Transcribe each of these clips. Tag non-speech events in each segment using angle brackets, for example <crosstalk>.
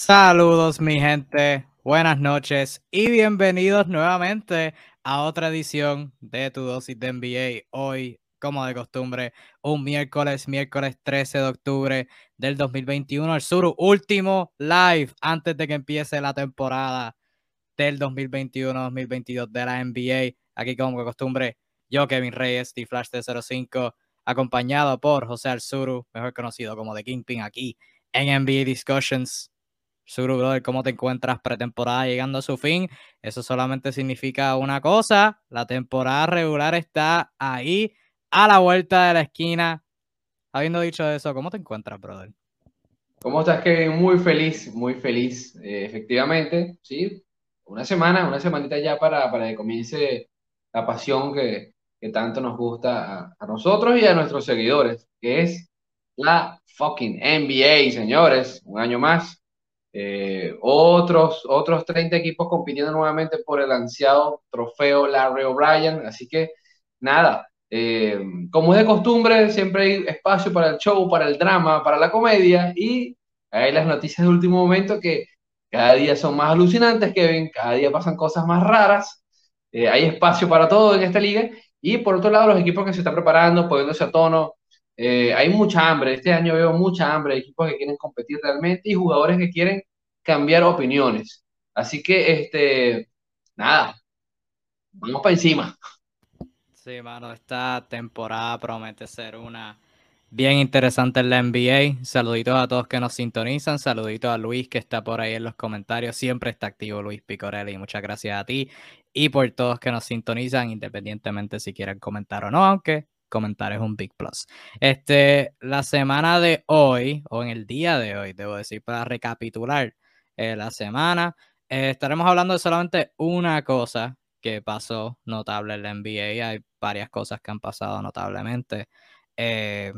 Saludos mi gente, buenas noches y bienvenidos nuevamente a otra edición de tu dosis de NBA. Hoy, como de costumbre, un miércoles, miércoles 13 de octubre del 2021, el sur último live antes de que empiece la temporada del 2021-2022 de la NBA. Aquí como de costumbre, yo Kevin Reyes, de Flash 05 acompañado por José Alzuru, mejor conocido como The Kingpin aquí en NBA Discussions. Suru, brother, ¿cómo te encuentras pretemporada llegando a su fin? Eso solamente significa una cosa, la temporada regular está ahí, a la vuelta de la esquina. Habiendo dicho eso, ¿cómo te encuentras, brother? ¿Cómo estás, Kevin? Muy feliz, muy feliz, eh, efectivamente, sí. Una semana, una semanita ya para, para que comience la pasión que, que tanto nos gusta a, a nosotros y a nuestros seguidores, que es la fucking NBA, señores. Un año más, eh, otros, otros 30 equipos compitiendo nuevamente por el ansiado trofeo Larry O'Brien. Así que nada, eh, como es de costumbre, siempre hay espacio para el show, para el drama, para la comedia y hay las noticias de último momento que cada día son más alucinantes, Kevin, cada día pasan cosas más raras. Eh, hay espacio para todo en esta liga. Y por otro lado, los equipos que se están preparando, poniéndose a tono, hay mucha hambre. Este año veo mucha hambre. Hay equipos que quieren competir realmente y jugadores que quieren cambiar opiniones. Así que, este, nada, vamos para encima. Sí, mano, esta temporada promete ser una bien interesante en la NBA. Saluditos a todos que nos sintonizan. Saluditos a Luis que está por ahí en los comentarios. Siempre está activo Luis Picorelli. Muchas gracias a ti y por todos que nos sintonizan, independientemente si quieren comentar o no, aunque comentar es un big plus. Este, la semana de hoy, o en el día de hoy, debo decir, para recapitular, eh, la semana. Eh, estaremos hablando de solamente una cosa que pasó notable en la NBA. Hay varias cosas que han pasado notablemente. Eh,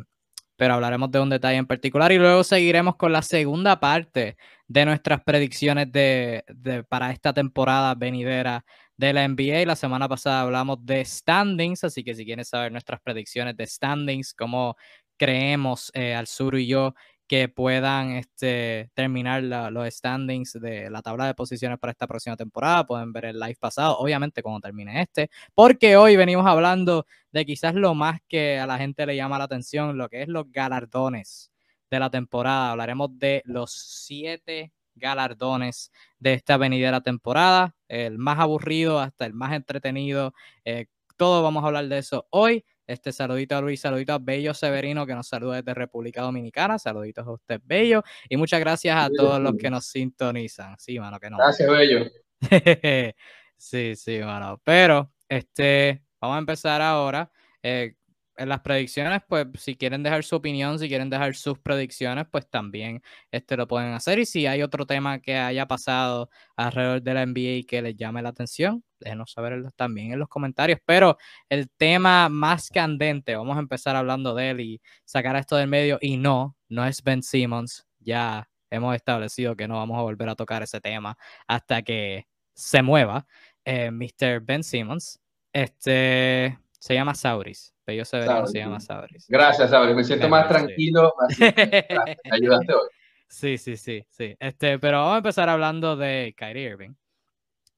pero hablaremos de un detalle en particular y luego seguiremos con la segunda parte de nuestras predicciones de, para esta temporada venidera de la NBA. La semana pasada hablamos de standings, así que si quieren saber nuestras predicciones de standings, cómo creemos al sur y yo que puedan este, terminar los standings de la tabla de posiciones para esta próxima temporada. Pueden ver el live pasado, obviamente cuando termine este, porque hoy venimos hablando de quizás lo más que a la gente le llama la atención, lo que es los galardones de la temporada. Hablaremos de los siete galardones de esta venidera temporada, el más aburrido hasta el más entretenido. Eh, todo vamos a hablar de eso hoy. Este saludito a Luis, saludito a Bello Severino que nos saluda desde República Dominicana. Saluditos a usted, Bello. Y muchas gracias a todos los que nos sintonizan. Sí, mano, que no. Gracias, Bello. <laughs> sí, sí, mano. Pero, este, vamos a empezar ahora. Eh, en las predicciones, pues si quieren dejar su opinión, si quieren dejar sus predicciones, pues también este, lo pueden hacer. Y si hay otro tema que haya pasado alrededor de la NBA que les llame la atención, déjenos saber también en los comentarios. Pero el tema más candente, vamos a empezar hablando de él y sacar esto del medio. Y no, no es Ben Simmons. Ya hemos establecido que no vamos a volver a tocar ese tema hasta que se mueva. Eh, Mr. Ben Simmons. Este se llama Sauris. Pello Severino se llama Sauris. Gracias, Sauris. Me siento más tranquilo. <laughs> ayudaste hoy. Sí, sí, sí, sí. Este, pero vamos a empezar hablando de Kyrie Irving.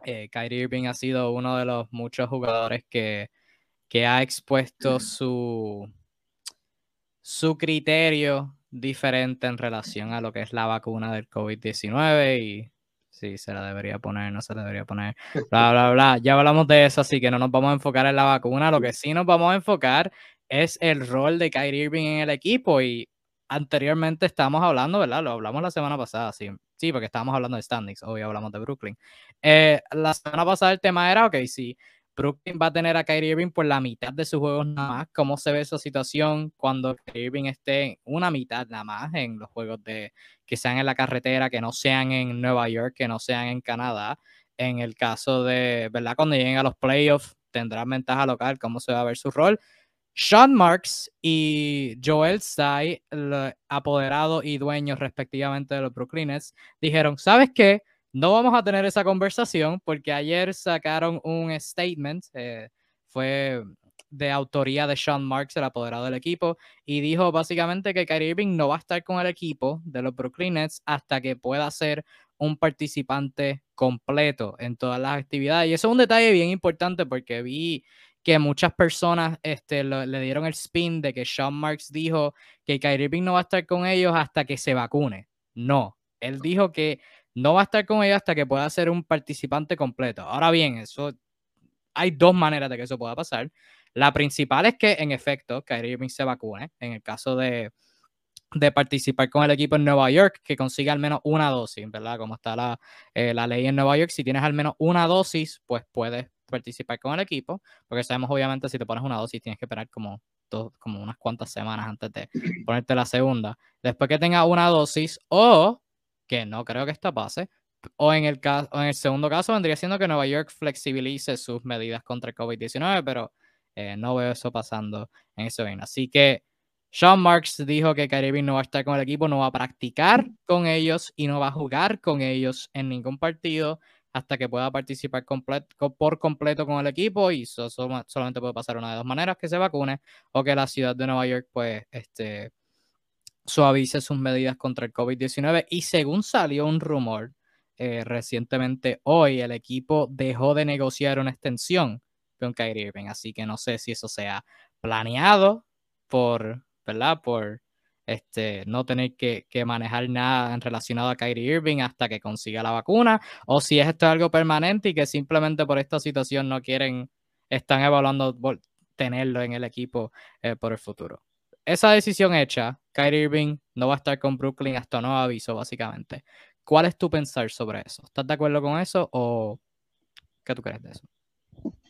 Eh, Kyrie Irving ha sido uno de los muchos jugadores que, que ha expuesto su, su criterio diferente en relación a lo que es la vacuna del COVID-19 y sí, se la debería poner, no se la debería poner, bla, bla, bla. Ya hablamos de eso, así que no nos vamos a enfocar en la vacuna. Lo que sí nos vamos a enfocar es el rol de Kyrie Irving en el equipo y anteriormente estábamos hablando, ¿verdad? Lo hablamos la semana pasada, sí, sí, porque estábamos hablando de standings, hoy hablamos de Brooklyn. Eh, la semana pasada el tema era, ok, sí, Brooklyn va a tener a Kyrie Irving por la mitad de sus juegos nada más. ¿Cómo se ve esa situación cuando Kyrie Irving esté una mitad nada más en los juegos de que sean en la carretera, que no sean en Nueva York, que no sean en Canadá? En el caso de, ¿verdad? Cuando lleguen a los playoffs, tendrá ventaja local, ¿cómo se va a ver su rol? Sean Marks y Joel Tsai, apoderado y dueño respectivamente de los Brooklyn dijeron, ¿sabes qué? No vamos a tener esa conversación porque ayer sacaron un statement, eh, fue de autoría de Sean Marks, el apoderado del equipo, y dijo básicamente que Kyrie Irving no va a estar con el equipo de los Brooklyn Nets hasta que pueda ser un participante completo en todas las actividades. Y eso es un detalle bien importante porque vi que muchas personas este, le dieron el spin de que Sean Marks dijo que Kyrie Irving no va a estar con ellos hasta que se vacune. No, él dijo que no va a estar con ellos hasta que pueda ser un participante completo. Ahora bien, eso hay dos maneras de que eso pueda pasar. La principal es que, en efecto, Kyrie Irving se vacune. En el caso de, de participar con el equipo en Nueva York, que consiga al menos una dosis, ¿verdad? Como está la, eh, la ley en Nueva York, si tienes al menos una dosis, pues puedes participar con el equipo, porque sabemos obviamente si te pones una dosis tienes que esperar como, como unas cuantas semanas antes de ponerte la segunda. Después que tenga una dosis o, que no creo que esta pase, o en el, caso, en el segundo caso vendría siendo que Nueva York flexibilice sus medidas contra el COVID-19, pero eh, no veo eso pasando en ese bien. Así que Sean Marks dijo que Kyrie no va a estar con el equipo, no va a practicar con ellos y no va a jugar con ellos en ningún partido hasta que pueda participar por completo con el equipo y eso solamente puede pasar una de dos maneras, que se vacune o que la ciudad de Nueva York pues este, suavice sus medidas contra el COVID-19 y según salió un rumor eh, recientemente hoy, el equipo dejó de negociar una extensión con Kyrie Irving, así que no sé si eso sea planeado por, ¿verdad? Por este, no tener que, manejar nada relacionado a Kyrie Irving hasta que consiga la vacuna, o si es esto algo permanente y que simplemente por esta situación no quieren, están evaluando tenerlo en el equipo eh, por el futuro. Esa decisión hecha, Kyrie Irving no va a estar con Brooklyn hasta nuevo aviso, básicamente. ¿Cuál es tu pensar sobre eso? ¿Estás de acuerdo con eso o qué tú crees de eso?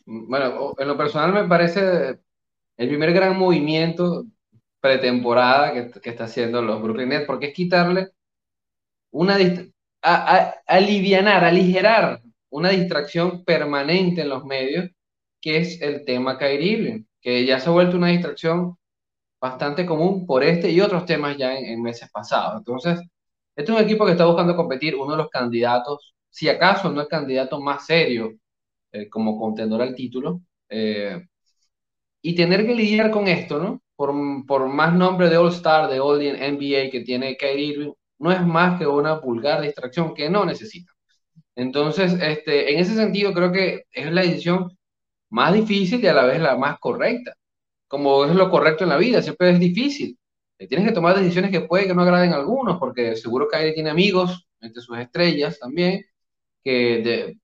Bueno, en lo personal me parece el primer gran movimiento pretemporada que, está haciendo los Brooklyn Nets, porque es quitarle una a, alivianar, aligerar una distracción permanente en los medios, que es el tema Kyrie Irving, que ya se ha vuelto una distracción bastante común por este y otros temas ya en, meses pasados. Entonces, este es un equipo que está buscando competir, uno de los candidatos, si acaso no el candidato más serio eh, como contendor al título, eh, y tener que lidiar con esto, ¿no? por, más nombre de All-Star, de All NBA que tiene Kyrie Irving, no es más que una vulgar distracción que no necesita. Entonces, este, en ese sentido, creo que es la decisión más difícil y a la vez la más correcta. Como es lo correcto en la vida, siempre es difícil. Eh, tienes que tomar decisiones que puede que no agraden a algunos, porque seguro Kyrie tiene amigos, entre sus estrellas también, que de,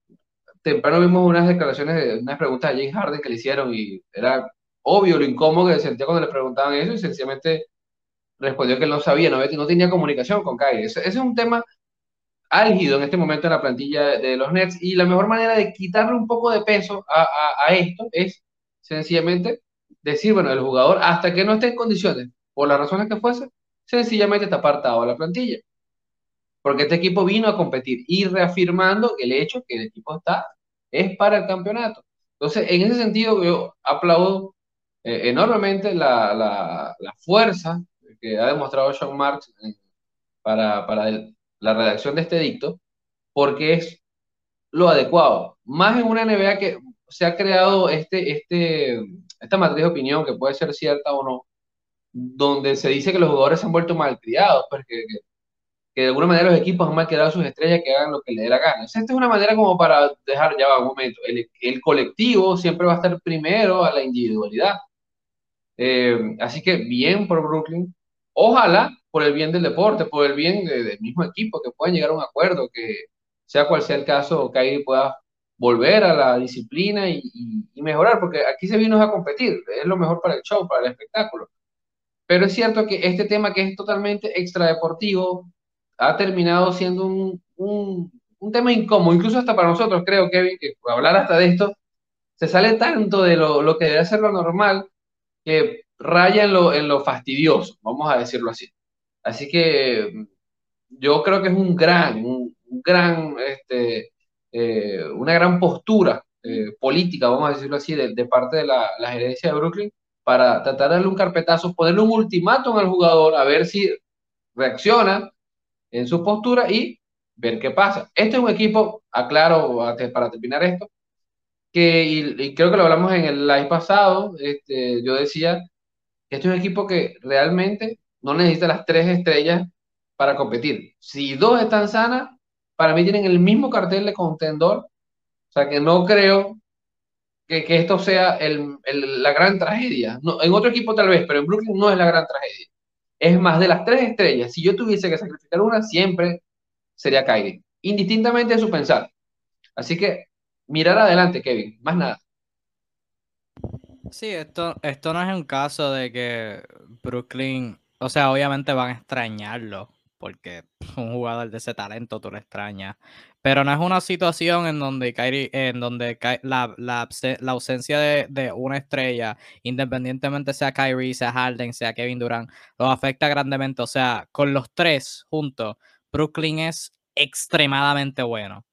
temprano vimos unas declaraciones, unas preguntas a James Harden que le hicieron y era obvio lo incómodo que se sentía cuando le preguntaban eso y sencillamente respondió que no sabía, no, no tenía comunicación con Kyrie. Ese, es un tema álgido en este momento en la plantilla de, los Nets y la mejor manera de quitarle un poco de peso a, a, esto es sencillamente decir, bueno, el jugador hasta que no esté en condiciones, por las razones que fuese, sencillamente está apartado de la plantilla. Porque este equipo vino a competir y reafirmando el hecho que el equipo está es para el campeonato. Entonces, en ese sentido, yo aplaudo eh, enormemente la, la, la, fuerza que ha demostrado Sean Marks eh, para, para la redacción de este dicto, porque es lo adecuado. Más en una NBA que se ha creado este, este, esta matriz de opinión, que puede ser cierta o no, donde se dice que los jugadores se han vuelto malcriados, porque que, que de alguna manera los equipos han malcriado a sus estrellas que hagan lo que les dé la gana. esta es una manera como para dejar, ya va un momento, el, el colectivo siempre va a estar primero a la individualidad. Eh, así que bien por Brooklyn. Ojalá por el bien del deporte, por el bien del mismo equipo, que puedan llegar a un acuerdo, que sea cual sea el caso, Kyrie pueda volver a la disciplina y, mejorar, porque aquí se vino a competir, es lo mejor para el show, para el espectáculo. Pero es cierto que este tema que es totalmente extradeportivo ha terminado siendo un, un, un tema incómodo, incluso hasta para nosotros, creo, Kevin, que hablar hasta de esto, se sale tanto de lo, lo que debe ser lo normal, que raya en lo, en lo fastidioso, vamos a decirlo así. Así que yo creo que es un gran, un, gran, este, eh, una gran postura eh, política, vamos a decirlo así, de, parte de la, la, gerencia de Brooklyn para tratar de darle un carpetazo, ponerle un ultimátum al jugador a ver si reacciona en su postura y ver qué pasa. Este es un equipo, aclaro para terminar esto, que, y, creo que lo hablamos en el live pasado, este, yo decía que este es un equipo que realmente no necesita las tres estrellas para competir. Si dos están sanas, para mí tienen el mismo cartel de contendor, o sea que no creo que, que esto sea el, la gran tragedia. No, en otro equipo tal vez, pero en Brooklyn no es la gran tragedia. Es más, de las tres estrellas, si yo tuviese que sacrificar una, siempre sería Kyrie, indistintamente de su pensar. Así que mirar adelante, Kevin, más nada. Sí, esto, esto no es un caso de que Brooklyn, o sea, obviamente van a extrañarlo, porque <laughs> un jugador de ese talento tú lo extrañas, pero no es una situación en donde, Kyrie, en donde la, la, ausencia de, de, una estrella, independientemente sea Kyrie, sea Harden, sea Kevin Durant, los afecta grandemente, o sea, con los tres juntos, Brooklyn es extremadamente bueno.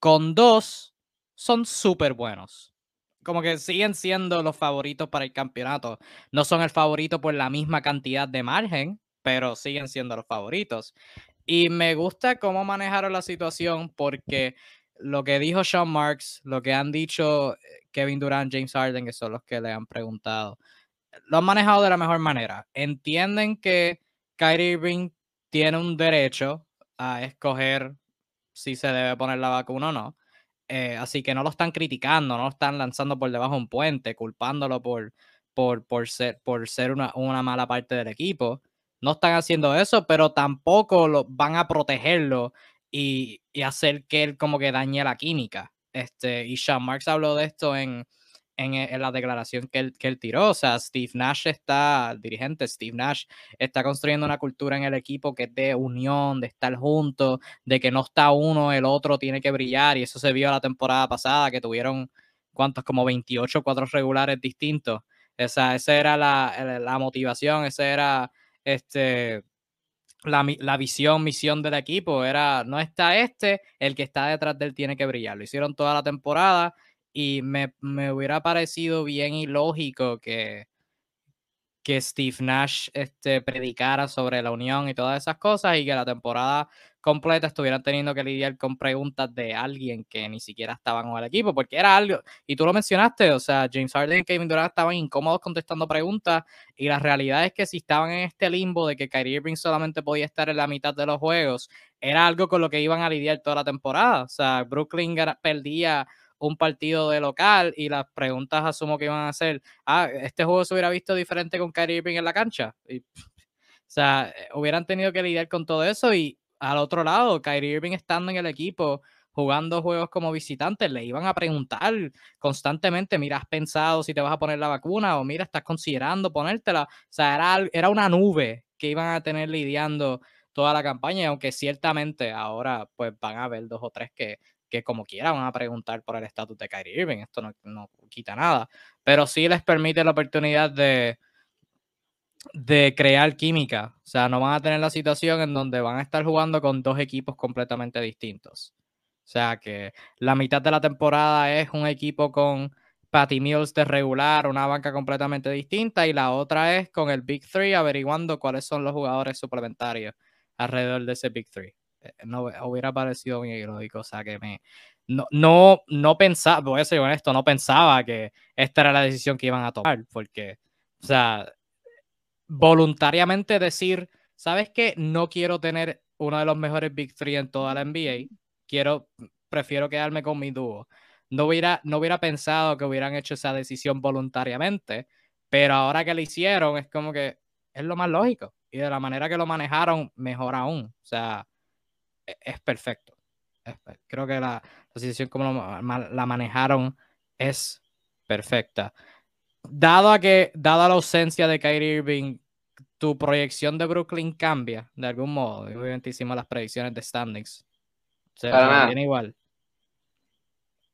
Con dos, son súper buenos. Como que siguen siendo los favoritos para el campeonato. No son el favorito por la misma cantidad de margen, pero siguen siendo los favoritos. Y me gusta cómo manejaron la situación porque lo que dijo Sean Marks, lo que han dicho eh, Kevin Durant, James Harden, que son los que le han preguntado, lo han manejado de la mejor manera. Entienden que Kyrie Irving tiene un derecho a escoger si se debe poner la vacuna o no. Eh, así que no lo están criticando, no lo están lanzando por debajo de un puente, culpándolo por, por, por ser, por ser una, una, mala parte del equipo. No están haciendo eso, pero tampoco lo, van a protegerlo y, y, hacer que él como que dañe la química. Este, y Sean Marks habló de esto en, e, en, la declaración que él, que él tiró. O sea, Steve Nash está, el dirigente Steve Nash, está construyendo una cultura en el equipo que es de unión, de estar juntos, de que no está uno, el otro tiene que brillar. Y eso se vio la temporada pasada, que tuvieron, ¿cuántos? Como 28 cuatro regulares distintos. Esa, esa era la, la motivación, esa era este, la, la, visión, misión del equipo. Era, no está este, el que está detrás de él tiene que brillar. Lo hicieron toda la temporada y me, me hubiera parecido bien ilógico que, que Steve Nash este, predicara sobre la unión y todas esas cosas y que la temporada completa estuvieran teniendo que lidiar con preguntas de alguien que ni siquiera estaban con el equipo, porque era algo, y tú lo mencionaste, o sea, James Harden y Kevin Durant estaban incómodos contestando preguntas y la realidad es que si estaban en este limbo de que Kyrie Irving solamente podía estar en la mitad de los juegos, era algo con lo que iban a lidiar toda la temporada, o sea, Brooklyn perdía un partido de local y las preguntas asumo que iban a ser, ah, este juego se hubiera visto diferente con Kyrie Irving en la cancha. Y, o sea, eh, hubieran tenido que lidiar con todo eso y al otro lado, Kyrie Irving estando en el equipo, jugando juegos como visitante, le iban a preguntar constantemente, mira, has pensado si te vas a poner la vacuna o mira, estás considerando ponértela. O sea, era, era una nube que iban a tener lidiando toda la campaña, aunque ciertamente ahora pues van a haber dos o tres que que como quiera van a preguntar por el estatus de Kyrie Irving, esto no, no, quita nada, pero sí les permite la oportunidad de, de crear química, o sea, no van a tener la situación en donde van a estar jugando con dos equipos completamente distintos. O sea que la mitad de la temporada es un equipo con Patty Mills de regular, una banca completamente distinta, y la otra es con el Big Three averiguando cuáles son los jugadores suplementarios alrededor de ese Big Three. Eh, no hubiera parecido bien ilógico, o sea, que me... No, no, no pensaba, voy a ser honesto, no pensaba que esta era la decisión que iban a tomar, porque, o sea, voluntariamente decir, ¿sabes qué? No quiero tener uno de los mejores Big Three en toda la NBA, quiero, prefiero quedarme con mi dúo. No hubiera, no hubiera pensado que hubieran hecho esa decisión voluntariamente, pero ahora que lo hicieron es como que es lo más lógico. Y de la manera que lo manejaron, mejor aún. O sea, e-, es perfecto. creo que la, situación como la manejaron es perfecta. Dado a que, dada la ausencia de Kyrie Irving, tu proyección de Brooklyn cambia de algún modo. Obviamente hicimos las predicciones de standings. Para nada. igual.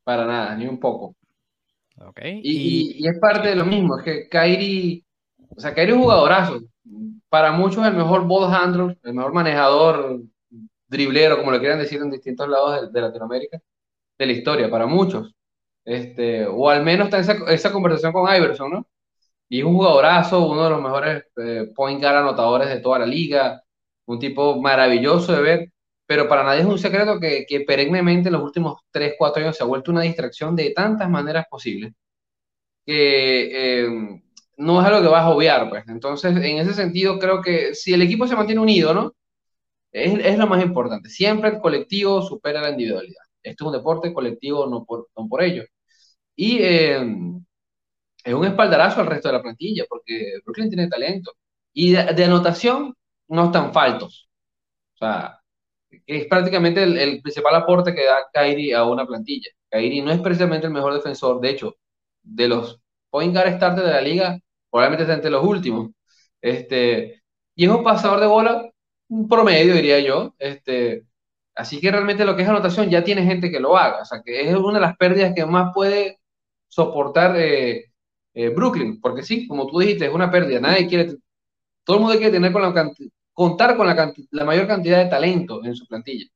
Para nada, ni un poco. Okay. Y, y, es parte de lo mismo, es que Kyrie, o sea, Kyrie es un jugadorazo. Para muchos el mejor ball handler, el mejor manejador driblero, como lo quieran decir en distintos lados de, Latinoamérica, de la historia, para muchos. Este, o al menos está esa, esa conversación con Iverson, ¿no? Y es un jugadorazo, uno de los mejores eh, point guard anotadores de toda la liga, un tipo maravilloso de ver, pero para nadie es un secreto que, que perennemente en los últimos 3, 4 años se ha vuelto una distracción de tantas maneras posibles que eh, no es algo que vas a obviar, pues. Entonces, en ese sentido, creo que si el equipo se mantiene unido, ¿no? Es, es lo más importante. Siempre el colectivo supera la individualidad. Esto es un deporte colectivo, no por, no por ello. Y eh, es un espaldarazo al resto de la plantilla, porque Brooklyn tiene talento. Y de, de anotación no están faltos. O sea, es prácticamente el, el, principal aporte que da Kyrie a una plantilla. Kyrie no es precisamente el mejor defensor, de hecho, de los point guard starter de la liga, probablemente está entre los últimos. Este, y es un pasador de bola, un promedio, diría yo. Este, así que realmente lo que es anotación ya tiene gente que lo haga. O sea, que es una de las pérdidas que más puede soportar eh, eh, Brooklyn. Porque sí, como tú dijiste, es una pérdida. Nadie quiere, todo el mundo quiere tener con la contar con la, la mayor cantidad de talento en su plantilla.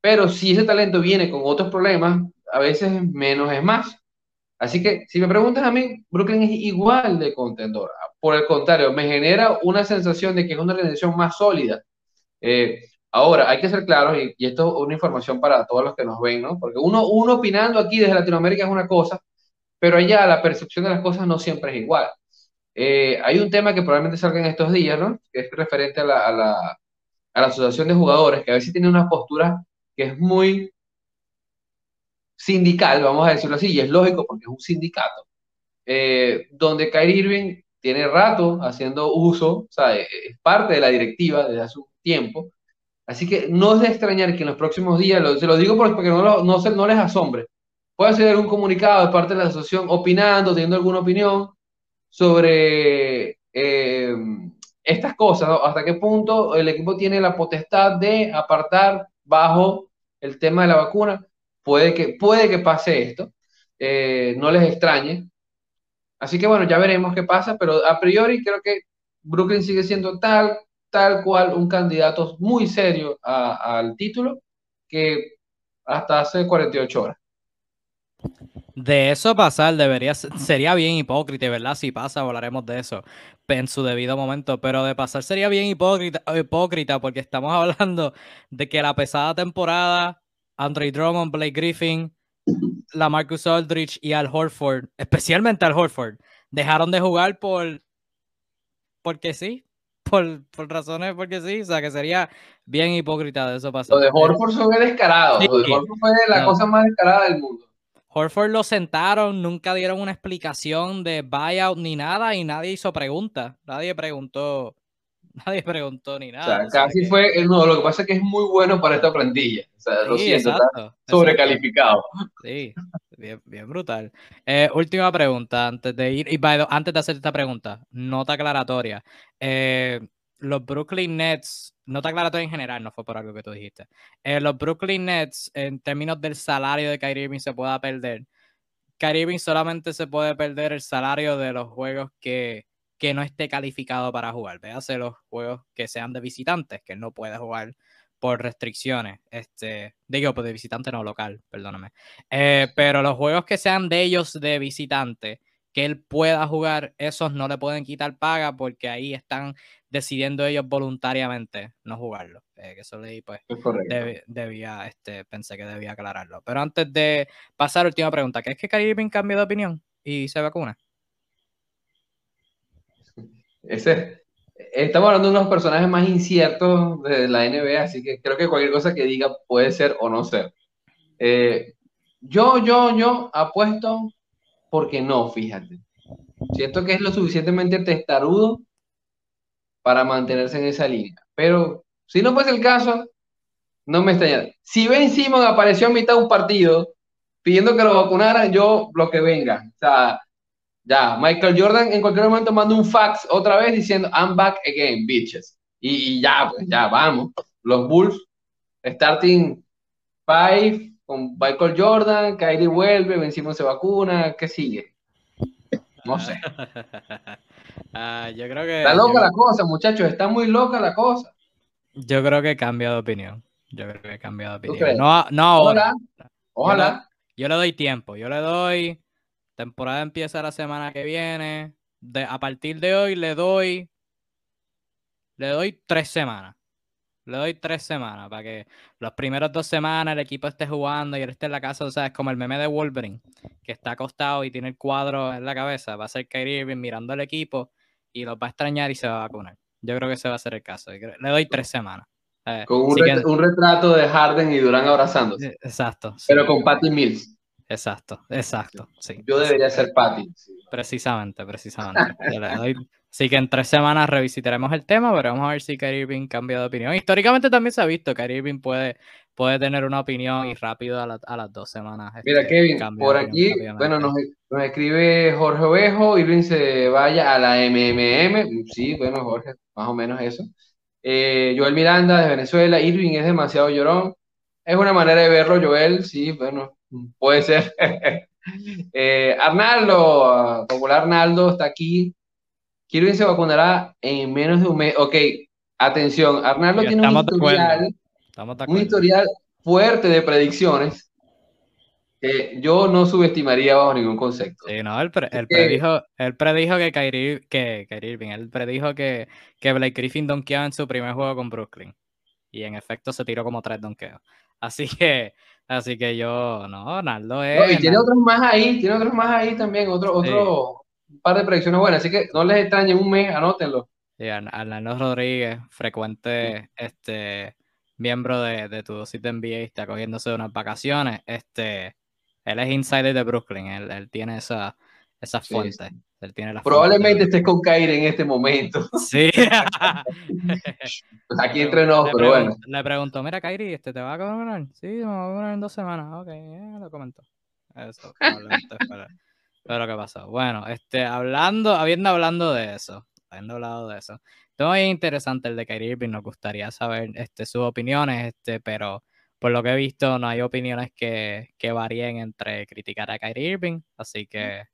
Pero si ese talento viene con otros problemas, a veces menos es más. Así que si me preguntas a mí, Brooklyn es igual de contendor. Por el contrario, me genera una sensación de que es una organización más sólida. Eh, ahora, hay que ser claros, y, y, esto es una información para todos los que nos ven, ¿no? Porque uno, uno opinando aquí desde Latinoamérica es una cosa, pero allá la percepción de las cosas no siempre es igual. Eh, hay un tema que probablemente salga en estos días, ¿no? Que es referente a la, a la, a la asociación de jugadores, que a veces tiene una postura que es muy sindical, vamos a decirlo así, y es lógico porque es un sindicato, eh, donde Kyrie Irving tiene rato haciendo uso, o sea, es parte de la directiva desde hace un tiempo, así que no es de extrañar que en los próximos días, lo, se lo digo porque no, lo, no, se, no les asombre, pueda hacer un comunicado de parte de la asociación opinando, teniendo alguna opinión sobre eh, estas cosas, hasta qué punto el equipo tiene la potestad de apartar bajo el tema de la vacuna Puede que, puede que pase esto, eh, no les extrañe. Así que bueno, ya veremos qué pasa, pero a priori creo que Brooklyn sigue siendo tal, tal cual un candidato muy serio al título que hasta hace 48 horas. De eso pasar debería sería bien hipócrita, ¿verdad? Si pasa, hablaremos de eso en su debido momento, pero de pasar sería bien hipócrita, hipócrita porque estamos <laughs> hablando de que la pesada temporada Andre Drummond, Blake Griffin, la Marcus Aldrich y Al Horford, especialmente Al Horford, dejaron de jugar por porque sí, por, por, razones porque sí, o sea que sería bien hipócrita de eso pasar. Lo de Horford fue descarado, sí. lo de Horford fue la no. cosa más descarada del mundo. Horford lo sentaron, nunca dieron una explicación de buyout ni nada y nadie hizo preguntas, nadie preguntó <laughs> Nadie preguntó ni nada. O sea, casi que... fue. No, lo que pasa es que es muy bueno para esta plantilla. O sea, sí, lo siento, exacto, está sobrecalificado. Sí, bien, bien brutal. Eh, última pregunta antes de ir. Y antes de hacer esta pregunta, nota aclaratoria. Eh, los Brooklyn Nets, nota aclaratoria en general, no fue por algo que tú dijiste. Eh, los Brooklyn Nets, en términos del salario de Kyrie Irving, se pueda perder. Kyrie Irving solamente se puede perder el salario de los juegos que que no esté calificado para jugar. Véase los juegos que sean de visitantes, que no puede jugar por restricciones. Este, digo, pues de visitante no local, perdóname. Eh, pero los juegos que sean de ellos de visitante, que él pueda jugar, esos no le pueden quitar paga porque ahí están decidiendo ellos voluntariamente no jugarlo. Eh, que eso leí, pues deb, debía, este, pensé que debía aclararlo. Pero antes de pasar, última pregunta, ¿crees que Kyrie cambia de opinión y se vacuna? Ese, estamos hablando de unos personajes más inciertos de la NBA, así que creo que cualquier cosa que diga puede ser o no ser. Eh, yo, yo, yo apuesto porque no, fíjate. Siento que es lo suficientemente testarudo para mantenerse en esa línea. Pero si no fuese el caso, no me extraña. Si Ben Simon apareció a mitad de un partido pidiendo que lo vacunaran, yo lo que venga. O sea, ya, Michael Jordan en cualquier momento manda un fax otra vez diciendo I'm back again, bitches. Y, y ya, pues ya, vamos. Los Bulls, starting five con Michael Jordan, Kyrie vuelve, vencimos se vacuna, ¿qué sigue? No sé. uh, <laughs> yo creo que. Está loca yo... la cosa, muchachos, está muy loca la cosa. Yo creo que he cambiado de opinión. Yo creo que he cambiado de opinión. No, no ahora. Ojalá. Ojalá. Yo, yo le doy tiempo, yo le doy Temporada empieza la semana que viene. De, a partir de hoy le doy. Le doy tres semanas. Le doy tres semanas para que los primeros dos semanas el equipo esté jugando y él esté en la casa. O sea, es como el meme de Wolverine, que está acostado y tiene el cuadro en la cabeza. Va a ser Kyrie Irving mirando al equipo y los va a extrañar y se va a vacunar. Yo creo que ese va a ser el caso. Le doy tres semanas. Eh, con un, retrato de Harden y Durán abrazándose. Eh, exacto. Pero con Patty Mills. Exacto, exacto. Sí. Yo debería ser Patty. Precisamente, precisamente. <laughs> Así que en tres semanas revisitaremos el tema, pero vamos a ver si Kyrie Irving cambia de opinión. Históricamente también se ha visto, que Kyrie Irving puede, puede tener una opinión y rápido a, las dos semanas. Mira, este, Kevin, por aquí, bueno, nos, escribe Jorge Ovejo, Irving se vaya a la MMM. Sí, bueno, Jorge, más o menos eso. Eh, Joel Miranda de Venezuela, Irving es demasiado llorón. Es una manera de verlo, Joel, sí, bueno, puede ser. <laughs> eh, Arnaldo, popular Arnaldo, está aquí. Kirby se vacunará en menos de un mes. Ok, atención, Arnaldo tiene un historial, un historial fuerte de predicciones que yo no subestimaría bajo ningún concepto. Sí, no, él, predijo, él predijo que Kyrie, que Irving, él predijo que, que Blake Griffin donkeaba en su primer juego con Brooklyn. Y en efecto se tiró como tres donkeos. Así <laughs> que, así que yo, no, Arnaldo es. y tiene otros más ahí, tiene otros más ahí también, otro, otro, un par de predicciones buenas, así que no les extrañen un mes, anótenlo. Sí, Arnaldo Rodríguez, frecuente este, miembro de, de tu sitio NBA, está cogiéndose unas vacaciones. Este, él es insider de Brooklyn, él, él tiene esa, esa fuente. Él tiene Probablemente estés con Kairi en este momento. <laughs> Sí. Pues <laughs> aquí entre nosotros, pero bueno. Le pregunto, mira, Kairi, ¿este te va a vacunar? Sí, me va a vacunar en dos semanas. Ok, lo comentó. Eso, probablemente pero que pasó. Bueno, este, hablando, habiendo hablando de eso, habiendo hablado de eso, todo muy interesante el de Kyrie Irving, nos gustaría saber este, sus opiniones, este, pero por lo que he visto no hay opiniones que, que varíen entre criticar a Kyrie Irving, así que,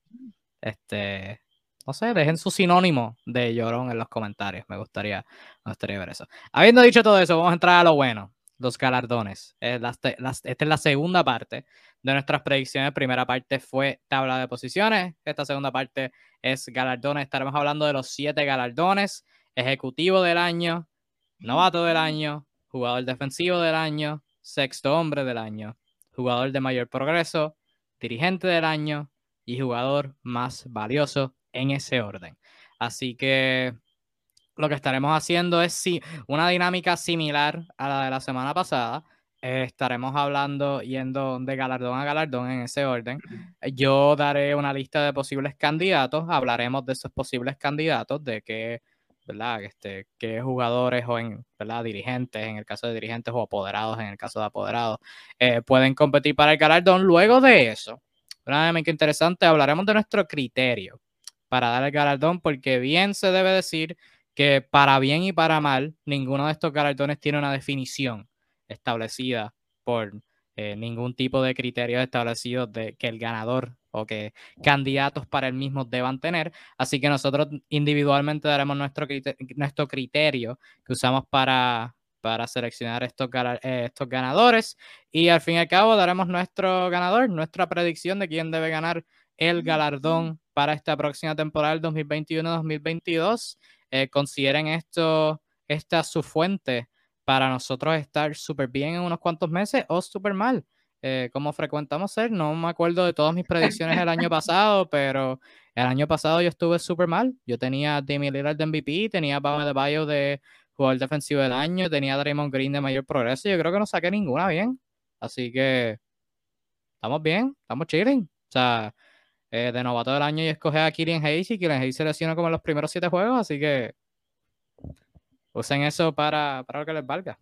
este, no sé, dejen su sinónimo de llorón en los comentarios, me gustaría, me gustaría ver eso. Habiendo dicho todo eso, vamos a entrar a lo bueno los galardones. esta es la segunda parte de nuestras predicciones. Primera parte fue tabla de posiciones. Esta segunda parte es galardones. Estaremos hablando de los siete galardones. Ejecutivo del año, novato del año, jugador defensivo del año, sexto hombre del año, jugador de mayor progreso, dirigente del año y jugador más valioso en ese orden. Así que lo que estaremos haciendo es si una dinámica similar a la de la semana pasada. Estaremos hablando, yendo de galardón a galardón en ese orden. Yo daré una lista de posibles candidatos, hablaremos de esos posibles candidatos, de qué, ¿verdad? Este, qué jugadores o en, ¿verdad? dirigentes, en el caso de dirigentes, o apoderados, en el caso de apoderados, eh, pueden competir para el galardón. Luego de eso, una dinámica interesante, hablaremos de nuestro criterio para dar el galardón, porque bien se debe decir que para bien y para mal, ninguno de estos galardones tiene una definición establecida por eh, ningún tipo de criterios establecidos de que el ganador o que candidatos para el mismo deban tener. Así que nosotros individualmente daremos nuestro, nuestro criterio que usamos para, para seleccionar estos, eh, estos ganadores. Y al fin y al cabo daremos nuestro ganador, nuestra predicción de quién debe ganar el galardón para esta próxima temporada del 2021-2022 eh, consideren esto, esta su fuente para nosotros estar súper bien en unos cuantos meses o súper mal. Eh, como frecuentamos ser, no me acuerdo de todas mis predicciones del año <laughs> pasado, pero el año pasado yo estuve súper mal. Yo tenía a Demi Lillard de MVP, tenía a Bama de Bayo de jugador defensivo del año, tenía a Draymond Green de mayor progreso. Yo creo que no saqué ninguna bien. Así que estamos bien, estamos chilling. O sea, eh, de novato del año y escoge a Killian Hayes y Killian Hayes se lesionó como en los primeros siete juegos, así que usen eso para, para lo que les valga.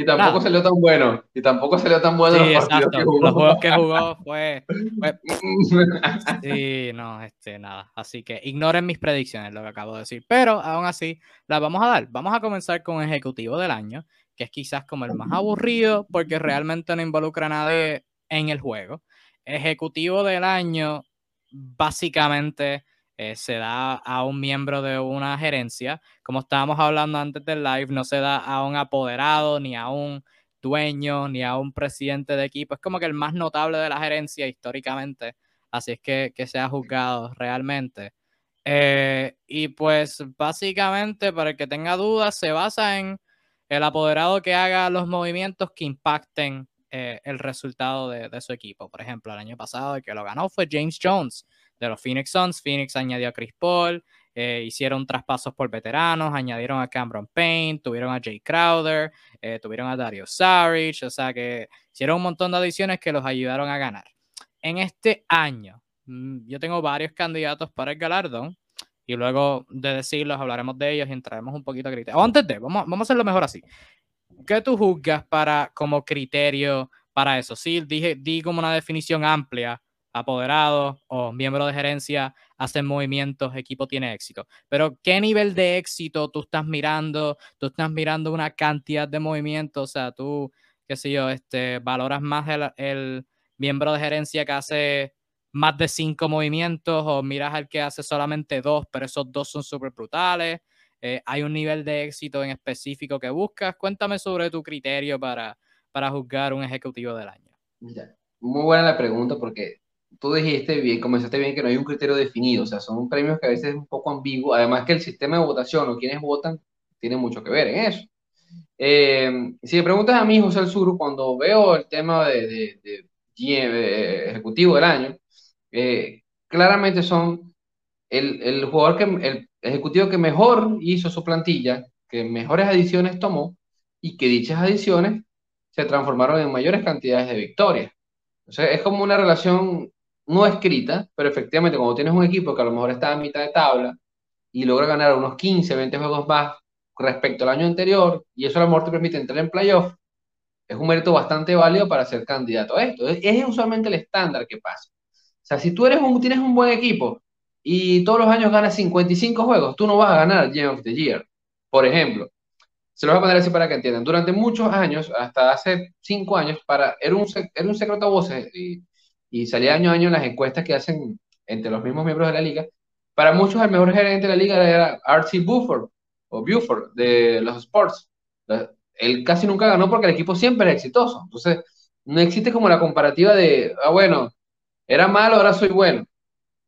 Y tampoco salió tan bueno. Y tampoco salió tan bueno los partidos que jugó. Los juegos que jugó <laughs> fue, <laughs> Sí, no, este, nada. Así que ignoren mis predicciones, lo que acabo de decir. Pero aún así, las vamos a dar. Vamos a comenzar con Ejecutivo del Año, que es quizás como el más aburrido, porque realmente no involucra a nadie en el juego. Ejecutivo del Año básicamente eh, se da a un miembro de una gerencia. Como estábamos hablando antes del live, no se da a un apoderado, ni a un dueño, ni a un presidente de equipo. Es como que el más notable de la gerencia históricamente. Así es que, que se ha juzgado realmente. Eh, y pues básicamente, para el que tenga dudas, se basa en el apoderado que haga los movimientos que impacten eh, el resultado de, su equipo. Por ejemplo, el año pasado el que lo ganó fue James Jones de los Phoenix Suns. Phoenix añadió a Chris Paul, eh, hicieron traspasos por veteranos, añadieron a Cameron Payne, tuvieron a Jay Crowder, eh, tuvieron a Dario Saric, o sea que hicieron un montón de adiciones que los ayudaron a ganar. En este año, mm, yo tengo varios candidatos para el galardón y luego de decirlos hablaremos de ellos y entraremos un poquito a criterio. O antes de, vamos, vamos a hacerlo mejor así. ¿Qué tú juzgas para, como criterio para eso? Sí, dije, di como una definición amplia, apoderado o miembro de gerencia hacen movimientos, equipo tiene éxito. Pero ¿qué nivel de éxito tú estás mirando? Tú estás mirando una cantidad de movimientos, o sea, tú, qué sé yo, este, valoras más el, el miembro de gerencia que hace más de cinco movimientos o miras al que hace solamente dos, pero esos dos son súper brutales. Eh, ¿Hay un nivel de éxito en específico que buscas? Cuéntame sobre tu criterio para, para juzgar un ejecutivo del año. muy buena la pregunta porque tú dijiste bien, comenzaste bien que no hay un criterio definido, o sea, son premios que a veces es un poco ambiguo, además que el sistema de votación o quienes votan tiene mucho que ver en eso. Eh, si me preguntas a mí, José Sur, cuando veo el tema de, de, de, de ejecutivo del año, eh, claramente son el, el, jugador que, el ejecutivo que mejor hizo su plantilla, que mejores adiciones tomó y que dichas adiciones se transformaron en mayores cantidades de victorias. O sea, es como una relación no escrita, pero efectivamente cuando tienes un equipo que a lo mejor está a mitad de tabla y logra ganar unos 15, 20 juegos más respecto al año anterior y eso a lo mejor te permite entrar en playoff, es un mérito bastante válido para ser candidato a esto. Es, usualmente el estándar que pasa. O sea, si tú eres un, tienes un buen equipo y todos los años ganas 55 juegos, tú no vas a ganar Game of the Year. Por ejemplo, se lo voy a poner así para que entiendan. Durante muchos años, hasta hace 5 años, para, era, un, era un secreto a voces y salía año a año las encuestas que hacen entre los mismos miembros de la liga. Para muchos, el mejor gerente de la liga era Archie Buford o Buford de los Sports. Él casi nunca ganó porque el equipo siempre es exitoso. Entonces, no existe como la comparativa de, ah, bueno, era malo, ahora soy bueno.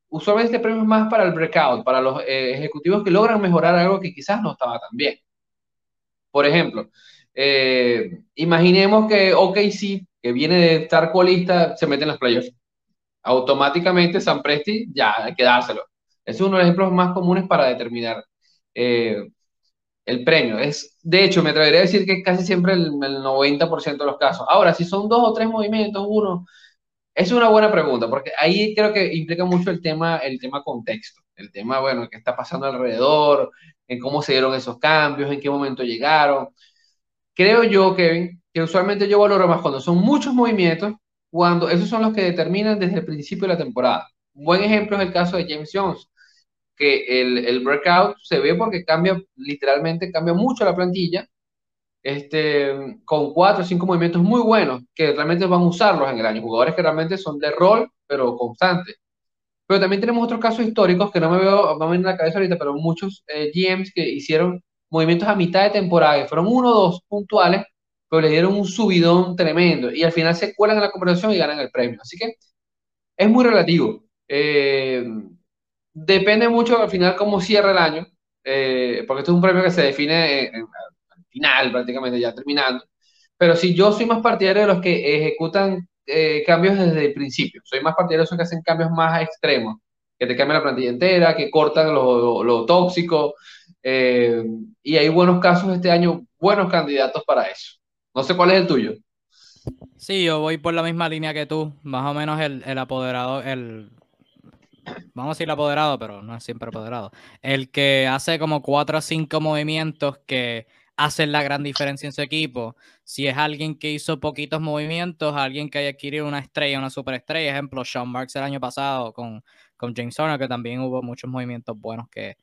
Usualmente este premio es más para el breakout, para los eh, ejecutivos que logran mejorar algo que quizás no estaba tan bien. Por ejemplo, eh, imaginemos que OKC, que viene de estar colista, se mete en las playoffs. Automáticamente San Presti ya hay que dárselo. es uno de los ejemplos más comunes para determinar eh, el premio. Es, de hecho, me atrevería a decir que casi siempre el, el 90% de los casos. Ahora, si son dos o tres movimientos, uno, es una buena pregunta, porque ahí creo que implica mucho el tema, el tema contexto, el tema, bueno, qué está pasando alrededor, en cómo se dieron esos cambios, en qué momento llegaron. Creo yo, Kevin, que usualmente yo valoro más cuando son muchos movimientos, cuando esos son los que determinan desde el principio de la temporada. Un buen ejemplo es el caso de James Jones, que el, el breakout se ve porque cambia, literalmente cambia mucho la plantilla, este, con cuatro o cinco movimientos muy buenos, que realmente van a usarlos en el año. Jugadores que realmente son de rol, pero constantes. Pero también tenemos otros casos históricos que no me veo, vamos en la cabeza ahorita, pero muchos eh, GMs que hicieron movimientos a mitad de temporada, que fueron uno o dos puntuales, pero le dieron un subidón tremendo y al final se cuelan en la conversación y ganan el premio. Así que es muy relativo. Eh, depende mucho al final cómo cierra el año, eh, porque esto es un premio que se define al final, prácticamente ya terminando. Pero si yo soy más partidario de los que ejecutan eh, cambios desde el principio. Soy más partidario de esos que hacen cambios más extremos, que te cambian la plantilla entera, que cortan lo, lo, tóxico. Eh, y hay buenos casos este año, buenos candidatos para eso. No sé cuál es el tuyo. Sí, yo voy por la misma línea que tú. Más o menos el, el apoderado, el, vamos a decir apoderado, pero no es siempre apoderado. El que hace como cuatro o cinco movimientos que hacen la gran diferencia en su equipo. Si es alguien que hizo poquitos movimientos, alguien que haya adquirido una estrella, una superestrella, ejemplo, Sean Marks el año pasado con, con James Horner, que también hubo muchos movimientos buenos que,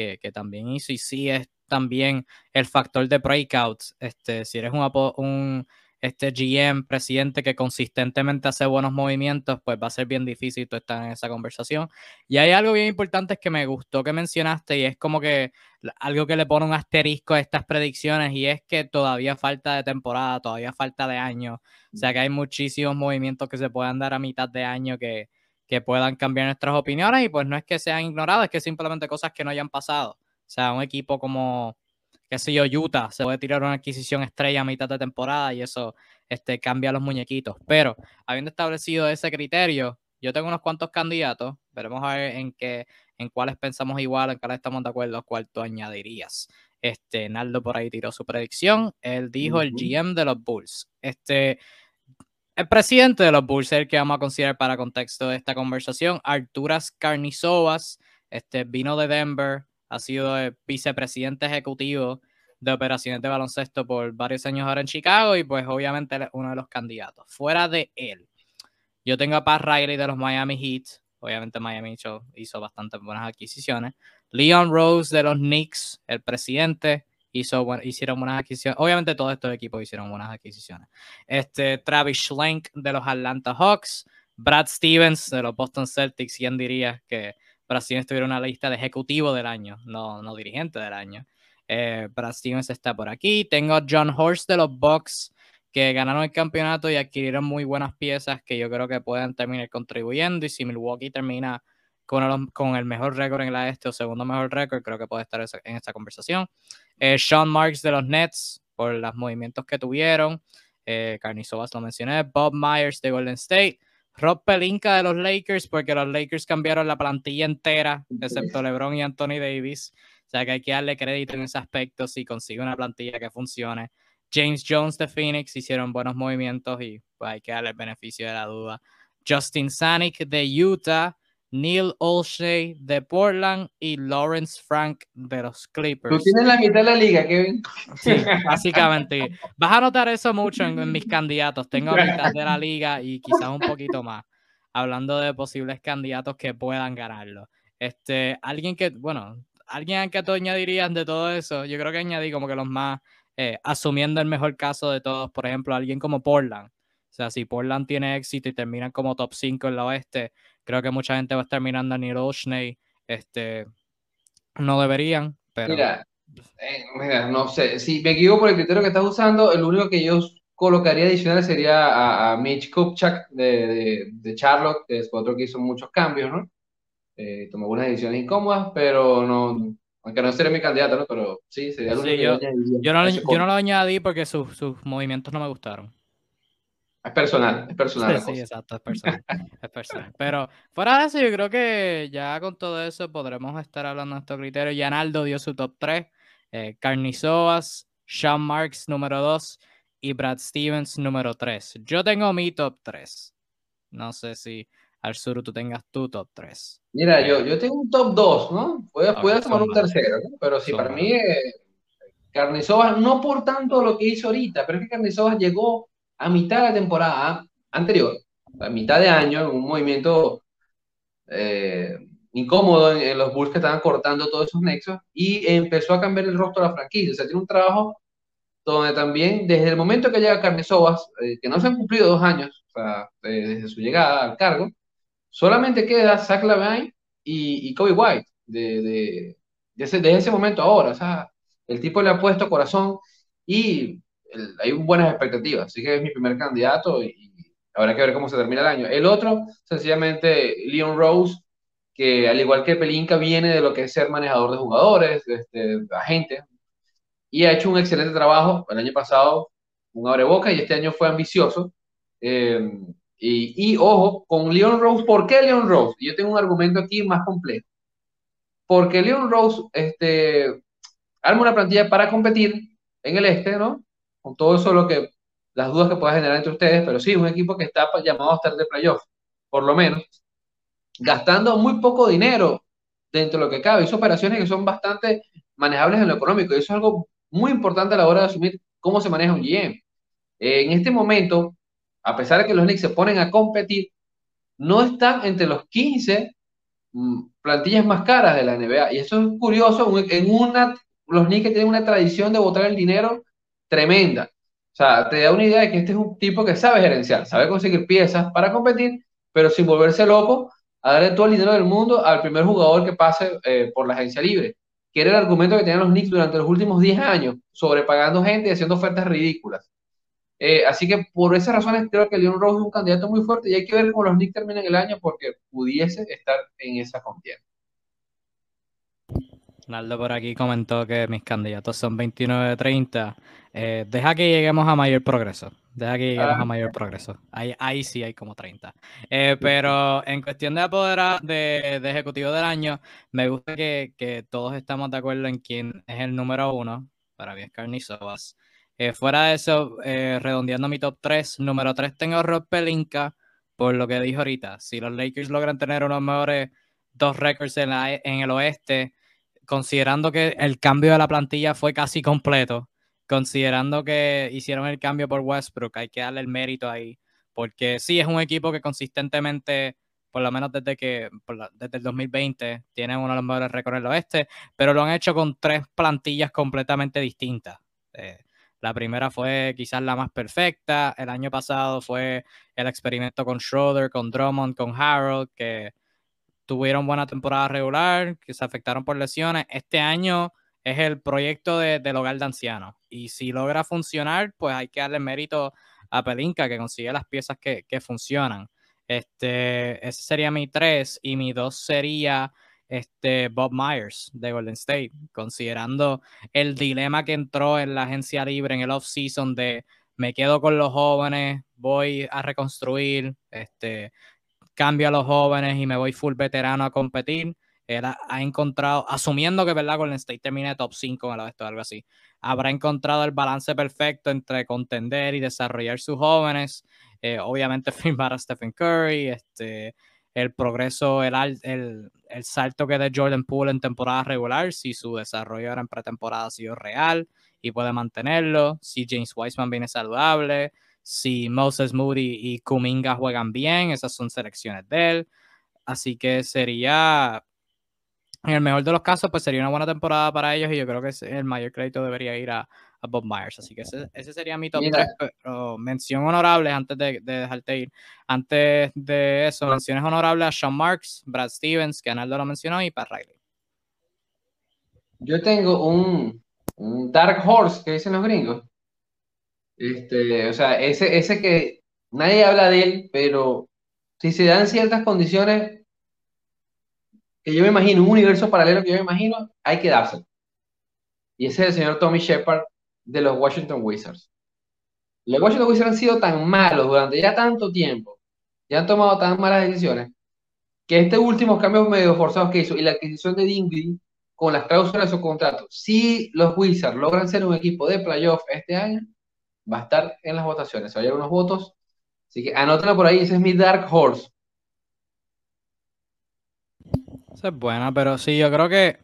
que, que también hizo. Y sí es también el factor de breakouts. Este, si eres un, un este GM, presidente que consistentemente hace buenos movimientos, pues va a ser bien difícil tú estar en esa conversación. Y hay algo bien importante que me gustó que mencionaste y es como que algo que le pone un asterisco a estas predicciones y es que todavía falta de temporada, todavía falta de año. O sea que hay muchísimos movimientos que se puedan dar a mitad de año que, que puedan cambiar nuestras opiniones y pues no es que sean ignorados, es que simplemente cosas que no hayan pasado. O sea, un equipo como qué sé yo, Utah se puede tirar una adquisición estrella a mitad de temporada y eso este, cambia los muñequitos. Pero habiendo establecido ese criterio, yo tengo unos cuantos candidatos, veremos a ver en qué, en cuáles pensamos igual, en cuáles estamos de acuerdo, cuál tú añadirías. Este, Naldo por ahí tiró su predicción. Él dijo el GM de los Bulls. Este, el presidente de los Bulls, el que vamos a considerar para contexto de esta conversación, Arturas Carnizovas, este, vino de Denver, ha sido vicepresidente ejecutivo de operaciones de baloncesto por varios años ahora en Chicago y pues obviamente es uno de los candidatos. Fuera de él, yo tengo a Pat Riley de los Miami Heat, obviamente Miami hizo, hizo bastantes buenas adquisiciones. Leon Rose de los Knicks, el presidente, hizo, hicieron buenas adquisiciones. Obviamente todos estos equipos hicieron buenas adquisiciones. Este, Travis Schlenk de los Atlanta Hawks, Brad Stevens de los Boston Celtics, ¿quién diría que Brad Stevens tuviera una lista de ejecutivo del año, no, no dirigente del año? Eh, Brad Stevens está por aquí. Tengo a John Horst de los Bucks, que ganaron el campeonato y adquirieron muy buenas piezas que yo creo que pueden terminar contribuyendo. Y si Milwaukee termina con el, mejor récord en la este o segundo mejor récord, creo que puede estar en esta conversación. Eh, Sean Marks de los Nets, por los movimientos que tuvieron. Eh, Carnizovas lo mencioné. Bob Myers de Golden State. Rob Pelinka de los Lakers, porque los Lakers cambiaron la plantilla entera, excepto LeBron y Anthony Davis. O sea que hay que darle crédito en ese aspecto si consigue una plantilla que funcione. James Jones de Phoenix hicieron buenos movimientos y pues, hay que darle el beneficio de la duda. Justin Sanic de Utah. Neil Olshey de Portland y Lawrence Frank de los Clippers. Tú tienes la mitad de la liga, Kevin. Sí, básicamente. Vas a notar eso mucho en, mis candidatos. Tengo la mitad de la liga y quizás un poquito más. Hablando de posibles candidatos que puedan ganarlo. Este, alguien que, bueno, alguien que tú añadirías de todo eso, yo creo que añadí como que los más, eh, asumiendo el mejor caso de todos, por ejemplo, alguien como Portland. O sea, si Portland tiene éxito y terminan como top 5 en la oeste, Creo que mucha gente va a estar mirando a Neil Olshney. Este, no deberían, pero. Mira, eh, mira, no sé. Si me equivoco por el criterio que estás usando, el único que yo colocaría adicional sería a, Mitch Kupchak de, de, Charlotte, que es otro que hizo muchos cambios, ¿no? Eh, tomó algunas decisiones incómodas, pero no, aunque no sería mi candidato, ¿no? Pero sí, sería el único yo, yo, no, yo, no, lo añadí porque sus, sus movimientos no me gustaron. Es personal, es personal. Sí, exacto, es <laughs> personal, es personal. Pero fuera de eso, yo creo que ya con todo eso podremos estar hablando de estos criterios. Yanaldo dio su top 3, eh, Carnizoas, Sean Marks número 2 y Brad Stevens número 3. Yo tengo mi top 3. No sé si al sur tú tengas tu top 3. Mira, yo, yo tengo un top 2, ¿no? Puedes, tomar un tercero, ¿no? Pero si para mí eh, no por tanto lo que hizo ahorita, pero es que Carnizovas llegó a mitad de la temporada anterior, a mitad de año, un movimiento eh, incómodo en, los Bulls que estaban cortando todos esos nexos y empezó a cambiar el rostro de la franquicia. O sea, tiene un trabajo donde también, desde el momento que llega Carnesovas, eh, que no se han cumplido dos años, o sea, desde su llegada al cargo, solamente queda Zach Lavine y, Kobe White de, de, ese, ese momento ahora. O sea, el tipo le ha puesto corazón y hay buenas expectativas, así que es mi primer candidato y, habrá que ver cómo se termina el año. El otro, sencillamente, Leon Rose, que al igual que Pelinka viene de lo que es ser manejador de jugadores, este, agente, y ha hecho un excelente trabajo. El año pasado, un abre boca, y este año fue ambicioso. Eh, y, y, ojo, con Leon Rose, ¿por qué Leon Rose? Yo tengo un argumento aquí más complejo. Porque Leon Rose este, arma una plantilla para competir en el este, ¿no? Con todo eso lo que, las dudas que pueda generar entre ustedes, pero sí, un equipo que está llamado a estar de playoff, por lo menos, gastando muy poco dinero dentro de lo que cabe. Hizo operaciones que son bastante manejables en lo económico, y eso es algo muy importante a la hora de asumir cómo se maneja un GM. en este momento, a pesar de que los Knicks se ponen a competir, no están entre los 15 mm, plantillas más caras de la NBA. Y eso es curioso, en una, los Knicks tienen una tradición de botar el dinero tremenda. O sea, te da una idea de que este es un tipo que sabe gerenciar, sabe conseguir piezas para competir, pero sin volverse loco a darle todo el dinero del mundo al primer jugador que pase eh, por la agencia libre, que era el argumento que tenían los Knicks durante los últimos 10 años, sobrepagando gente y haciendo ofertas ridículas. Eh, así que por esas razones creo que Leon Rose es un candidato muy fuerte y hay que ver cómo los Knicks terminan el año porque pudiese estar en esa contienda. Naldo por aquí comentó que mis candidatos son 29 de 30. Eh, deja que lleguemos a mayor progreso. Deja que lleguemos a ah. mayor progreso. Ahí, ahí sí hay como 30. Eh, pero en cuestión de apoderar de, de, ejecutivo del año, me gusta que, que, todos estamos de acuerdo en quién es el número uno. Para mí es Carnizovas. Eh, fuera de eso, redondeando mi top 3, número 3 tengo Rob Pelinka, por lo que dijo ahorita. Si los Lakers logran tener unos mejores dos récords en, en el oeste, considerando que el cambio de la plantilla fue casi completo, considerando que hicieron el cambio por Westbrook, hay que darle el mérito ahí, porque sí es un equipo que consistentemente, por lo menos desde que desde el 2020, tiene uno de los mejores récords en el oeste, pero lo han hecho con tres plantillas completamente distintas. Eh, la primera fue quizás la más perfecta. El año pasado fue el experimento con Schroeder, con Drummond, con Harold, que tuvieron buena temporada regular, que se afectaron por lesiones. Este año es el proyecto del hogar de ancianos. Y si logra funcionar, pues hay que darle mérito a Pelinka, que consigue las piezas que, funcionan. Este, ese sería mi tres. Y mi dos sería este, Bob Myers de Golden State, considerando el dilema que entró en la agencia libre en el off-season de me quedo con los jóvenes, voy a reconstruir, este, cambio a los jóvenes y me voy full veterano a competir. Él ha, encontrado, asumiendo que verdad Golden State termine top 5 en el oeste o algo así, habrá encontrado el balance perfecto entre contender y desarrollar sus jóvenes. Eh, obviamente <laughs> firmar a Stephen Curry, este, el progreso, el, el, el salto que de Jordan Poole en temporada regular, si su desarrollo ahora en pretemporada ha sido real y puede mantenerlo, si James Wiseman viene saludable, si Moses Moody y Kuminga juegan bien, esas son selecciones de él. Así que sería, en el mejor de los casos, pues sería una buena temporada para ellos y yo creo que el mayor crédito debería ir a, Bob Myers. Así que ese, sería mi top 3. Pero mención honorable antes de, dejarte ir. Antes de eso, menciones honorables a Sean Marks, Brad Stevens, que Analdo lo mencionó, y Pat Riley. Yo tengo un, un Dark Horse que dicen los gringos este, o sea, ese, ese que nadie habla de él, pero si se dan ciertas condiciones que yo me imagino, un universo paralelo que yo me imagino, hay que dárselo. Y ese es el señor Tommy Shepard de los Washington Wizards. Los Washington Wizards han sido tan malos durante ya tanto tiempo, ya han tomado tan malas decisiones, que este último cambio medio forzados que hizo y la adquisición de Dingley con las cláusulas de su contrato, si los Wizards logran ser un equipo de playoff este año, va a estar en las votaciones. Va a unos votos. Así que anótalo por ahí. Ese es mi Dark Horse. Esa es buena, pero sí, yo creo que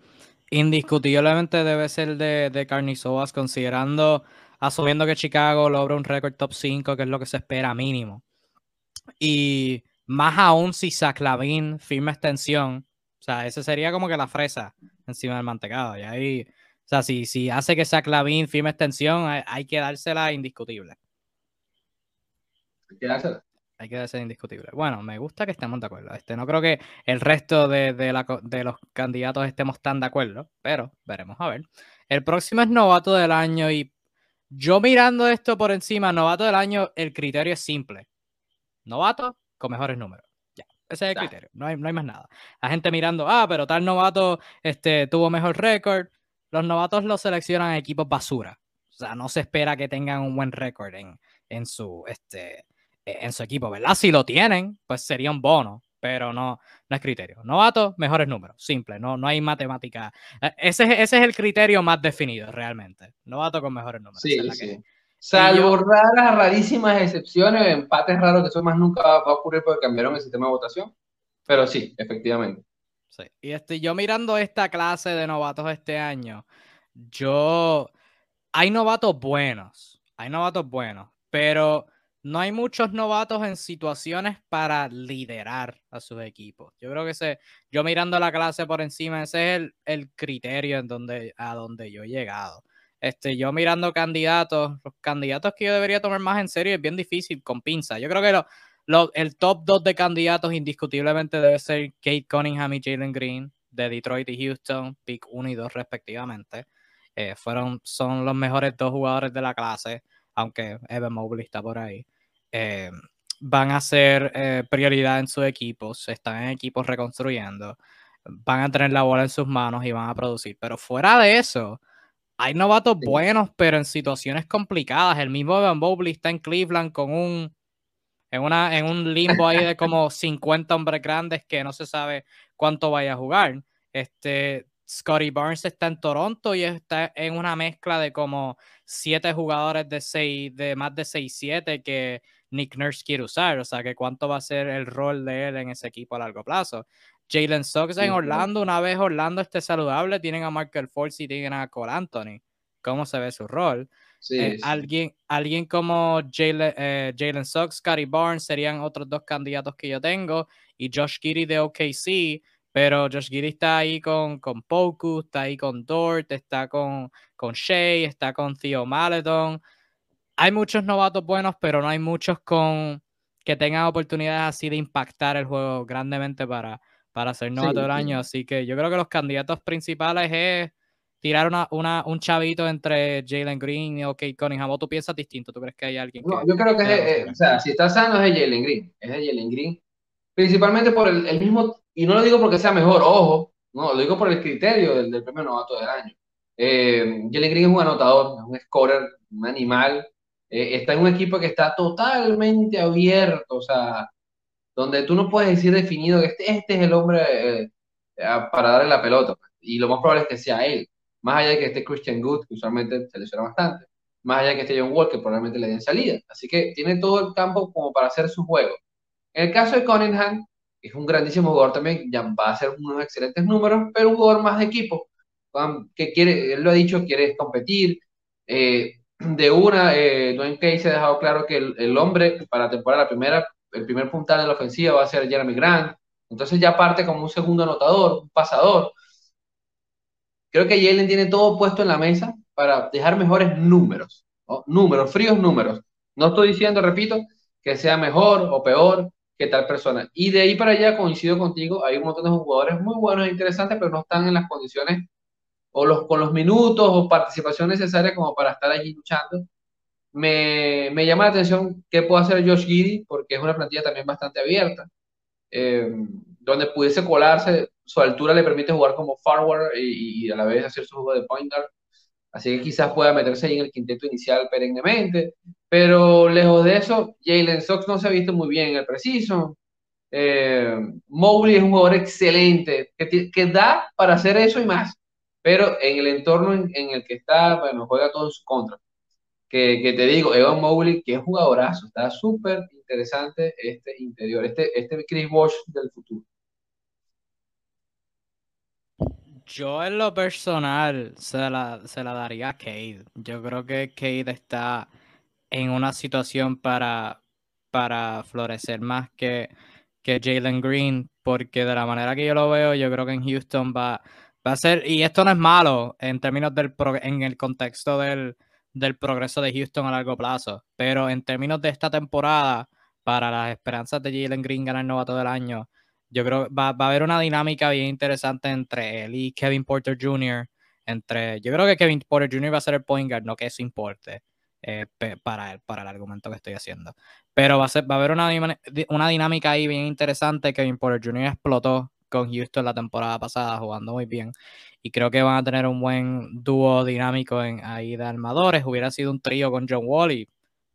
indiscutiblemente debe ser de, de Carnizovas, considerando, asumiendo que Chicago logra un récord top 5, que es lo que se espera mínimo. Y más aún si Zach Lavin firma extensión. O sea, ese sería como que la fresa encima del mantecado. Y ahí o sea, si, si hace que Zach Lavin firme extensión, hay, que dársela indiscutible. Hay que dársela. Hay que dársela indiscutible. Bueno, me gusta que estemos de acuerdo. Este, no creo que el resto de, de, los candidatos estemos tan de acuerdo, pero veremos a ver. El próximo es novato del año y yo mirando esto por encima, novato del año, el criterio es simple. Novato con mejores números. Ya, ese es el criterio. No hay, no hay más nada. La gente mirando, ah, pero tal novato este, tuvo mejor récord los novatos los seleccionan equipos basura. O sea, no se espera que tengan un buen récord en, en, su, este, en su equipo, ¿verdad? Si lo tienen, pues sería un bono, pero no, no es criterio. Novatos, mejores números, simple, no, no hay matemática. E, ese, ese es el criterio más definido realmente. Novato con mejores números. Sí, sí. Salvo raras, rarísimas excepciones, empates raros que eso más nunca va a ocurrir porque cambiaron el sistema de votación. Pero sí, efectivamente. Y estoy yo mirando esta clase de novatos este año, yo hay novatos buenos, hay novatos buenos, pero no hay muchos novatos en situaciones para liderar a sus equipos. Yo creo que ese, yo mirando la clase por encima, ese es el, criterio en donde, a donde yo he llegado. Este, yo mirando candidatos, los candidatos que yo debería tomar más en serio es bien difícil con pinza. Yo creo que lo, el top 2 de candidatos indiscutiblemente debe ser Kate Cunningham y Jalen Green de Detroit y Houston, pick 1 y 2 respectivamente. Eh, fueron, son los mejores dos jugadores de la clase, aunque Evan Mobley está por ahí. Eh, van a ser eh, prioridad en sus equipos, están en equipos reconstruyendo. van a tener la bola en sus manos y van a producir. Pero fuera de eso, hay novatos buenos, pero en situaciones complicadas. El mismo Evan Mobley está en Cleveland con un en, una, en un limbo ahí de como <laughs> 50 hombres grandes que no se sabe cuánto vaya a jugar. Este, Scotty Barnes está en Toronto y está en una mezcla de como siete jugadores de, seis, de más de 6-7 que Nick Nurse quiere usar. O sea, que cuánto va a ser el rol de él en ese equipo a largo plazo. Jalen Sox en Orlando, una vez Orlando esté saludable, tienen a Michael Force y tienen a Cole Anthony. ¿Cómo se ve su rol? Eh, alguien, alguien como Jalen, eh, Jalen Scotty Barnes serían otros dos candidatos que yo tengo. Y Josh Giddy de OKC. Pero Josh Giddy está ahí con, con Poku, está ahí con Dort, está con, con Shea, está con Theo Maledon. Hay muchos novatos buenos, pero no hay muchos con que tengan oportunidades así de impactar el juego grandemente para, para ser novato del año. Así que yo creo que los candidatos principales es tirar una, una, un chavito entre Jalen Green y OK Cunningham. ¿O tú piensas distinto? ¿Tú crees que hay alguien no, yo creo que, es, eh, o sea, si está sano es Jalen Green. Es Jalen Green. Principalmente por el, el, mismo, y no lo digo porque sea mejor, ojo, no, lo digo por el criterio del, del premio novato del año. Eh, Jalen Green es un anotador, es un scorer, un animal. Eh, está en un equipo que está totalmente abierto, o sea, donde tú no puedes decir definido que este, este es el hombre eh, para darle la pelota. Pues, y lo más probable es que sea él. Más allá de que esté Christian Good, que usualmente se lesiona bastante. Más allá de que esté John Wall, que probablemente le den salida. Así que tiene todo el campo como para hacer su juego. En el caso de Cunningham, es un grandísimo jugador también, ya va a hacer unos excelentes números, pero un jugador más de equipo, que quiere, él lo ha dicho, quiere competir. Eh, de una, eh, Dwayne Case ha dejado claro que el, hombre para la temporada primera el primer puntal de la ofensiva va a ser Jeremy Grant. Entonces ya parte como un segundo anotador, un pasador. Creo que Jalen tiene todo puesto en la mesa para dejar mejores números. Números, fríos números. No estoy diciendo, repito, que sea mejor o peor que tal persona. Y de ahí para allá coincido contigo, hay un montón de jugadores muy buenos e interesantes, pero no están en las condiciones o los, con los minutos o participación necesaria como para estar allí luchando. Me, me, llama la atención qué puede hacer Josh Giddy, porque es una plantilla también bastante abierta, eh, donde pudiese colarse, su altura le permite jugar como forward y, a la vez hacer su juego de point guard, así que quizás pueda meterse ahí en el quinteto inicial perennemente, pero lejos de eso, Jalen Sox no se ha visto muy bien en el preciso. Eh, Mowgli es un jugador excelente, que, que, da para hacer eso y más, pero en el entorno en, en el que está, bueno, juega todo en su contra que, te digo, Evan Mobley, que es jugadorazo, está súper interesante este interior, este, este Chris Bosh del futuro. Yo en lo personal se la, se la daría a Cade. Yo creo que Cade está en una situación para, para florecer más que, que Jalen Green, porque de la manera que yo lo veo, yo creo que en Houston va, va a ser, y esto no es malo en términos del, en el contexto del, del progreso de Houston a largo plazo. Pero en términos de esta temporada, para las esperanzas de Jalen Green ganar novato del año, yo creo que va, a haber una dinámica bien interesante entre él y Kevin Porter Jr. Entre, yo creo que Kevin Porter Jr. va a ser el point guard, no que eso importe eh, para, él, para el argumento que estoy haciendo. Pero va a, ser, va a haber una, una dinámica ahí bien interesante. Kevin Porter Jr. explotó con Houston la temporada pasada, jugando muy bien y creo que van a tener un buen dúo dinámico en, ahí de armadores. Hubiera sido un trío con John Wall y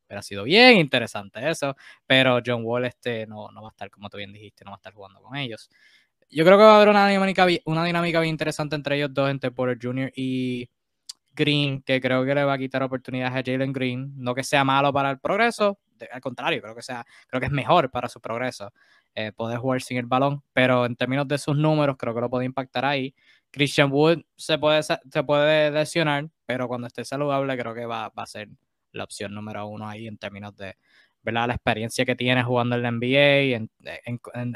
hubiera sido bien interesante eso, pero John Wall este no, no va a estar, como tú bien dijiste, no va a estar jugando con ellos. Yo creo que va a haber una dinámica, una dinámica bien interesante entre ellos dos, entre Porter Jr. y Green, que creo que le va a quitar oportunidades a Jalen Green. No que sea malo para el progreso, al contrario, creo que, sea, creo que es mejor para su progreso eh, poder jugar sin el balón, pero en términos de sus números, creo que lo puede impactar ahí. Christian Wood se puede, se puede lesionar, pero cuando esté saludable creo que va, va a ser la opción número uno ahí en términos de ¿verdad? la experiencia que tiene jugando en la NBA, en, en, en,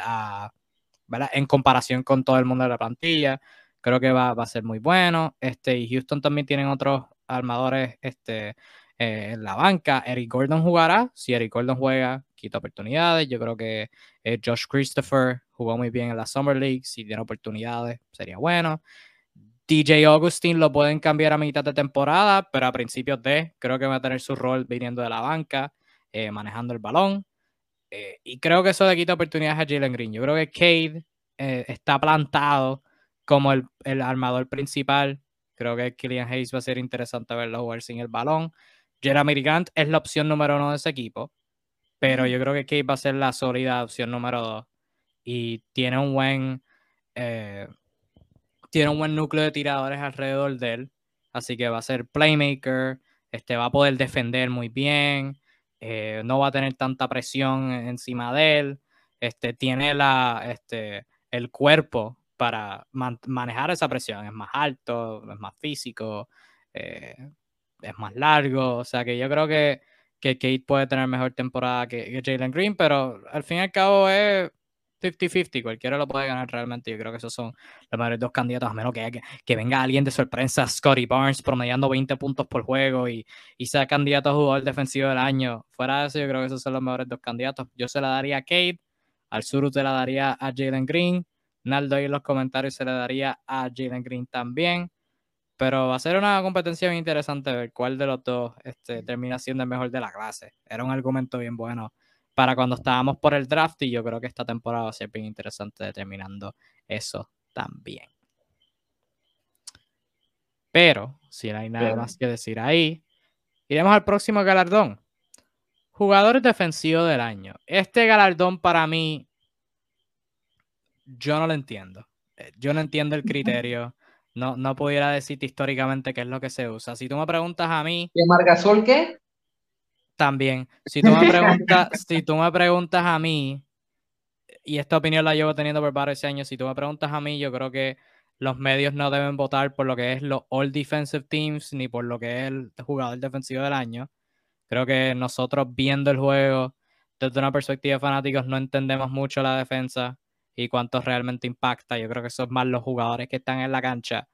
¿verdad? en comparación con todo el mundo de la plantilla. Creo que va, va, a ser muy bueno. Este, y Houston también tienen otros armadores este, eh, en la banca. Eric Gordon jugará. Si Eric Gordon juega, quita oportunidades. Yo creo que eh, Josh Christopher jugó muy bien en la Summer League, si tiene oportunidades sería bueno. DJ Augustin lo pueden cambiar a mitad de temporada, pero a principios de, creo que va a tener su rol viniendo de la banca, eh, manejando el balón. Y creo que eso le quita oportunidades a Jalen Green. Yo creo que Cade está plantado como el, armador principal. Creo que Killian Hayes va a ser interesante verlo jugar sin el balón. Jeremy Grant es la opción número uno de ese equipo, pero yo creo que Kate va a ser la sólida opción número dos. Y tiene un buen, eh, tiene un buen núcleo de tiradores alrededor de él. Así que va a ser playmaker, este, va a poder defender muy bien, eh, no va a tener tanta presión encima de él, este, tiene la, este, el cuerpo para manejar esa presión, es más alto, es más físico, eh, es más largo, o sea que yo creo que, que Kate puede tener mejor temporada que, Jalen Green, pero al fin y al cabo es 50-50, cualquiera lo puede ganar realmente. Yo creo que esos son los mejores dos candidatos, a menos que, que, venga alguien de sorpresa, Scotty Barnes promediando 20 puntos por juego y, y sea candidato a jugador defensivo del año. Fuera de eso, yo creo que esos son los mejores dos candidatos. Yo se la daría a Kate, al sur se la daría a Jalen Green, Naldo ahí en los comentarios se le daría a Jalen Green también. Pero va a ser una competencia bien interesante ver cuál de los dos este, termina siendo el mejor de la clase. Era un argumento bien bueno para cuando estábamos por el draft y yo creo que esta temporada va a ser bien interesante determinando eso también. Pero, si no hay nada más que decir ahí, iremos al próximo galardón. Jugador defensivo del año. Este galardón para mí, yo no lo entiendo. Eh, yo no entiendo el <laughs> criterio. No, no pudiera decirte históricamente qué es lo que se usa. Si tú me preguntas a mí. ¿Qué Margasol qué? también. Si tú me preguntas, si tú me preguntas a mí, y esta opinión la llevo teniendo por varios años, si tú me preguntas a mí, yo creo que los medios no deben votar por lo que es los All Defensive Teams ni por lo que es el jugador defensivo del año. Creo que nosotros viendo el juego desde una perspectiva de fanáticos no entendemos mucho la defensa y cuánto realmente impacta. Yo creo que son más los jugadores que están en la cancha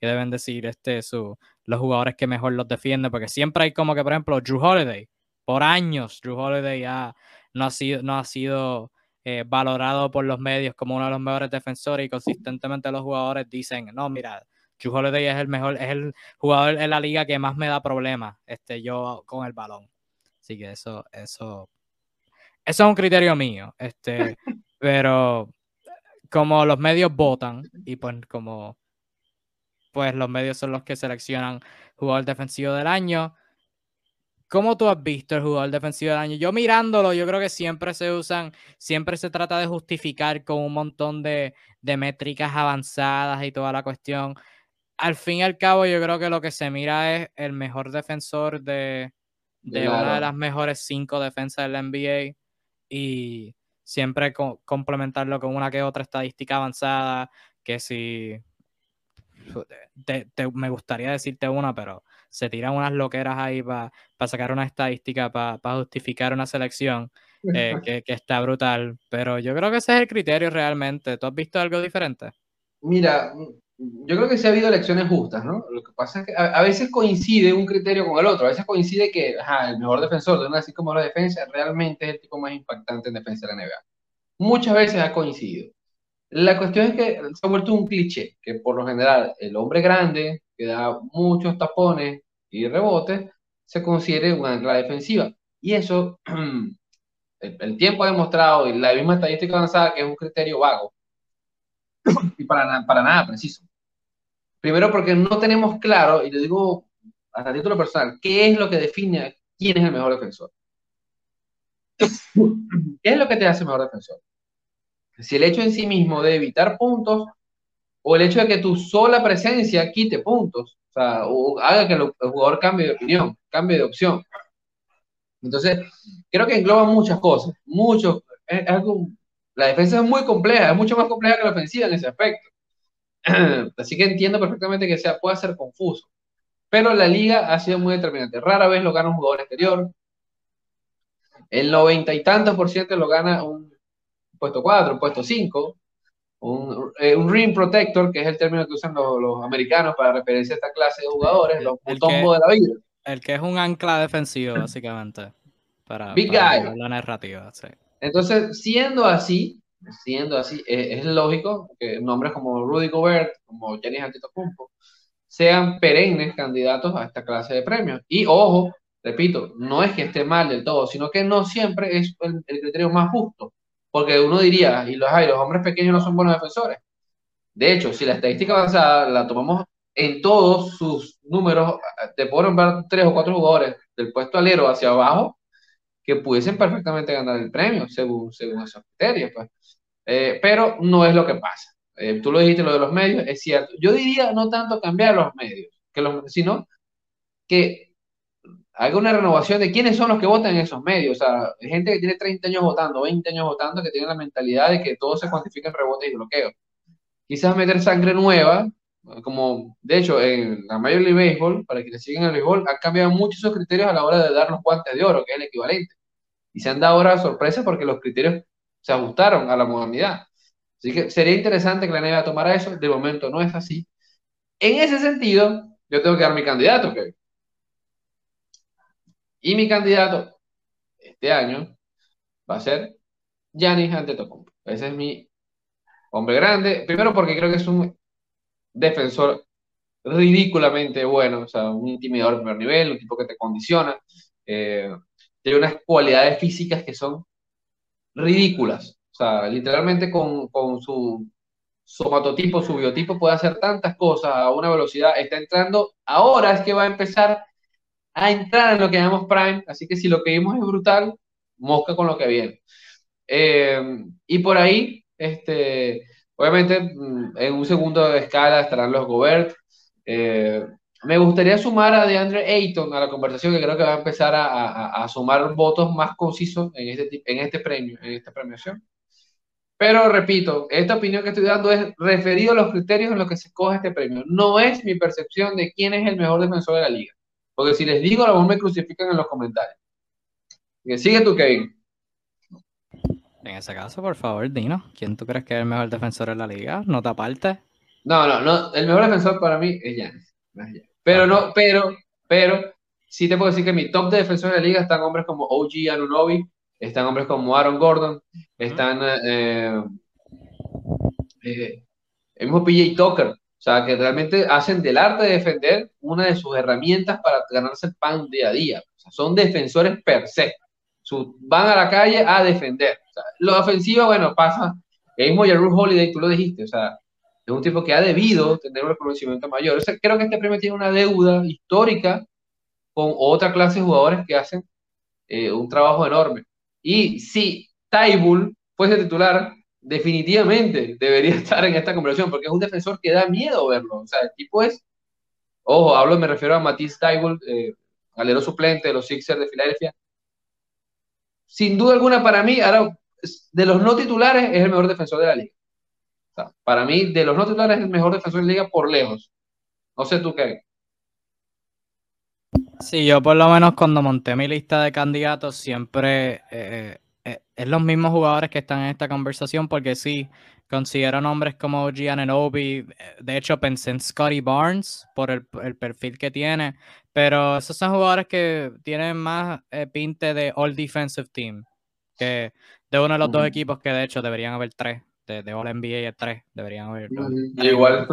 que deben decir este, su, los jugadores que mejor los defienden, porque siempre hay como que, por ejemplo, Drew Holiday por años Drew Holiday ya no ha sido, no ha sido eh, valorado por los medios como uno de los mejores defensores y consistentemente los jugadores dicen, no, mira, Drew Holiday es el mejor, es el jugador en la liga que más me da problemas, este, yo con el balón. Así que eso, eso, eso es un criterio mío, este, <laughs> pero como los medios votan y pues como pues los medios son los que seleccionan jugador defensivo del año, ¿Cómo tú has visto el jugador defensivo del año? Yo mirándolo, yo creo que siempre se usan, siempre se trata de justificar con un montón de, métricas avanzadas y toda la cuestión. Al fin y al cabo, yo creo que lo que se mira es el mejor defensor de, una de las mejores cinco defensas del NBA y siempre complementarlo con una que otra estadística avanzada, que si me gustaría decirte una, pero se tiran unas loqueras ahí para sacar una estadística, para justificar una selección eh, <laughs> que, está brutal. Pero yo creo que ese es el criterio realmente. ¿Tú has visto algo diferente? Mira, yo creo que sí ha habido elecciones justas, ¿no? Lo que pasa es que a, veces coincide un criterio con el otro. A veces coincide que el mejor defensor de una así como la defensa realmente es el tipo más impactante en defensa de la NBA. Muchas veces ha coincidido. La cuestión es que se ha vuelto un cliché, que por lo general el hombre grande, que da muchos tapones y rebotes, se considere una ancla defensiva. Y eso, <clears throat> el, tiempo ha demostrado, y la misma estadística avanzada, que es un criterio vago y para, para nada preciso. Primero porque no tenemos claro, y le digo a título personal, qué es lo que define quién es el mejor defensor. <laughs> ¿Qué es lo que te hace mejor defensor? Si el hecho en sí mismo de evitar puntos o el hecho de que tu sola presencia quite puntos, o sea, o haga que el jugador cambie de opinión, cambie de opción. Entonces, creo que engloba muchas cosas, mucho, la defensa es muy compleja, es mucho más compleja que la ofensiva en ese aspecto. <clears throat> Así que entiendo perfectamente que sea, pueda ser confuso. Pero la liga ha sido muy determinante. Rara vez lo gana un jugador exterior. El noventa y tantos por ciento lo gana un puesto 4, un puesto 5 un, eh, un, ring protector, que es el término que usan los, americanos para referencia a esta clase de jugadores, los el de la vida. El que es un ancla defensivo, <clears throat> básicamente, para, la narrativa. Entonces, siendo así, siendo así, es, lógico que nombres como Rudy Gobert, como Jenny Antetokounmpo, sean perennes candidatos a esta clase de premios. Y ojo, repito, no es que esté mal del todo, sino que no siempre es el criterio más justo porque uno diría, y los, hay, los hombres pequeños no son buenos defensores. De hecho, si la estadística avanzada la tomamos en todos sus números, te puedo nombrar tres o cuatro jugadores del puesto alero hacia abajo que pudiesen perfectamente ganar el premio según, según esos criterios. Pues. Eh, pero no es lo que pasa. Eh, tú lo dijiste, lo de los medios, es cierto. Yo diría no tanto cambiar los medios, que los, sino que haga una renovación de quiénes son los que votan en esos medios. O sea, gente que tiene 30 años votando, 20 años votando, que tiene la mentalidad de que todo se cuantifica en rebotes y bloqueos. Quizás meter sangre nueva, como de hecho en la Major League Baseball, para quienes siguen el béisbol, han cambiado mucho esos criterios a la hora de dar los guantes de oro, que es el equivalente. Y se han dado ahora sorpresas porque los criterios se ajustaron a la modernidad. Así que sería interesante que la NBA tomara eso. De momento no es así. En ese sentido, yo tengo que dar mi candidato, Kevin. Y mi candidato este año va a ser Giannis Antetokounmpo. Ese es mi hombre grande. Primero porque creo que es un defensor ridículamente bueno, o sea, un intimidador de primer nivel, un tipo que te condiciona. Eh, tiene unas cualidades físicas que son ridículas. O sea, literalmente con, con su somatotipo, su biotipo puede hacer tantas cosas a una velocidad. Está entrando, ahora es que va a empezar a entrar en lo que llamamos Prime, así que si lo que vimos es brutal, mosca con lo que viene. Eh, y por ahí, este, obviamente, mm, en un segundo de escala estarán los Gobert. Eh, me gustaría sumar a DeAndre Ayton a la conversación, que creo que va a empezar a, a, sumar votos más concisos en este, en este premio, en esta premiación. Pero repito, esta opinión que estoy dando es referido a los criterios en los que se escoge este premio. No es mi percepción de quién es el mejor defensor de la liga. Porque si les digo, a lo mejor me crucifican en los comentarios. Sigue tú, Kevin. En ese caso, por favor, Dino, ¿quién tú crees que es el mejor defensor de la liga? ¿No te aparte? No, no, no. El mejor defensor para mí es Giannis. Pero no, pero, pero, sí te puedo decir que mi top de defensores de la liga están hombres como OG Anunobi, están hombres como Aaron Gordon, están eh, eh, el mismo PJ Tucker, o sea, que realmente hacen del arte de defender una de sus herramientas para ganarse el pan día a día. O sea, son defensores per se. van a la calle a defender. O sea, lo ofensivo, bueno, pasa. El mismo Jarrell Holiday, tú lo dijiste, o sea, es un tipo que ha debido tener un reconocimiento mayor. O sea, creo que este premio tiene una deuda histórica con otra clase de jugadores que hacen eh, un trabajo enorme. Y si Taibul fuese titular, definitivamente debería <laughs> estar en esta conversación, porque es un defensor que da miedo verlo. O sea, el tipo es, ojo, hablo, me refiero a Matisse Taibul, eh, alero suplente de los Sixers de Filadelfia. Sin duda alguna, para mí, ahora, de los no titulares, es el mejor defensor de la liga. Para mí, de los no titulares, es el mejor defensor de la liga por lejos. No sé tú qué. Sí, yo por lo menos cuando monté mi lista de candidatos siempre eh, eh, es los mismos jugadores que están en esta conversación porque sí, considero nombres como Giannobi, eh, de hecho pensé en Scotty Barnes por el, perfil que tiene, pero esos son jugadores que tienen más pinte de All Defensive Team que de uno de los dos equipos que de hecho deberían haber tres de, de All NBA 3 deberían haber. igual.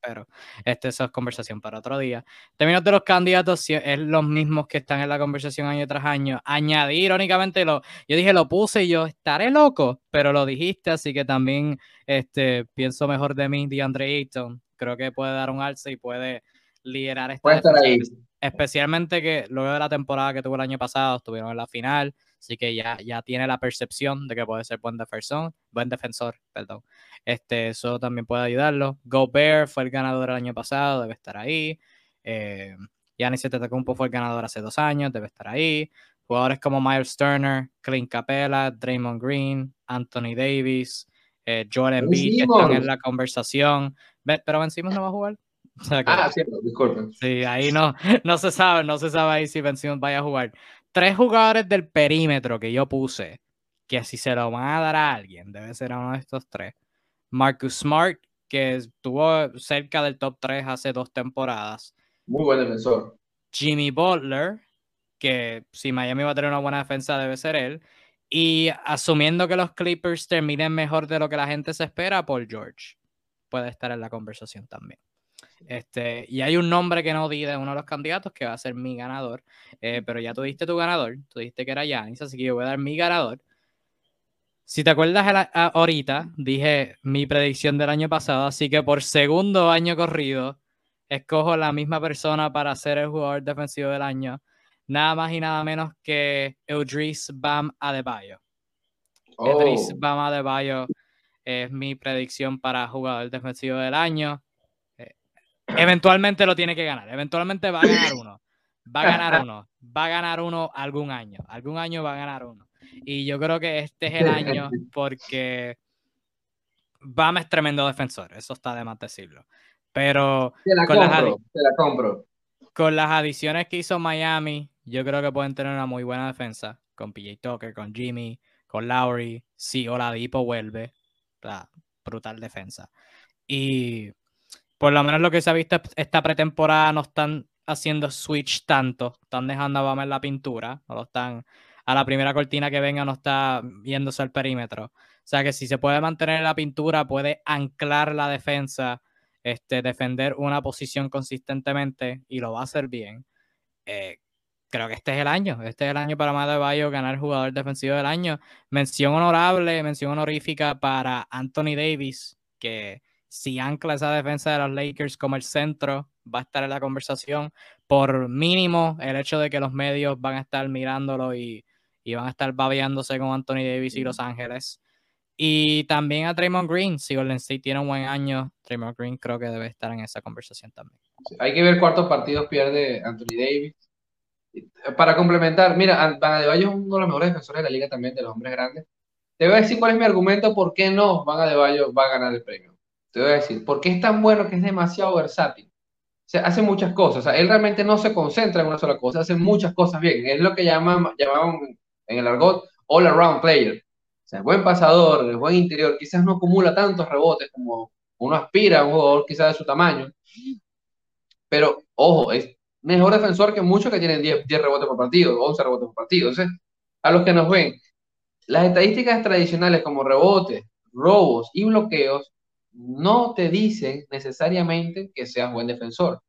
Pero este, esa es conversación para otro día. Términos de los candidatos, es los mismos que están en la conversación año tras año. Añadir, irónicamente, lo, yo dije, lo puse y yo estaré loco, pero lo dijiste, así que también este, pienso mejor de mí, DeAndre Ayton. Creo que puede dar un alce y puede liderar esta. Puede estar ahí. Especialmente que luego de la temporada que tuvo el año pasado, estuvieron en la final Así que ya, ya tiene la percepción de que puede ser buen defensor, buen defensor, perdón. Este, eso también puede ayudarlo. Gobert fue el ganador el año pasado, debe estar ahí. Eh, Giannis Antetokounmpo fue el ganador hace dos años, debe estar ahí. Jugadores como Miles Turner, Clint Capella, Draymond Green, Anthony Davis, eh, Joel Embiid, que están en la conversación. Pero Ben Simmons no va a jugar. <laughs> ah, cierto, disculpen. Sí, ahí no, <laughs> no se sabe, no se sabe ahí si Ben Simmons vaya a jugar tres jugadores del perímetro que yo puse, que si se lo van a dar a alguien, debe ser a uno de estos tres. Marcus Smart, que estuvo cerca del top 3 hace dos temporadas. Muy buen defensor. Jimmy Butler, que si Miami va a tener una buena defensa, debe ser él. Y asumiendo que los Clippers terminen mejor de lo que la gente se espera, Paul George puede estar en la conversación también. Este, y hay un nombre que no di de uno de los candidatos que va a ser mi ganador. Eh, pero ya tú diste tu ganador. Tú dijiste que era Yanis, así que yo voy a dar mi ganador. Si te acuerdas ahorita, dije mi predicción del año pasado, así que por segundo año corrido, escojo la misma persona para ser el jugador defensivo del año, nada más y nada menos que Eudris Bam Adebayo. Oh. Bam Adebayo es mi predicción para jugador defensivo del año. Eventualmente lo tiene que ganar, eventualmente va a ganar uno, va a ganar <laughs> uno, va a ganar uno algún año, algún año va a ganar uno. Y yo creo que este es el año porque Bam es tremendo defensor, eso está de más decirlo. Pero con, las compro. con las adiciones que hizo Miami, yo creo que pueden tener una muy buena defensa. Con PJ Tucker, con Jimmy, con Lowry. Si Oladipo vuelve, brutal defensa. Y por lo menos lo que se ha visto esta pretemporada no están haciendo switch tanto, están dejando a Bam en la pintura, no lo están a la primera cortina que venga no está viéndose el perímetro. O sea que si se puede mantener la pintura, puede anclar la defensa, este, defender una posición consistentemente y lo va a hacer bien. Eh, creo que este es el año. Este es el año para Matt Bayo ganar jugador defensivo del año. Mención honorable, mención honorífica para Anthony Davis, que si ancla esa defensa de los Lakers como el centro, va a estar en la conversación. Por mínimo, el hecho de que los medios van a estar mirándolo y y van a estar babeándose con Anthony Davis y Los Ángeles. Y también a Draymond Green, si Golden State tiene un buen año, Draymond Green creo que debe estar en esa conversación también. hay que ver cuántos partidos pierde Anthony Davis. Para complementar, mira, Van Adebayo es uno de los mejores defensores de la liga también, de los hombres grandes. Te voy a decir cuál es mi argumento por qué no Van Adebayo va a ganar el premio. Te voy a decir, porque es tan bueno que es demasiado versátil. O sea, hace muchas cosas. O sea, él realmente no se concentra en una sola cosa, hace muchas cosas bien. Es lo que llaman, llamaban en el argot all around player. O sea, buen pasador, buen interior, quizás no acumula tantos rebotes como uno aspira a un jugador quizás de su tamaño. Pero, ojo, es mejor defensor que muchos que tienen 10, 10 rebotes por partido, 11 rebotes por partido. Entonces, a los que nos ven, las estadísticas tradicionales como rebotes, robos y bloqueos no te dicen necesariamente que seas buen defensor.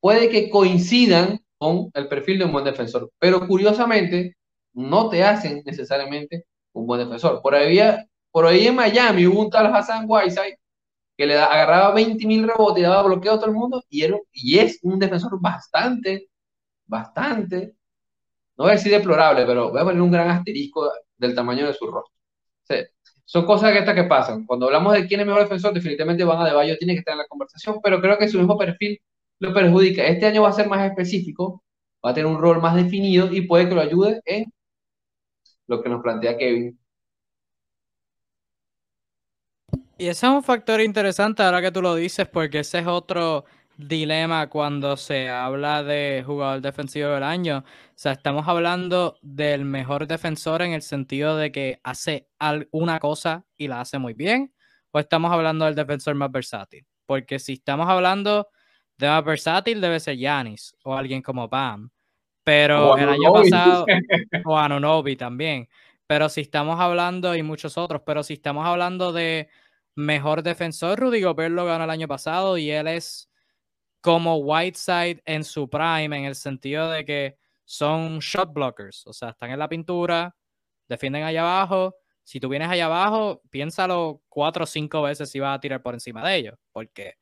Puede que coincidan con el perfil de un buen defensor, pero curiosamente no te hacen necesariamente un buen defensor. Por ahí, por ahí en Miami hubo un tal Hassan Whiteside que le agarraba 20 mil rebotes y daba bloqueo a todo el mundo y, y es un defensor bastante, bastante, no voy a decir deplorable, pero voy a poner un gran asterisco del tamaño de su rostro. Son cosas que estas que pasan. Cuando hablamos de quién es mejor defensor, definitivamente Van Adebayo tiene que estar en la conversación, pero creo que su mismo perfil lo perjudica. Este año va a ser más específico, va a tener un rol más definido y puede que lo ayude en lo que nos plantea Kevin. Y ese es un factor interesante ahora que tú lo dices, porque ese es otro dilema cuando se habla de jugador defensivo del año. O sea, estamos hablando del mejor defensor en el sentido de que hace una cosa y la hace muy bien, o estamos hablando del defensor más versátil. Porque si estamos hablando de más versátil, debe ser Yanis o alguien como Pam. Pero el año pasado, <laughs> o Anunobi también. Pero si estamos hablando, y muchos otros, pero si estamos hablando de mejor defensor, Rudy Gobert lo ganó el año pasado y él es como Whiteside en su prime, en el sentido de que son shot blockers, o sea, están en la pintura, defienden allá abajo. Si tú vienes allá abajo, piénsalo cuatro o cinco veces si vas a tirar por encima de ellos, porque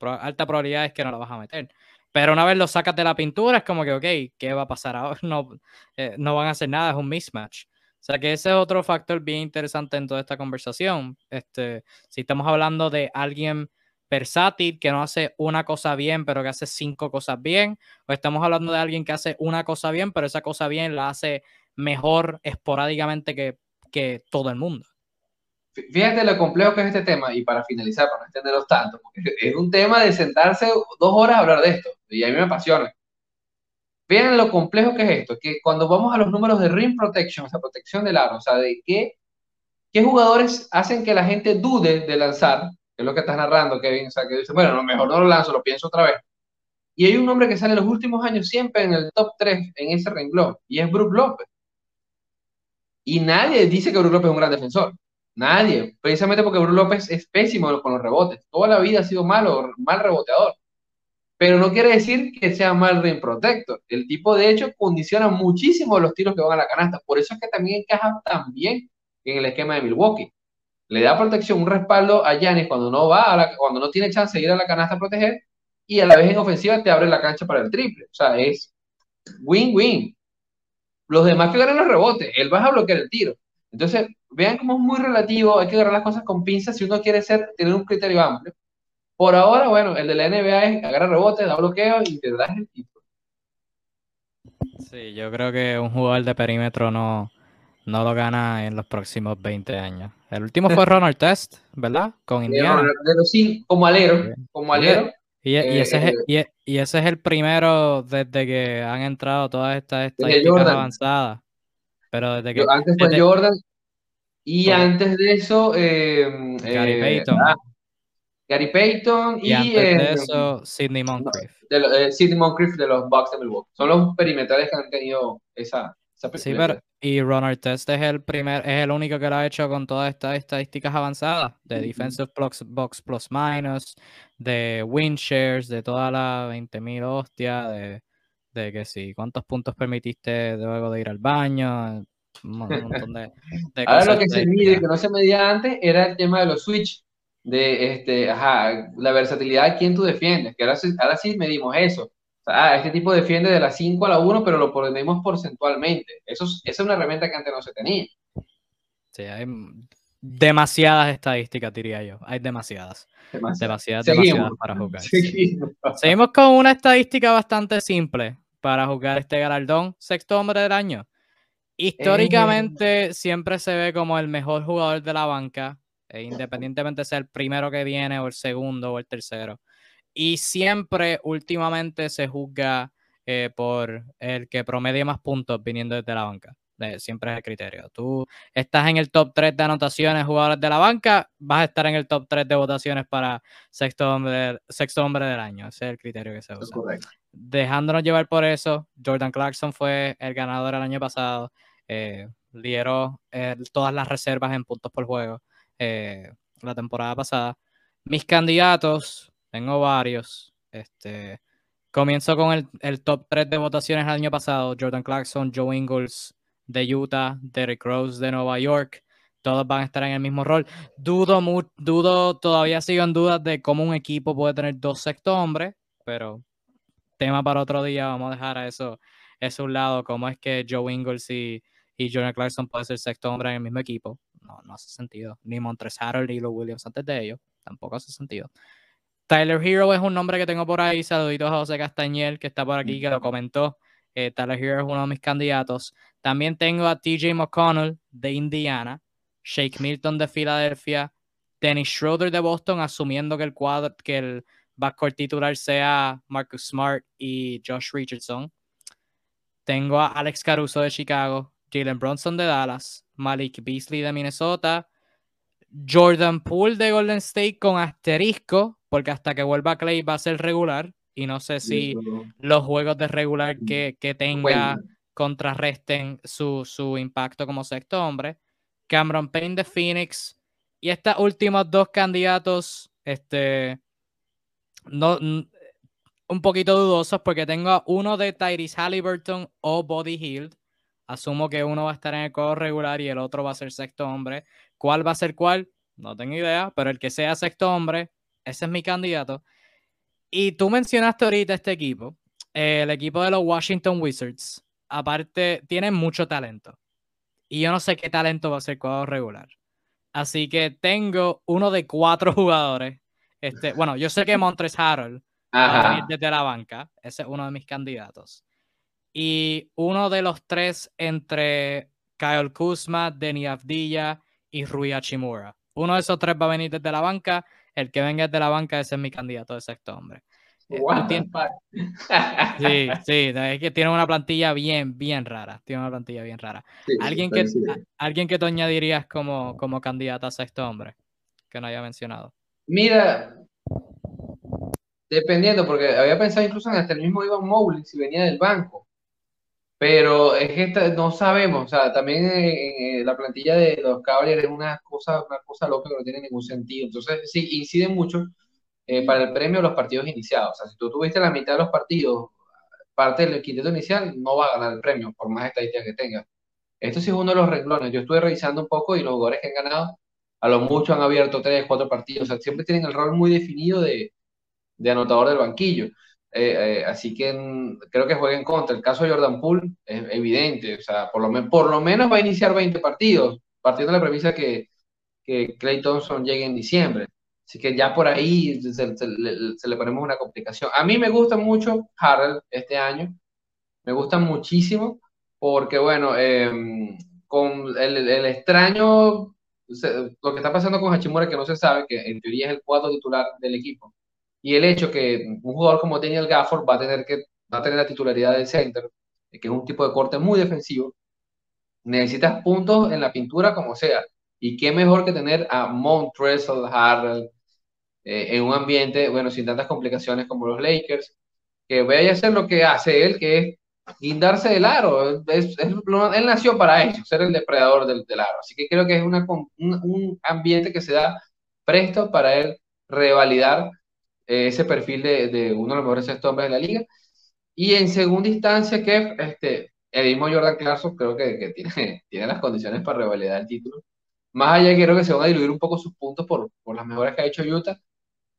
alta probabilidad es que no lo vas a meter. Pero una vez lo sacas de la pintura, es como que, ok, ¿qué va a pasar ahora? <laughs> No, eh, no van a hacer nada, es un mismatch. O sea que ese es otro factor bien interesante en toda esta conversación. Este, si estamos hablando de alguien versátil que no hace una cosa bien, pero que hace cinco cosas bien, o estamos hablando de alguien que hace una cosa bien, pero esa cosa bien la hace mejor esporádicamente que, que todo el mundo. Fíjate lo complejo que es este tema, y para finalizar, para no extenderlos tanto, porque es un tema de sentarse dos horas a hablar de esto, y a mí me apasiona. Vean lo complejo que es esto, que cuando vamos a los números de ring protection, o sea, protección del aro, o sea, de qué, qué jugadores hacen que la gente dude de lanzar, que es lo que estás narrando, Kevin, o sea, que dice, bueno, mejor no lo lanzo, lo pienso otra vez. Y hay un nombre que sale en los últimos años siempre en el top 3 en ese renglón, y es Brook López. Y nadie dice que Brook López es un gran defensor. Nadie, precisamente porque Bruno López es pésimo con los rebotes. Toda la vida ha sido malo, mal reboteador. Pero no quiere decir que sea mal rim protector. El tipo, de hecho, condiciona muchísimo los tiros que van a la canasta. Por eso es que también encaja tan bien en el esquema de Milwaukee. Le da protección, un respaldo a Giannis cuando no va, cuando no tiene chance de ir a la canasta a proteger, y a la vez en ofensiva te abre la cancha para el triple. O sea, es win-win. Los demás que ganan los rebotes, él va a bloquear el tiro. Entonces, vean cómo es muy relativo, hay que agarrar las cosas con pinzas si uno quiere ser, tener un criterio amplio. Por ahora, bueno, el de la NBA es agarrar rebotes, da bloqueo y te das el título. Sí, yo creo que un jugador de perímetro no, no lo gana en los próximos 20 años. El último fue Ronald <laughs> Test, ¿verdad? Con Indiana. Los, como alero, como alero. Y, eh, ese es, eh, y, ese es el primero desde que han entrado todas estas estadísticas avanzadas. Pero desde que. Antes fue Jordan. Y antes de eso. Eh, Gary Payton. Ah, Gary Payton y. antes de eso, Sidney Moncrief. De, Sidney Moncrief de los Bucks de Milwaukee. Son los perimetrales que han tenido esa. Sí, pero, y Ronald Test es el primer, es el único que lo ha hecho con todas estas estadísticas avanzadas de defensive box, plus minus, de win shares, de toda la 20.000 hostias, de, de que sí, cuántos puntos permitiste luego de ir al baño, un montón de, <laughs> Ahora lo que se mide, que no se medía antes, era el tema de los switch, de este, ajá, la versatilidad de quién tú defiendes, que ahora, ahora sí medimos eso ah, este tipo defiende de la 5 a la 1, pero lo ponemos porcentualmente. Eso esa es una herramienta que antes no se tenía. Sí, hay demasiadas estadísticas, diría yo. Hay demasiadas. Demasiadas, demasiadas, para jugar. Seguimos. con una estadística bastante simple para jugar este galardón, sexto hombre del año. Históricamente eh. siempre se ve como el mejor jugador de la banca, e independientemente sea el primero que viene o el segundo o el tercero. Y siempre, últimamente, se juzga eh, por el que promedie más puntos viniendo desde la banca. siempre es el criterio. Tú estás en el top 3 de anotaciones jugadores de la banca, vas a estar en el top 3 de votaciones para sexto hombre, sexto hombre del año. Ese es el criterio que se usa. Dejándonos llevar por eso, Jordan Clarkson fue el ganador el año pasado. Eh, lideró eh, todas las reservas en puntos por juego la temporada pasada. Mis candidatos, tengo varios. Este, comienzo con el, el, top 3 de votaciones el año pasado. Jordan Clarkson, Joe Ingles de Utah, Derrick Rose de Nueva York. Todos van a estar en el mismo rol. Dudo, dudo, todavía sigo en dudas de cómo un equipo puede tener dos sexto hombres, pero tema para otro día. Vamos a dejar a eso, eso un lado. ¿Cómo es que Joe Ingles y, y Jordan Clarkson pueden ser sexto hombre en el mismo equipo? No, no hace sentido. Ni Montres Harold ni los Williams antes de ellos. Tampoco hace sentido. Tyler Hero es un nombre que tengo por ahí. Saluditos a José Castañel, que está por aquí, que lo comentó. Eh, Tyler Hero es uno de mis candidatos. También tengo a TJ McConnell de Indiana, Shake Milton de Filadelfia, Dennis Schroeder de Boston, asumiendo que el cuadro, que el backcourt titular sea Marcus Smart y Josh Richardson. Tengo a Alex Caruso de Chicago, Jalen Bronson de Dallas, Malik Beasley de Minnesota, Jordan Poole de Golden State con asterisco, porque hasta que vuelva Clay va a ser regular. Y no sé si los juegos de regular que, que tenga contrarresten su, su, impacto como sexto hombre. Cameron Payne de Phoenix. Y estos últimos dos candidatos, este, no, un poquito dudosos porque tengo uno de Tyrese Halliburton o Body Hill. Asumo que uno va a estar en el codo regular y el otro va a ser sexto hombre. ¿Cuál va a ser cuál? No tengo idea, pero el que sea sexto hombre, ese es mi candidato. Y tú mencionaste ahorita este equipo, el equipo de los Washington Wizards. Aparte, tiene mucho talento. Y yo no sé qué talento va a ser cuadro regular. Así que tengo uno de cuatro <laughs> jugadores. Este, bueno, yo sé que Montres Harold va a venir desde la banca. Ese es uno de mis candidatos. Y uno de los tres entre Kyle Kuzma, Denny Avdilla y Rui Hachimura. Uno de esos tres va a venir desde la banca. El que venga desde la banca, ese es mi candidato de sexto hombre. Eh, <laughs> sí, sí, es que tiene una plantilla bien, bien rara. Tiene una plantilla bien rara. ¿Alguien, que, ¿Alguien que tú añadirías como, como candidato a sexto hombre? Que no haya mencionado. Mira, dependiendo, porque había pensado incluso en hasta el mismo Ivan Mowley si venía del banco. Pero es que no sabemos, o sea, también la plantilla de los Cavaliers es una cosa, una cosa loca que no tiene ningún sentido. Entonces, sí, incide mucho eh, para el premio los partidos iniciados. O sea, si tú tuviste la mitad de los partidos, parte del quinteto inicial, no va a ganar el premio, por más estadísticas que tenga. Esto sí es uno de los renglones. Yo estuve revisando un poco y los jugadores que han ganado, a lo mucho han abierto tres, cuatro partidos. O sea, siempre tienen el rol muy definido de, de anotador del banquillo. Eh, eh, así que mm, creo que juega en contra. El caso de Jordan Poole es evidente. O sea, por lo, menos va a iniciar 20 partidos, partiendo de la premisa que, que Clay Thompson llegue en diciembre. Así que ya por ahí se, le ponemos una complicación. A mí me gusta mucho Harrell este año. Me gusta muchísimo porque, bueno, em, con el, extraño, lo que está pasando con Hachimura, que no se sabe, que en teoría es el cuadro titular del equipo, y el hecho que un jugador como Daniel Gafford va a tener que va a tener la titularidad del center, que es un tipo de corte muy defensivo, necesitas puntos en la pintura como sea. Y qué mejor que tener a Montrezl Harrell eh, en un ambiente, bueno, sin tantas complicaciones como los Lakers, que vaya a hacer lo que hace él, que es guindarse del aro. él nació para eso, ser el depredador del, aro. Así que creo que es una, un, ambiente que se da presto para él revalidar eh, ese perfil de, uno de los mejores sexto hombres de la liga. Y en segunda instancia, que este, el mismo Jordan Clarkson creo que, tiene, <laughs> tiene las condiciones para revalidar el título. Más allá, creo que se van a diluir un poco sus puntos por, por las mejoras que ha hecho Utah.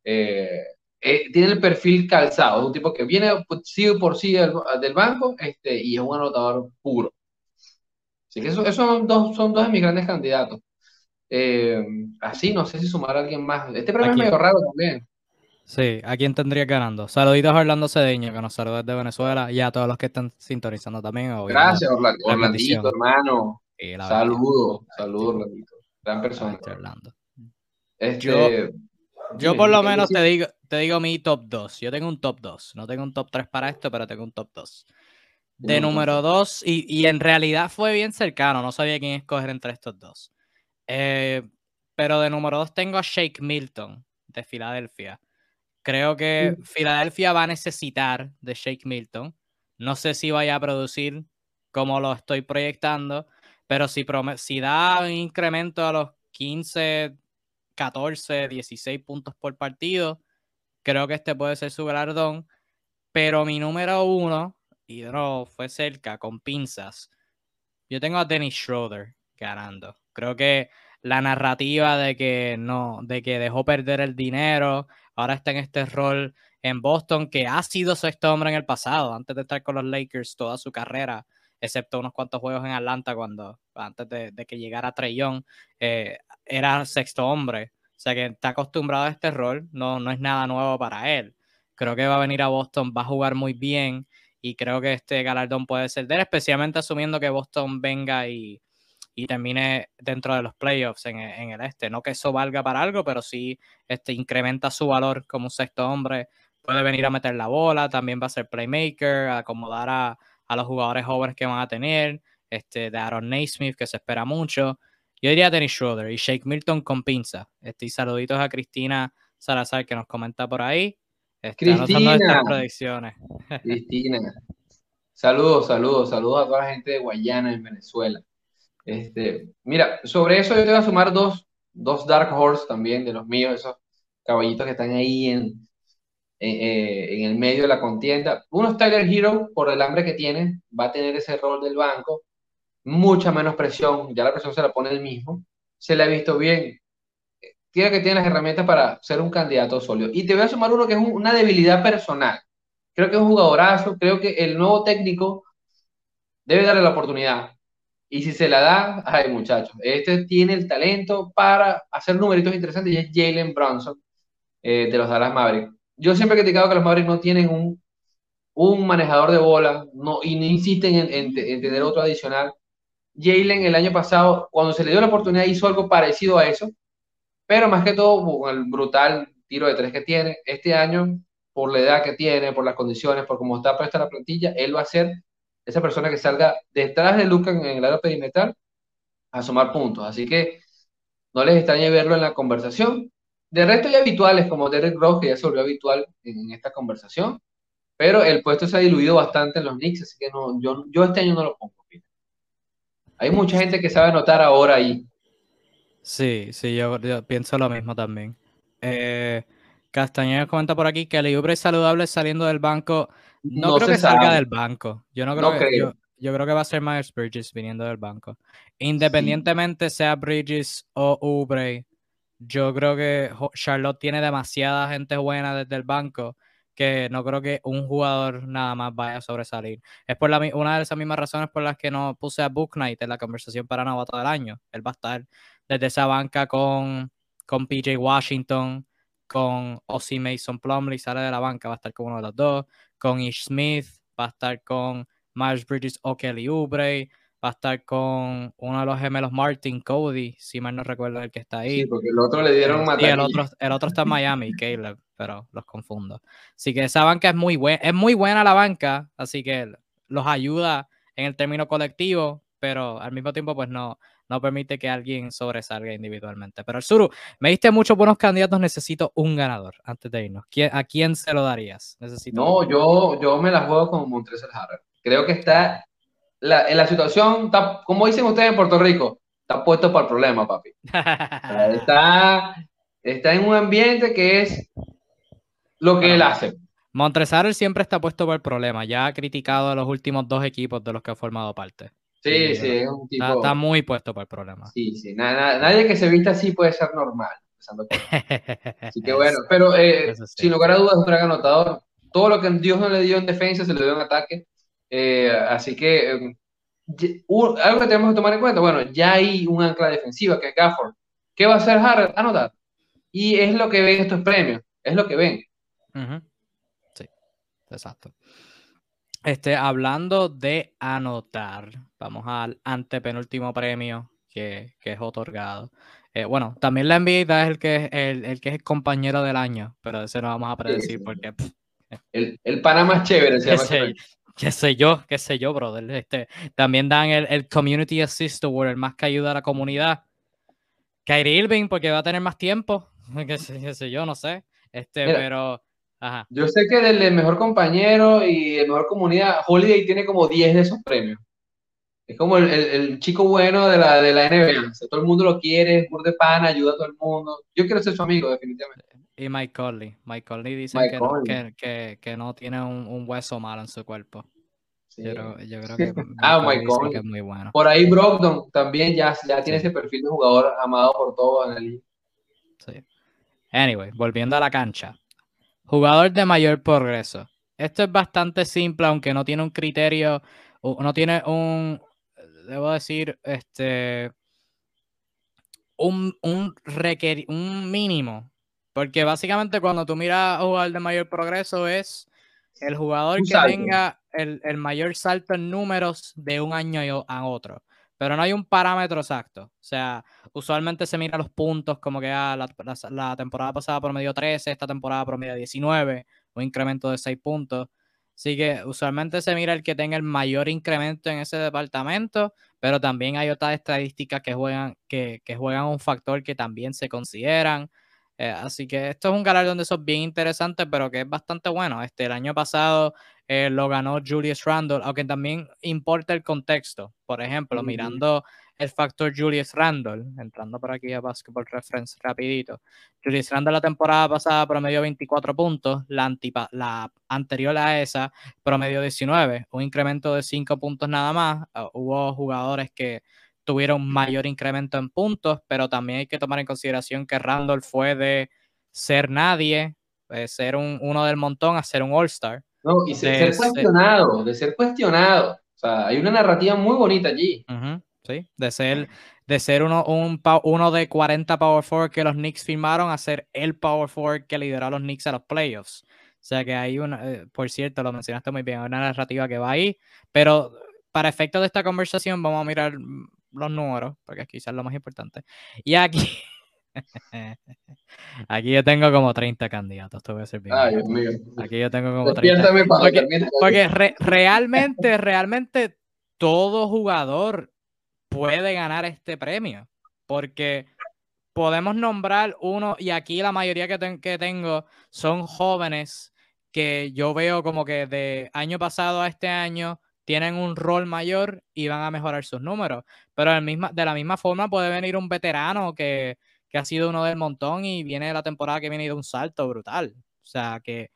Eh, eh, tiene el perfil calzado, es un tipo que viene sí por sí del, banco este, y es un anotador puro. Así que esos son, dos, son dos de mis grandes candidatos. Eh, así, no sé si sumar a alguien más. Este premio es medio raro también. Sí, ¿a quién tendría ganando? Saluditos a Orlando Cedeño, que nos saluda desde Venezuela, y a todos los que están sintonizando también. Gracias, Orlando, Orlandito, hermano. saludos, saludos, Orlandito. Gran persona. Orlando. Este, yo por lo menos te digo, te digo mi top 2. Yo tengo un top 2. No tengo un top 3 para esto, pero tengo un top 2. De número 2, y, en realidad fue bien cercano. No sabía quién escoger entre estos dos. Eh, pero de número 2 tengo a Shake Milton de Filadelfia. Creo que Filadelfia va a necesitar de Shake Milton. No sé si vaya a producir como lo estoy proyectando, pero si, si da un incremento a los 15, 14, 16 puntos por partido. Creo que este puede ser su galardón. Pero mi número uno, y no fue cerca, con pinzas. Yo tengo a Dennis Schroeder ganando. Creo que la narrativa de que no, de que dejó perder el dinero, ahora está en este rol en Boston, que ha sido sexto hombre en el pasado, antes de estar con los Lakers toda su carrera, excepto unos cuantos juegos en Atlanta cuando antes de, que llegara Young, eh, era sexto hombre. O sea que está acostumbrado a este rol, no, no es nada nuevo para él. Creo que va a venir a Boston, va a jugar muy bien y creo que este galardón puede ser especialmente asumiendo que Boston venga y, termine dentro de los playoffs en, el este. No que eso valga para algo, pero sí este, incrementa su valor como sexto hombre. Puede venir a meter la bola, también va a ser playmaker, acomodar a, a los jugadores jóvenes que van a tener, este, de Aaron Naismith, que se espera mucho. Yo diría Dennis Schroeder y Shake Milton con pinza. Este, saluditos a Cristina Salazar que nos comenta por ahí. Este, Cristina. predicciones. <laughs> Cristina. Saludos, saludos, saludos a toda la gente de Guayana en Venezuela. Este, mira, sobre eso yo te voy a sumar dos, dos Dark Horse también de los míos, esos caballitos que están ahí en, eh, en el medio de la contienda. Uno es Tyler Hero, por el hambre que tiene, va a tener ese rol del banco mucha menos presión, ya la presión se la pone él mismo, se le ha visto bien, tiene que tiene las herramientas para ser un candidato sólido. Y te voy a sumar uno que es una debilidad personal. Creo que es un jugadorazo, creo que el nuevo técnico debe darle la oportunidad. Y si se la da, ay muchachos, este tiene el talento para hacer numeritos interesantes y es Jalen Bronson eh, de los Dallas Mavericks. Yo siempre he criticado que los Mavericks no tienen un, un manejador de bola no, y no insisten en, en tener otro adicional. Jalen el año pasado, cuando se le dio la oportunidad, hizo algo parecido a eso, pero más que todo con el brutal tiro de tres que tiene. Este año, por la edad que tiene, por las condiciones, por cómo está puesta la plantilla, él va a ser esa persona que salga detrás de Luca en el área perimetral a sumar puntos. Así que no les extrañe verlo en la conversación. De resto, ya habituales como Derek Rose, que ya se volvió habitual en esta conversación, pero el puesto se ha diluido bastante en los Knicks, así que no, yo, yo este año no lo pongo. Hay mucha gente que sabe anotar ahora ahí. Sí, sí, yo, pienso lo mismo también. Eh, Castañeda comenta por aquí que Liubre es saludable saliendo del banco. No, creo que salga del banco. Yo no creo que. yo creo que va a ser Myers Bridges viniendo del banco. Independientemente sea Bridges o Ubre, yo creo que Charlotte tiene demasiada gente buena desde el banco que no creo que un jugador nada más vaya a sobresalir. Es por la, una de esas mismas razones por las que no puse a Book Knight en la conversación para novato del año. Él va a estar desde esa banca con, con PJ Washington, con Ozzy Mason Plumley, sale de la banca, va a estar con uno de los dos, con Ish Smith, va a estar con Miles Bridges o Kelly Oubre, va a estar con uno de los gemelos Martin Cody, si mal no recuerdo el que está ahí. Sí, porque el otro le dieron Sí, el otro, el otro está en Miami, <laughs> Caleb, pero los confundo. Así que esa banca es muy buena, es muy buena la banca, así que los ayuda en el término colectivo, pero al mismo tiempo pues no, no permite que alguien sobresalga individualmente. Pero el Suru, me diste muchos buenos candidatos, necesito un ganador antes de irnos. ¿A quién se lo darías? Necesito no, yo, yo me la juego con Montrezl Harrell. Creo que está la, en la situación, está, como dicen ustedes en Puerto Rico, está puesto para el problema, papi. <laughs> está, está en un ambiente que es lo que él hace. Montrezl siempre está puesto por el problema. Ya ha criticado a los últimos dos equipos de los que ha formado parte. Sí, sí, es un tipo. Está, muy puesto por el problema. Sí, sí. nadie que se vista así puede ser normal. <laughs> Así que bueno, pero eh, sin lugar a dudas, es un gran anotador. Todo lo que Dios no le dio en defensa se le dio en ataque. Eh, así que em, algo que tenemos que tomar en cuenta, bueno, ya hay un ancla defensiva que es Gafford. ¿Qué va a hacer Harrell? Anotar. Y es lo que ven estos premios, es lo que ven. Sí, exacto. Este, hablando de anotar, vamos al antepenúltimo premio que, que es otorgado. Eh, bueno, también la NBA es el que es el, el, que es el compañero del año, pero ese no vamos a predecir porque. el, el pana más chévere se <laughs> llama. qué sé yo, qué sé yo, brother. Este, también dan el, el Community Assist Award, el más que ayuda a la comunidad. Kyrie Irving, porque va a tener más tiempo. <laughs> Qué sé, yo, no sé. Este, pero. Ajá. Yo sé que del mejor compañero y el mejor comunidad, Holiday tiene como 10 de esos premios. Es como el, el, chico bueno de la, de la NBA. todo el mundo lo quiere, es de pan, ayuda a todo el mundo. Yo quiero ser su amigo, definitivamente. Y Mike Conley. Mike Conley dice que, No, que, que, no tiene un, un, hueso malo en su cuerpo. Pero yo creo <laughs> que, ah, Mike Conley. es muy bueno. Por ahí Brogdon también ya, ya tiene ese perfil de jugador amado por todos en el. Sí. Anyway, volviendo a la cancha. Jugador de mayor progreso. Esto es bastante simple, aunque no tiene un criterio, no tiene un, debo decir, este, un, un, un mínimo porque básicamente cuando tú miras a jugador de mayor progreso es el jugador que tenga el, mayor salto en números de un año a otro. Pero no hay un parámetro exacto. O sea, usualmente se mira los puntos como que ah, la, temporada pasada promedio 13, esta temporada promedio 19, un incremento de 6 puntos. Así que usualmente se mira el que tenga el mayor incremento en ese departamento, pero también hay otras estadísticas que juegan, que, que juegan un factor que también se consideran. Eh, así que esto es un galardón de esos bien interesante, pero que es bastante bueno. Este, el año pasado eh, lo ganó Julius Randle, aunque también importa el contexto. Por ejemplo, mirando el factor Julius Randle, entrando por aquí a Basketball Reference rapidito. Julius Randle la temporada pasada promedió 24 puntos, la, la anterior a esa promedió 19, un incremento de 5 puntos nada más. Ah, hubo jugadores que tuvieron mayor incremento en puntos, pero también hay que tomar en consideración que Randall fue de ser nadie, de ser un, uno del montón, a ser un All-Star. No, y ser, cuestionado, de ser cuestionado. O sea, hay una narrativa muy bonita allí. Sí, de ser, de ser uno, un, uno de 40 Power Forward que los Knicks firmaron a ser el Power Forward que lideró a los Knicks a los playoffs. O sea que hay una, eh, por cierto, lo mencionaste muy bien, hay una narrativa que va ahí, pero para efectos de esta conversación vamos a mirar los números, porque quizás es lo más importante. Y aquí, <laughs> aquí yo tengo como 30 candidatos, te voy a ser bien. Ay, Dios mío. Aquí yo tengo como 30. porque, porque realmente, realmente todo jugador puede ganar este premio, porque podemos nombrar uno, y aquí la mayoría que, que tengo son jóvenes que yo veo como que de año pasado a este año tienen un rol mayor y van a mejorar sus números. Pero de la misma forma puede venir un veterano que, ha sido uno del montón y viene la temporada que viene de un salto brutal. O sea, que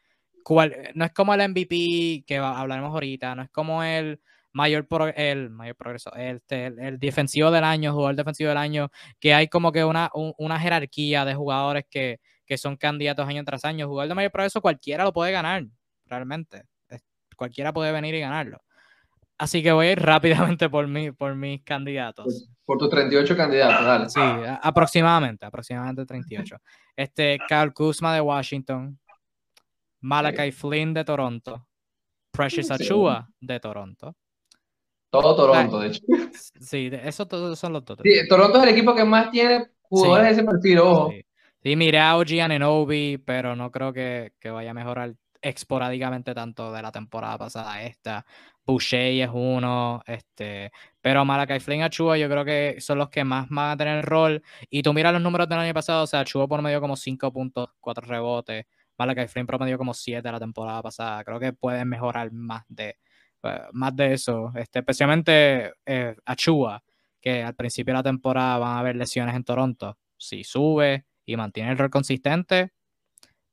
no es como el MVP que hablaremos ahorita, no es como el mayor el mayor progreso, este, el, el, defensivo del año, jugador defensivo del año, que hay como que una, una jerarquía de jugadores que, que son candidatos año tras año. Jugador de mayor progreso cualquiera lo puede ganar, realmente. Cualquiera puede venir y ganarlo. Así que voy a ir <laughs> rápidamente por, mi, por mis candidatos. Por, tus 38 candidatos, dale. Sí, aproximadamente, aproximadamente 38. Este, Kyle Kuzma de Washington, Malakai Flynn de Toronto, Precious Achua de Toronto. Todo Toronto, de hecho. Sí, eso todos son los dos. Sí, Toronto es el equipo que más tiene jugadores de ese perfil, ojo. Sí, sí miré a Obi, pero no creo que, que vaya a mejorar esporádicamente tanto de la temporada pasada a esta. Boucher es uno, este, pero Malakai Flynn Achua yo creo que son los que más van a tener el rol. Y tú miras los números del año pasado, o sea, Achua por medio como 5 puntos, 4 rebotes. Malakai Flynn promedio como 7 la temporada pasada. Creo que pueden mejorar más de, más de eso. Este, especialmente eh, Achua, que al principio de la temporada van a haber lesiones en Toronto. Si sube y mantiene el rol consistente,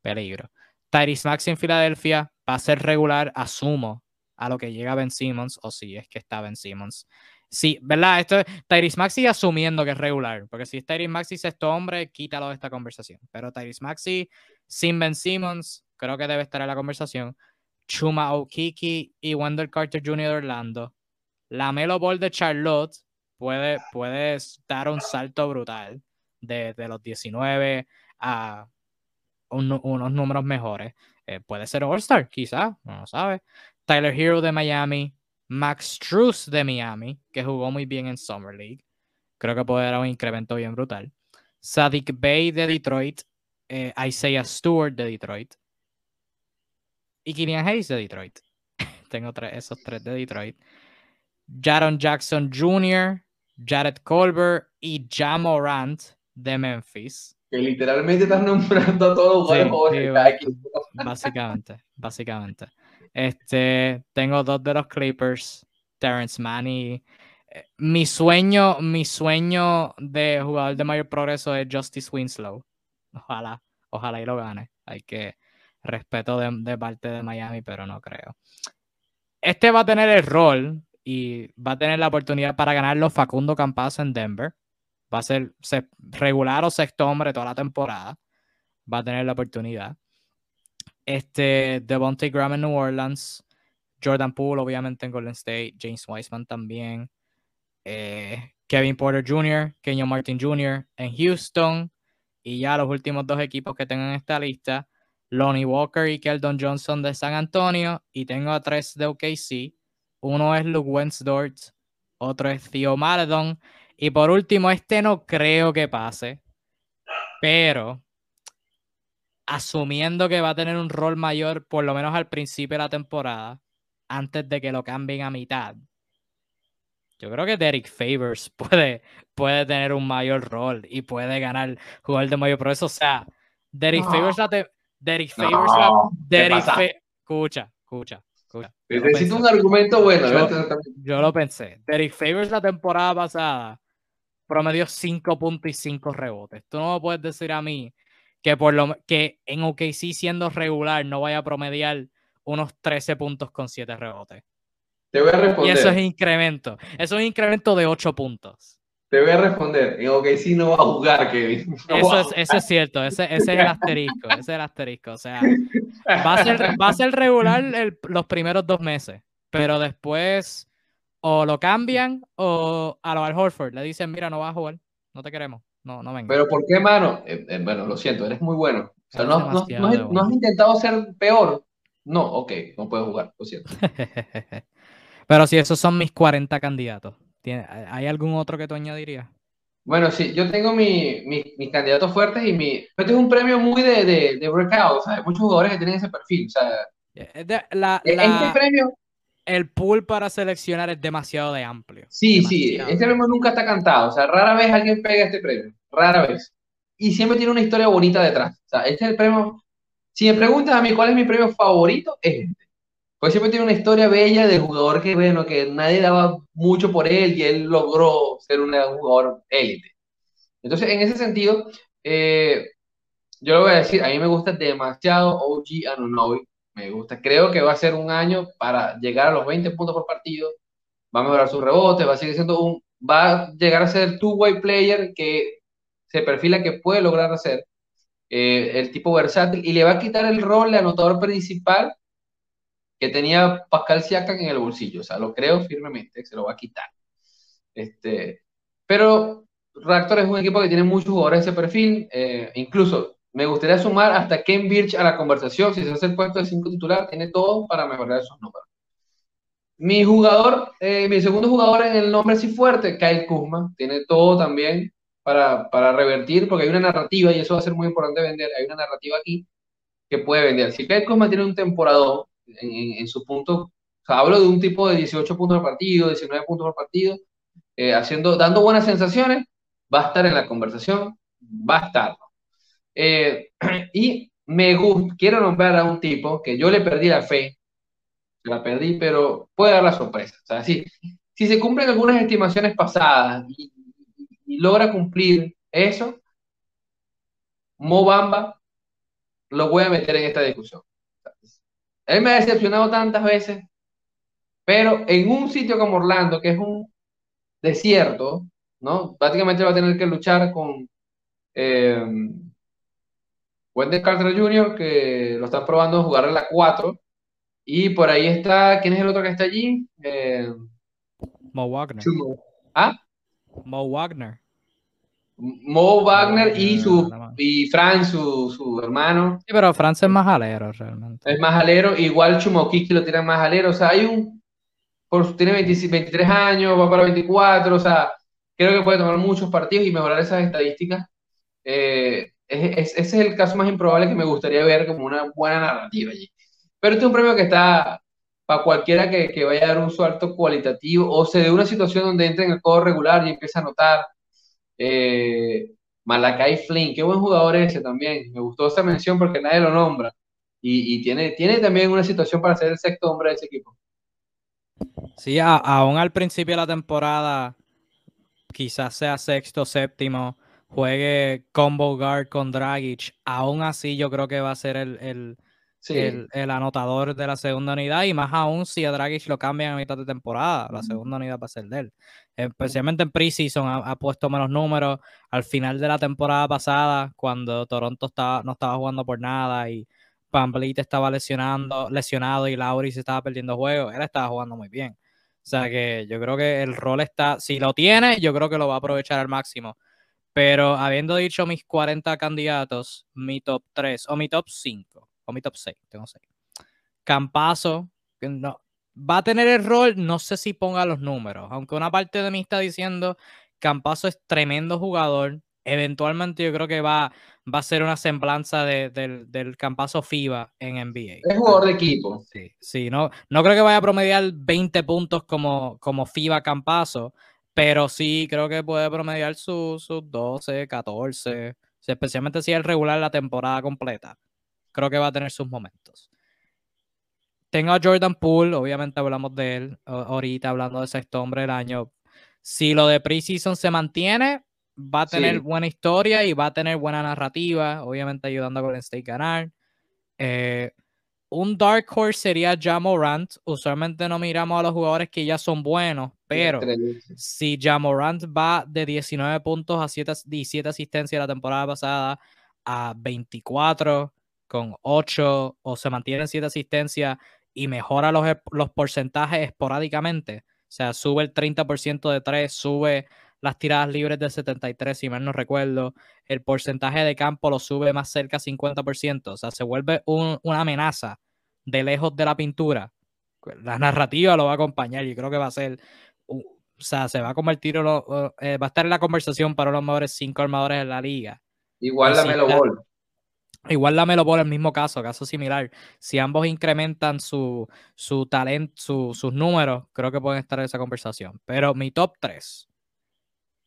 peligro. Tyrese Max en Filadelfia va a ser regular, asumo, a lo que llega Ben Simmons, o si es que está Ben Simmons. Sí, ¿verdad? Esto, Tyrese Maxi asumiendo que es regular, porque si es Tyrese Maxi sexto hombre, quítalo de esta conversación. Pero Tyrese Maxi sin Ben Simmons, creo que debe estar en la conversación. Chuma Okiki y Wendell Carter Jr. de Orlando. La Melo Ball de Charlotte puede, puede dar un salto brutal de, los 19 a unos números mejores. Eh, puede ser All-Star, quizás, no lo sabe. Tyler Hero de Miami, Max Truss de Miami, que jugó muy bien en Summer League. Creo que puede dar un incremento bien brutal. Sadik Bay de Detroit, eh, Isaiah Stewart de Detroit y Killian Hayes de Detroit. <laughs> Tengo tres, esos tres de Detroit. Jaron Jackson Jr., Jared Colbert y Jamorant de Memphis que literalmente estás nombrando a todos los jugadores Básicamente, básicamente. Este, tengo dos de los Clippers, Terrence Mann y eh, mi sueño, mi sueño de jugador de mayor progreso es Justice Winslow. Ojalá, ojalá y lo gane. Hay que respeto de, parte de Miami, pero no creo. Este va a tener el rol y va a tener la oportunidad para ganarlo Facundo Campas en Denver va a ser regular o sexto hombre toda la temporada. Va a tener la oportunidad. Este, Devontae Graham en New Orleans. Jordan Poole, obviamente, en Golden State. James Wiseman también. Eh, Kevin Porter Jr., Kenyon Martin Jr. en Houston. Y ya los últimos dos equipos que tengo en esta lista. Lonnie Walker y Keldon Johnson de San Antonio. Y tengo a tres de OKC. Uno es Luke Wensdort. Otro es Theo Maledon. Y por último, este no creo que pase, pero asumiendo que va a tener un rol mayor, por lo menos al principio de la temporada, antes de que lo cambien a mitad. Yo creo que Derek Favors <laughs> puede, puede tener un mayor rol y puede ganar jugar de mayor progreso. O sea, Derek Favors la Derek Favors escucha, escucha, escucha. Necesito un argumento bueno. Yo, lo pensé. Derek Favors la temporada pasada promedio 5 puntos y 5 rebotes. Tú no me puedes decir a mí que por lo que en OKC siendo regular no vaya a promediar unos 13 puntos con 7 rebotes. Te voy a responder. Y eso es incremento. Eso es incremento de 8 puntos. Te voy a responder. En OKC no va a jugar, Kevin. <laughs> eso, es, eso es cierto. Ese, ese, es el asterisco. Ese es el asterisco. O sea, va a ser, va a ser regular los primeros dos meses. Pero después o lo cambian o a lo Al Horford le dicen, mira, no vas a jugar, no te queremos, no, no venga. Pero ¿por qué, mano? Eh, eh, bueno, lo siento, eres muy bueno. O sea, no, no, has intentado ser peor. No, ok, no puedes jugar, lo siento. <laughs> Pero si esos son mis 40 candidatos, ¿hay algún otro que tú añadirías? Bueno, sí, yo tengo mi, mis candidatos fuertes y mi... Este es un premio muy de, de, de breakout, Hay muchos jugadores que tienen ese perfil, o sea... Eh, la, Este premio el pool para seleccionar es demasiado de amplio. Sí, sí, este premio nunca está cantado. O sea, rara vez alguien pega este premio. Rara vez. Y siempre tiene una historia bonita detrás. O sea, este es el premio. Si me preguntas a mí cuál es mi premio favorito, es este. Pues siempre tiene una historia bella del jugador que, bueno, que nadie daba mucho por él y él logró ser un jugador élite. Entonces, en ese sentido, eh, yo lo voy a decir, a mí me gusta demasiado OG Anunobi me gusta. Creo que va a ser un año para llegar a los 20 puntos por partido, va a mejorar sus rebotes, va a seguir siendo un, va a llegar a ser el two-way player que se perfila que puede lograr hacer, eh, el tipo versátil, y le va a quitar el rol de anotador principal que tenía Pascal Siakam en el bolsillo, o sea, lo creo firmemente, se lo va a quitar. Este, pero Raptor es un equipo que tiene muchos jugadores de ese perfil, eh, incluso me gustaría sumar hasta Ken Birch a la conversación, si se hace el puesto de 5 titular, tiene todo para mejorar esos números. Mi jugador, eh, mi segundo jugador en el nombre así fuerte, Kyle Kuzma, tiene todo también para, para, revertir, porque hay una narrativa, y eso va a ser muy importante vender, hay una narrativa aquí que puede vender. Si Kyle Kuzma tiene un temporada en, en, su punto, o sea, hablo de un tipo de 18 puntos por partido, 19 puntos por partido, eh, haciendo, dando buenas sensaciones, va a estar en la conversación, va a estar. Eh, <clears throat> y me gusta, quiero nombrar a un tipo que yo le perdí la fe, la perdí, pero puede dar la sorpresa. O sea, si, si se cumplen algunas estimaciones pasadas y, logra cumplir eso, Mobamba lo voy a meter en esta discusión. Él me ha decepcionado tantas veces, pero en un sitio como Orlando, que es un desierto, ¿no? Prácticamente va a tener que luchar con eh, Wendell Carter Jr., que lo están probando jugar en la 4, y por ahí está, ¿quién es el otro que está allí? Eh, Mo Wagner. ¿Ah? Mo Wagner. Mo Wagner y su y Frank, su, su, hermano. Sí, pero Franz es más alero realmente. Es más alero, igual Chumokiki lo tiene más alero, o sea, hay un por, tiene 23 años, va para 24, o sea, creo que puede tomar muchos partidos y mejorar esas estadísticas. Eh, ese es el caso más improbable que me gustaría ver como una buena narrativa allí. Pero este es un premio que está para cualquiera que, que vaya a dar un salto cualitativo o se dé una situación donde entre en el juego regular y empiece a notar. Eh, Malakai Flynn, qué buen jugador ese también. Me gustó esa mención porque nadie lo nombra. Y, tiene, también una situación para ser el sexto hombre de ese equipo. Sí, aún al principio de la temporada, quizás sea sexto, séptimo, juegue combo guard con Dragic, aún así yo creo que va a ser el, el, anotador de la segunda unidad y más aún si a Dragic lo cambian a mitad de temporada, la segunda unidad va a ser de él. Especialmente en preseason ha, ha puesto menos números. Al final de la temporada pasada, cuando Toronto estaba, no estaba jugando por nada y Pamblit estaba lesionando, lesionado y Lauri se estaba perdiendo juegos, él estaba jugando muy bien. O sea que yo creo que el rol está, si lo tiene, yo creo que lo va a aprovechar al máximo. Pero habiendo dicho mis 40 candidatos, mi top 3 o mi top 5 o mi top 6, tengo 6. Campazo, no, va a tener el rol, no sé si ponga los números, aunque una parte de mí está diciendo Campazo es tremendo jugador, eventualmente yo creo que va, va a ser una semblanza del, del campazo FIBA en NBA. Es jugador de equipo. Sí, sí, no, no creo que vaya a promediar 20 puntos como, como FIBA campazo, pero sí creo que puede promediar sus 12, 14, especialmente si es regular la temporada completa. Creo que va a tener sus momentos. Tengo a Jordan Poole, obviamente hablamos de él ahorita, hablando de sexto hombre del año. Si lo de preseason se mantiene, va a tener buena historia y va a tener buena narrativa, obviamente ayudando a Golden State a ganar. Eh, un Dark Horse sería Jamorant. Usualmente no miramos a los jugadores que ya son buenos, pero si Jamorant va de 19 puntos a 7, 17 asistencias la temporada pasada a 24 con 8 o se mantiene en 7 asistencias y mejora los, los porcentajes esporádicamente, o sea, sube el 30% de 3, sube las tiradas libres de 73, si mal no recuerdo. El porcentaje de campo lo sube más cerca a 50%. O sea, se vuelve una amenaza de lejos de la pintura. La narrativa lo va a acompañar y creo que va a ser. o sea, se va a convertir. Eh, va a estar en la conversación para los mejores cinco armadores de la liga. Igual la Melo Ball. Igual la Melo Ball, el mismo caso, caso similar. Si ambos incrementan su, su talento, sus números, creo que pueden estar en esa conversación. Pero mi top 3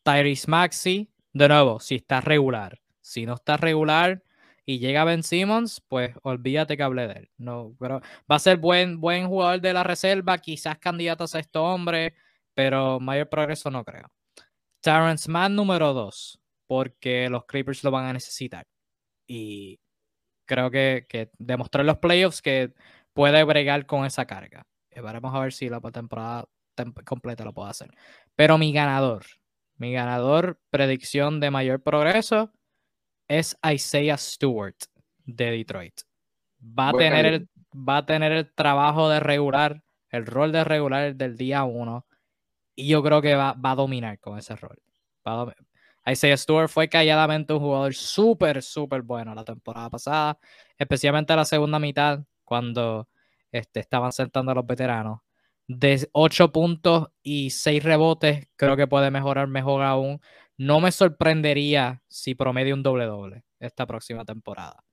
Tyrese Maxi, de nuevo, si está regular. Si no está regular y llega Ben Simmons, pues olvídate que hablé de él. No, pero va a ser buen, buen jugador de la reserva, quizás candidato a sexto hombre, pero mayor progreso no creo. Terrence Mann número dos, porque los Clippers lo van a necesitar. Y creo que, que demostró en los playoffs que puede bregar con esa carga. Veremos a ver si la temporada completa lo puedo hacer. Pero mi ganador, mi ganador, predicción de mayor progreso, es Isaiah Stewart de Detroit. Va a, tener el, va a tener el trabajo de regular, el rol de regular del día uno. Y yo creo que va, va a dominar con ese rol. Isaiah Stewart fue calladamente un jugador súper, súper bueno la temporada pasada, especialmente la segunda mitad, cuando este, estaban sentando a los veteranos. De 8 puntos y 6 rebotes, creo que puede mejorar mejor aún. No me sorprendería si promedia un doble-doble esta próxima temporada.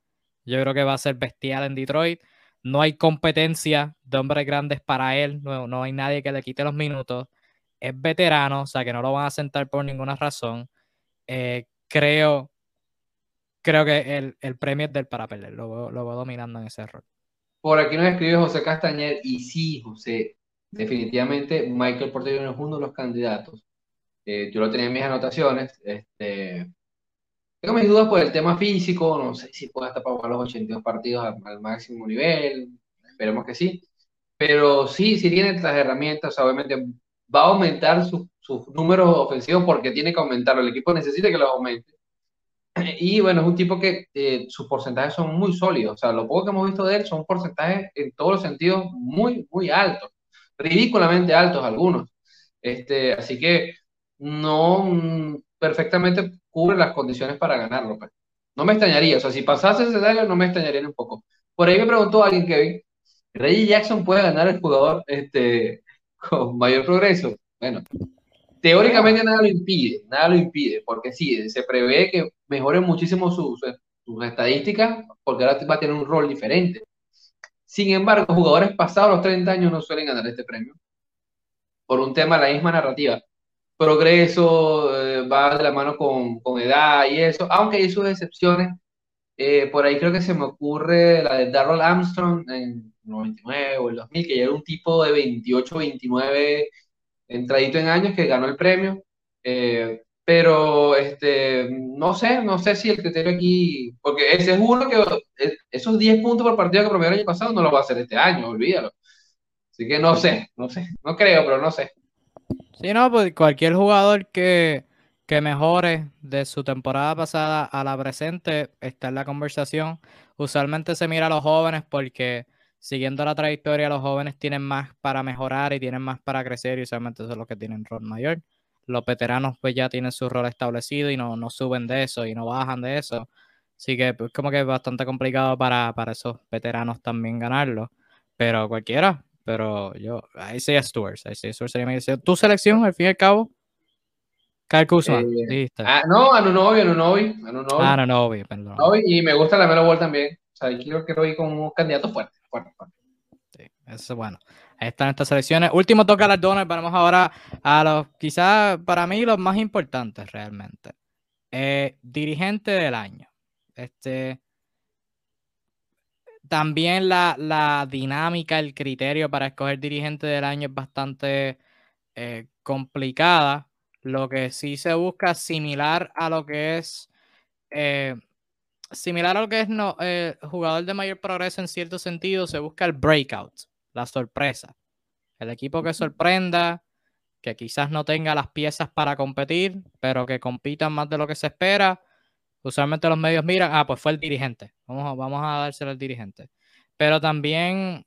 Yo creo que va a ser bestial en Detroit. No hay competencia de hombres grandes para él. No hay nadie que le quite los minutos. Es veterano, o sea que no lo van a sentar por ninguna razón. Eh, creo, creo que el, el, premio es del para perder. Lo, lo veo dominando en ese rol. Por aquí nos escribe José Castañer, y sí, José, definitivamente Michael Porter es uno de los candidatos. Eh, yo lo tenía en mis anotaciones. Este, tengo mis dudas por el tema físico, no sé si puede estar para los 82 partidos al, máximo nivel, esperemos que sí. Pero sí, sí tiene las herramientas, obviamente va a aumentar sus números ofensivos porque tiene que aumentarlo. El equipo necesita que los aumente. <clears throat> Y bueno, es un tipo que eh, sus porcentajes son muy sólidos. O sea, lo poco que hemos visto de él son porcentajes en todos los sentidos muy, muy altos. Ridículamente altos algunos. Este, así que no mm, perfectamente cubre las condiciones para ganarlo. Pues. No me extrañaría. O sea, si pasase ese escenario, no me extrañaría un poco. Por ahí me preguntó alguien, Kevin, ¿Reggie Jackson puede ganar el jugador este, con mayor progreso? Bueno, Teóricamente nada lo impide, nada lo impide, porque sí, se prevé que mejoren muchísimo sus, estadísticas, porque ahora va a tener un rol diferente. Sin embargo, jugadores pasados los 30 años no suelen ganar este premio, por un tema de la misma narrativa. Progreso eh, va de la mano con, con, edad y eso, aunque hay sus excepciones. Eh, por ahí creo que se me ocurre la de Darrell Armstrong en 99 o el 2000, que ya era un tipo de 28, 29 entradito en años que ganó el premio. Eh, pero este, no sé, no sé si el criterio aquí, porque ese es uno que eh, esos 10 puntos por partido que promedió el año pasado no lo va a hacer este año, olvídalo. Así que no sé, no sé, no creo, pero no sé. Sí, no, pues cualquier jugador que, que mejore de su temporada pasada a la presente está en la conversación. Usualmente se mira a los jóvenes porque siguiendo la trayectoria, los jóvenes tienen más para mejorar y tienen más para crecer y usualmente son los que tienen rol mayor. Los veteranos pues ya tienen su rol establecido y no, no suben de eso y no bajan de eso. Así que pues como que es bastante complicado para, para esos veteranos también ganarlo. Pero cualquiera, pero yo, ahí sí Stewart, ahí sí Stewart sería mi ¿Tu selección al fin y al cabo? Kyle Kuzma, eh, Ah, no, Anunobi, Anunobi, Anunobi. Ah, Anunobi, perdón. y me gusta la Melo Ball también. Sea, quiero que lo vi como un candidato fuerte. Sí, eso es bueno. Ahí están estas selecciones. Último toca las donas. Vamos ahora a los, quizás para mí, los más importantes realmente. Eh, dirigente del año. Este. También la, la, dinámica, el criterio para escoger dirigente del año es bastante eh, complicada. Lo que sí se busca similar a lo que es eh, similar a lo que es no, eh, jugador de mayor progreso en cierto sentido, se busca el breakout, la sorpresa. El equipo que sorprenda, que quizás no tenga las piezas para competir, pero que compitan más de lo que se espera. Usualmente los medios miran, ah, pues fue el dirigente. Vamos, vamos a dárselo al dirigente. Pero también,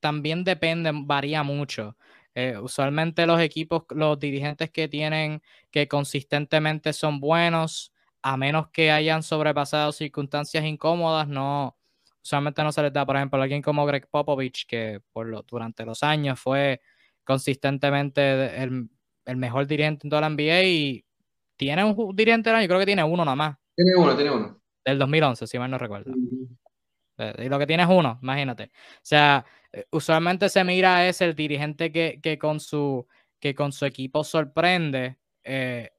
también depende, varía mucho. Eh, usualmente los equipos, los dirigentes que tienen, que consistentemente son buenos, a menos que hayan sobrepasado circunstancias incómodas, no, usualmente no se les da, por ejemplo, alguien como Greg Popovich, que por lo, durante los años fue consistentemente el, mejor dirigente en toda la NBA y tiene un dirigente del año, creo que tiene uno nada más. Tiene uno, tiene uno. Del 2011, si mal no recuerdo. Eh, y lo que tiene es uno, imagínate. O sea, eh, usualmente se mira es el dirigente que, que, con, su, que con su equipo sorprende. Eh,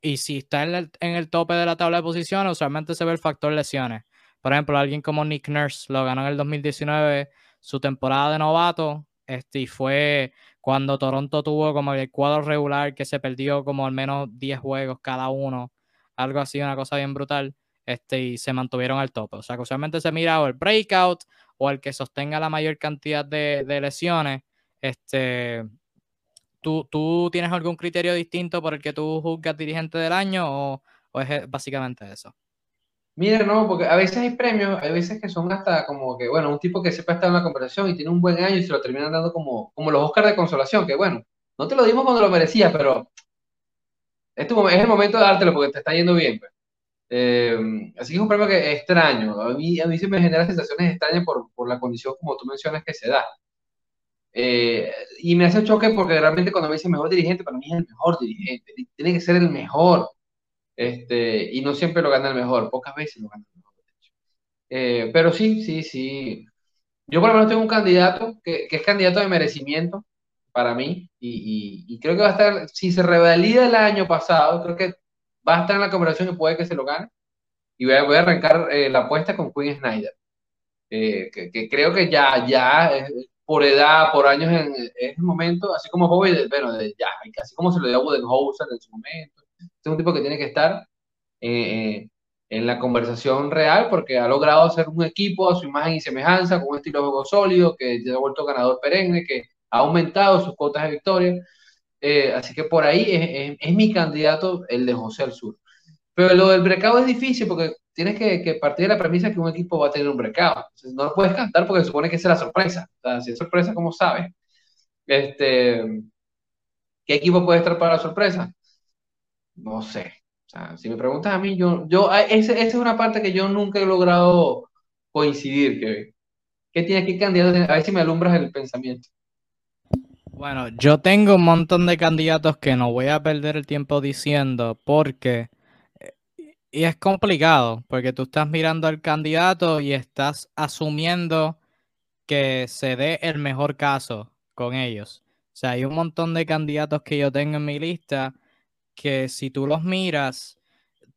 y si está en el, en el, tope de la tabla de posiciones, usualmente se ve el factor lesiones. Por ejemplo, alguien como Nick Nurse lo ganó en el 2019, su temporada de novato, este, y fue cuando Toronto tuvo como el cuadro regular que se perdió como al menos 10 juegos cada uno, algo así, una cosa bien brutal, este, y se mantuvieron al tope. O sea, que usualmente se mira o el breakout o el que sostenga la mayor cantidad de, de lesiones, este, ¿tú, ¿tú tienes algún criterio distinto por el que tú juzgas dirigente del año o, es básicamente eso? Mira, no, porque a veces hay premios, hay veces que son hasta como que, bueno, un tipo que sepa estar en la conversación y tiene un buen año y se lo terminan dando como, como los Oscars de consolación, que bueno, no te lo dimos cuando lo merecías, pero es, es el momento de dártelo porque te está yendo bien. Pues. Eh, así que es un premio que extraño. A mí, a mí se me genera sensaciones extrañas por, por la condición, como tú mencionas, que se da. Eh, y me hace choque porque realmente cuando me dicen mejor dirigente, para mí es el mejor dirigente. Tiene que ser el mejor. Este, y no siempre lo gana el mejor, pocas veces lo gana el mejor. Eh, pero sí, sí, sí. Yo por lo menos tengo un candidato que, que es candidato de merecimiento para mí y, y, creo que va a estar, si se revalida el año pasado, creo que va a estar en la conversación y puede que se lo gane. Y voy a, voy a arrancar eh, la apuesta con Queen Snyder, eh, que, que, creo que ya, ya por edad, por años en, en el momento, así como Bobby, bueno, de, ya, así como se lo dio a Budenholzer en su momento, es un tipo que tiene que estar eh, en la conversación real porque ha logrado hacer un equipo a su imagen y semejanza, con un estilo de juego sólido, que se ha vuelto ganador perenne, que ha aumentado sus cuotas de victoria. Eh, así que por ahí es, es, mi candidato el de José al Sur. Pero lo del brecado es difícil porque tienes que, partir de la premisa que un equipo va a tener un brecado. no lo puedes cantar porque supone que es la sorpresa. Si es sorpresa, ¿cómo sabes? Este, ¿Qué equipo puede estar para la sorpresa? No sé. O sea, si me preguntas a mí, yo, yo, ah, esa es una parte que yo nunca he logrado coincidir, que, ¿qué tienes que candidato? A ver si me alumbras el pensamiento. Bueno, yo tengo un montón de candidatos que no voy a perder el tiempo diciendo porque y es complicado porque tú estás mirando al candidato y estás asumiendo que se dé el mejor caso con ellos. O sea, hay un montón de candidatos que yo tengo en mi lista que si tú los miras,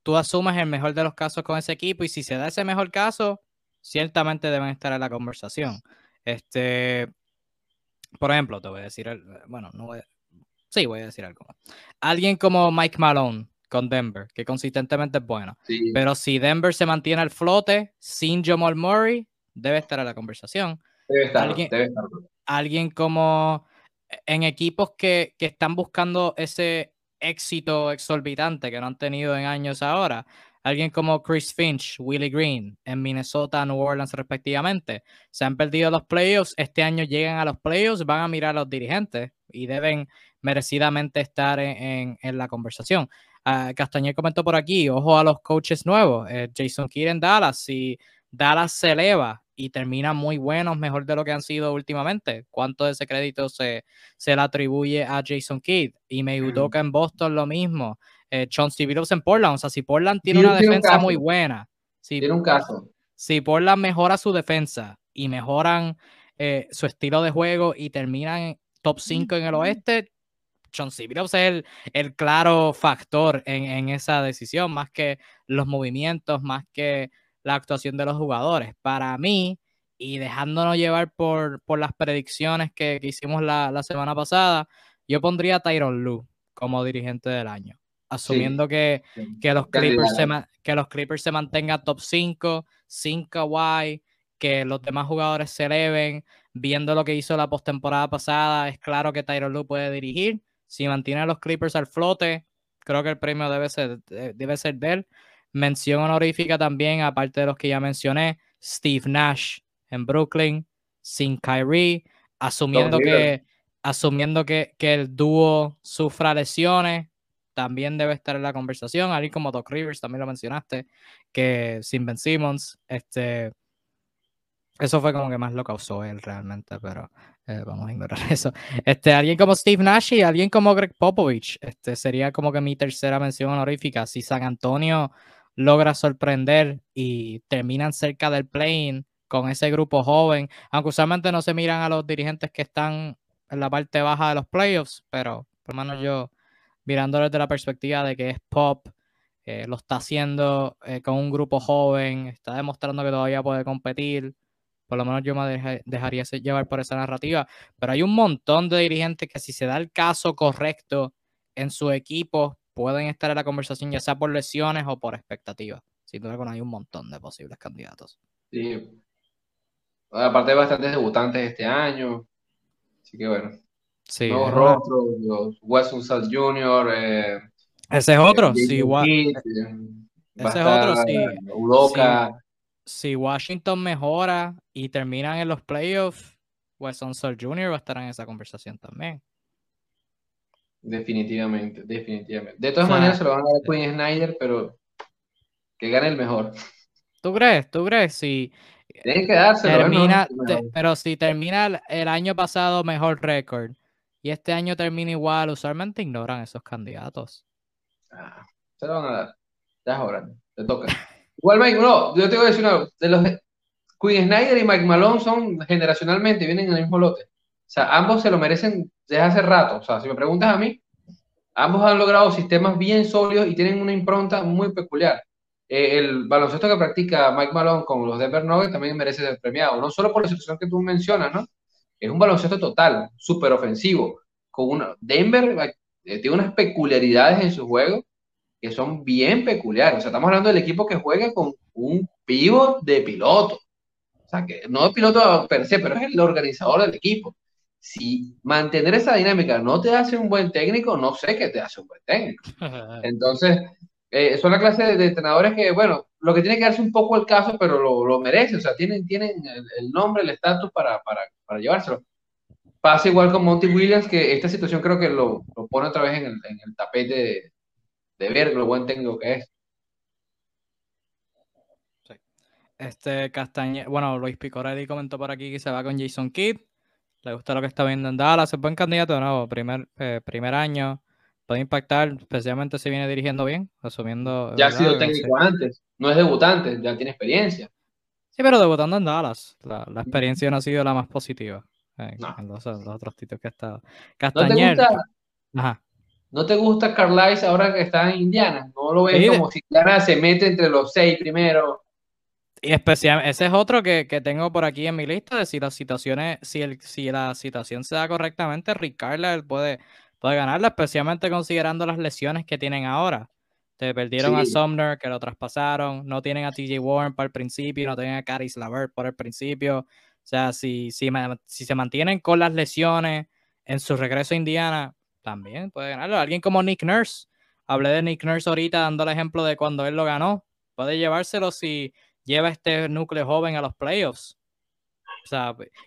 tú asumes el mejor de los casos con ese equipo y si se da ese mejor caso, ciertamente deben estar en la conversación. Este, por ejemplo, te voy a decir, bueno, no voy a, sí, voy a decir algo. Alguien como Mike Malone con Denver, que consistentemente es bueno. Pero si Denver se mantiene al flote sin Jamal Murray, debe estar en la conversación. Debe estar, alguien, debe estar. alguien como en equipos que, que, están buscando ese éxito exorbitante que no han tenido en años ahora. Alguien como Chris Finch, Willie Green en Minnesota, New Orleans respectivamente, se han perdido los playoffs, este año llegan a los playoffs, van a mirar a los dirigentes y deben merecidamente estar en, en, la conversación. Uh, Castañer comentó por aquí, ojo a los coaches nuevos, eh, Jason Kidd en Dallas, si Dallas se eleva y termina muy buenos, mejor de lo que han sido últimamente. ¿Cuánto de ese crédito se, se le atribuye a Jason Kidd? Y me Udoka en Boston lo mismo. Eh, Chauncey Billups en Portland. O sea, si Portland tiene una defensa muy buena. Si, tiene un caso. Si Portland mejora su defensa y mejoran eh, su estilo de juego y terminan top 5 en el oeste, Chauncey Billups es el, el claro factor en, en esa decisión, más que los movimientos, más que la actuación de los jugadores. Para mí, y dejándonos llevar por, por las predicciones que, hicimos la, la, semana pasada, yo pondría a Tyron Lu como dirigente del año, asumiendo que, que, los Clippers se, que los Clippers se mantengan top 5, sin Kawhi, que los demás jugadores se eleven, viendo lo que hizo la postemporada pasada, es claro que Tyron Lu puede dirigir. Si mantiene a los Clippers al flote, creo que el premio debe ser, debe ser de él. Mención honorífica también, aparte de los que ya mencioné, Steve Nash en Brooklyn, sin Kyrie, asumiendo que, asumiendo que, que, el dúo sufra lesiones, también debe estar en la conversación. Alguien como Doc Rivers, también lo mencionaste, que sin Ben Simmons, este, eso fue como que más lo causó él realmente, pero eh, vamos a ignorar <laughs> eso. Este, alguien como Steve Nash y alguien como Greg Popovich, este, sería como que mi tercera mención honorífica. Si San Antonio logra sorprender y terminan cerca del play con ese grupo joven, aunque usualmente no se miran a los dirigentes que están en la parte baja de los playoffs, pero por lo menos yo mirándolo desde la perspectiva de que es pop, eh, lo está haciendo eh, con un grupo joven, está demostrando que todavía puede competir, por lo menos yo me dejaría llevar por esa narrativa, pero hay un montón de dirigentes que si se da el caso correcto en su equipo, pueden estar en la conversación, ya sea por lesiones o por expectativas. Sin duda, hay un montón de posibles candidatos. Sí. Aparte, hay bastantes debutantes este año. Así que bueno. Sí, nuevos rostros, los Weston Jr., eh, ese es otro, sí, eh, ese es otro, sí. Si, Washington mejora y terminan en los playoffs, Weston Jr. va a estar en esa conversación también. Definitivamente, definitivamente. De todas maneras se lo van a dar a Quinn Snyder, pero que gane el mejor. ¿Tú crees? ¿Tú crees? Si Tiene que dárselo. Termina, pero si termina el, año pasado mejor récord y este año termina igual, usualmente ignoran esos candidatos. Ah, se lo van a dar. Ya es hora. Te toca. <laughs> igual, Mike, no, yo te voy a decir una de los Quinn Snyder y Mike Malone son generacionalmente, vienen en el mismo lote. O sea, ambos se lo merecen desde hace rato. O sea, si me preguntas a mí, ambos han logrado sistemas bien sólidos y tienen una impronta muy peculiar. Eh, el baloncesto que practica Mike Malone con los Denver Nuggets también merece ser premiado, no solo por la situación que tú mencionas, ¿no? Es un baloncesto total, súper ofensivo. Con una, Denver eh, tiene unas peculiaridades en su juego que son bien peculiares. O sea, estamos hablando del equipo que juega con un pivot de piloto. O sea, que no es piloto per se, pero es el organizador del equipo. Si mantener esa dinámica no te hace un buen técnico, no sé qué te hace un buen técnico. <laughs> Entonces, eh, son la clase de, entrenadores que, bueno, lo que tiene que darse un poco el caso, pero lo, lo merece, o sea, tienen, tienen el, nombre, el estatus para, para, para, llevárselo. Pasa igual con Monty Williams, que esta situación creo que lo, lo pone otra vez en el, en el tapete de, de, ver lo buen técnico que es. Sí. Este Castañe, bueno, Luis Picorelli comentó por aquí que se va con Jason Kidd. Le gusta lo que está viendo en Dallas, es buen candidato de nuevo, primer, eh, primer año puede impactar, especialmente si viene dirigiendo bien, asumiendo. Ya ha sido técnico antes, no es debutante, ya tiene experiencia. Sí, pero debutando en Dallas, la, experiencia no ha sido la más positiva en, los, otros títulos que ha estado. Castañer. ¿No te gusta, ¿No ahora que está en Indiana? ¿No lo ves como si Indiana se mete entre los seis primero? Y especial, ese es otro que, tengo por aquí en mi lista de si las situaciones, si, el, si la situación se da correctamente, Rick Carlisle puede puede ganarla, especialmente considerando las lesiones que tienen ahora. Te perdieron a Sumner, que lo traspasaron, no tienen a TJ Warren para el principio, no tienen a Caris Lavert por el principio. O sea, si, si, si se mantienen con las lesiones en su regreso a Indiana, también puede ganarlo. Alguien como Nick Nurse, hablé de Nick Nurse ahorita dando el ejemplo de cuando él lo ganó, puede llevárselo si lleva este núcleo joven a los playoffs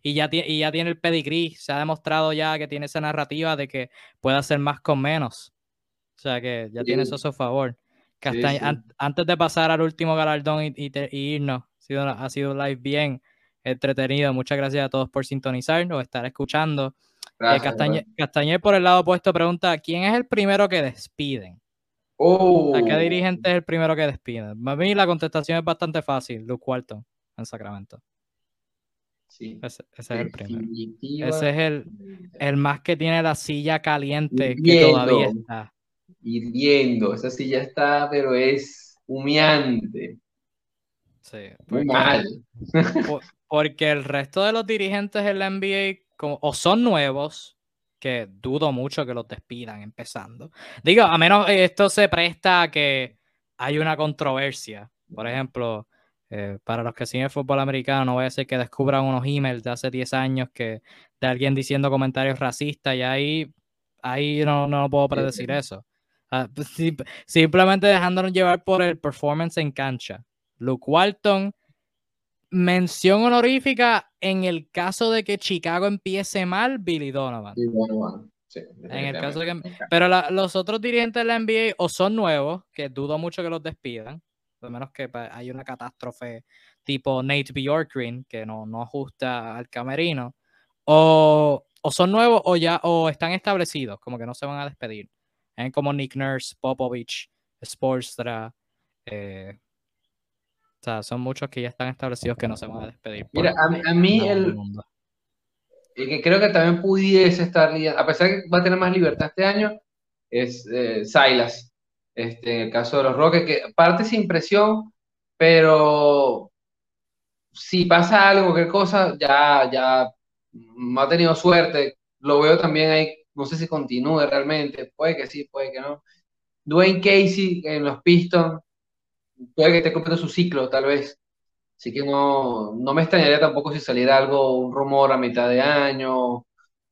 y ya, y ya tiene el pedigree, se ha demostrado ya que tiene esa narrativa de que puede hacer más con menos. O sea que ya tiene eso a su favor. antes de pasar al último galardón y, irnos, ha sido, ha sido un live bien entretenido. Muchas gracias a todos por sintonizar o estar escuchando. Eh, Castañer, por el lado opuesto pregunta, ¿quién es el primero que despiden? ¿A qué oh. dirigente es el primero que despiden? Para mí la contestación es bastante fácil, Luke Walton en Sacramento. Ese, es el primero. Ese es el, el, más que tiene la silla caliente que todavía está. Hirviendo. Esa silla está, pero es humeante. Sí. Muy mal. <laughs> porque el resto de los dirigentes en la NBA como, o son nuevos, que dudo mucho que los despidan empezando. Digo, a menos esto se presta a que hay una controversia. Por ejemplo, eh, para los que siguen el fútbol americano, no voy a ser que descubran unos emails de hace 10 años que, de alguien diciendo comentarios racistas y ahí, ahí no, no puedo predecir eso. Ah, pues, simplemente dejándonos llevar por el performance en cancha. Luke Walton, mención honorífica en el caso de que Chicago empiece mal, Billy Donovan. en el caso que, pero los otros dirigentes de la NBA o son nuevos, que dudo mucho que los despidan, a menos que pues, hay una catástrofe tipo Nate Bjorkgren que no, no ajusta al camerino, o, o, son nuevos o ya o están establecidos, como que no se van a despedir. ¿eh? Como Nick Nurse, Popovich, Sportstra. Eh, o sea, son muchos que ya están establecidos que no se van a despedir. Mira, a, mí el, que creo que también pudiese estar, a pesar de que va a tener más libertad este año, es eh, Silas este, en el caso de los Rockets, que parte sin presión, pero si pasa algo, qué cosa, ya, ya no ha tenido suerte. Lo veo también ahí, no sé si continúe realmente, puede que sí, puede que no. Dwayne Casey en los Pistons, puede que esté cumpliendo su ciclo, tal vez. Así que no, no me extrañaría tampoco si saliera algo, un rumor a mitad de año,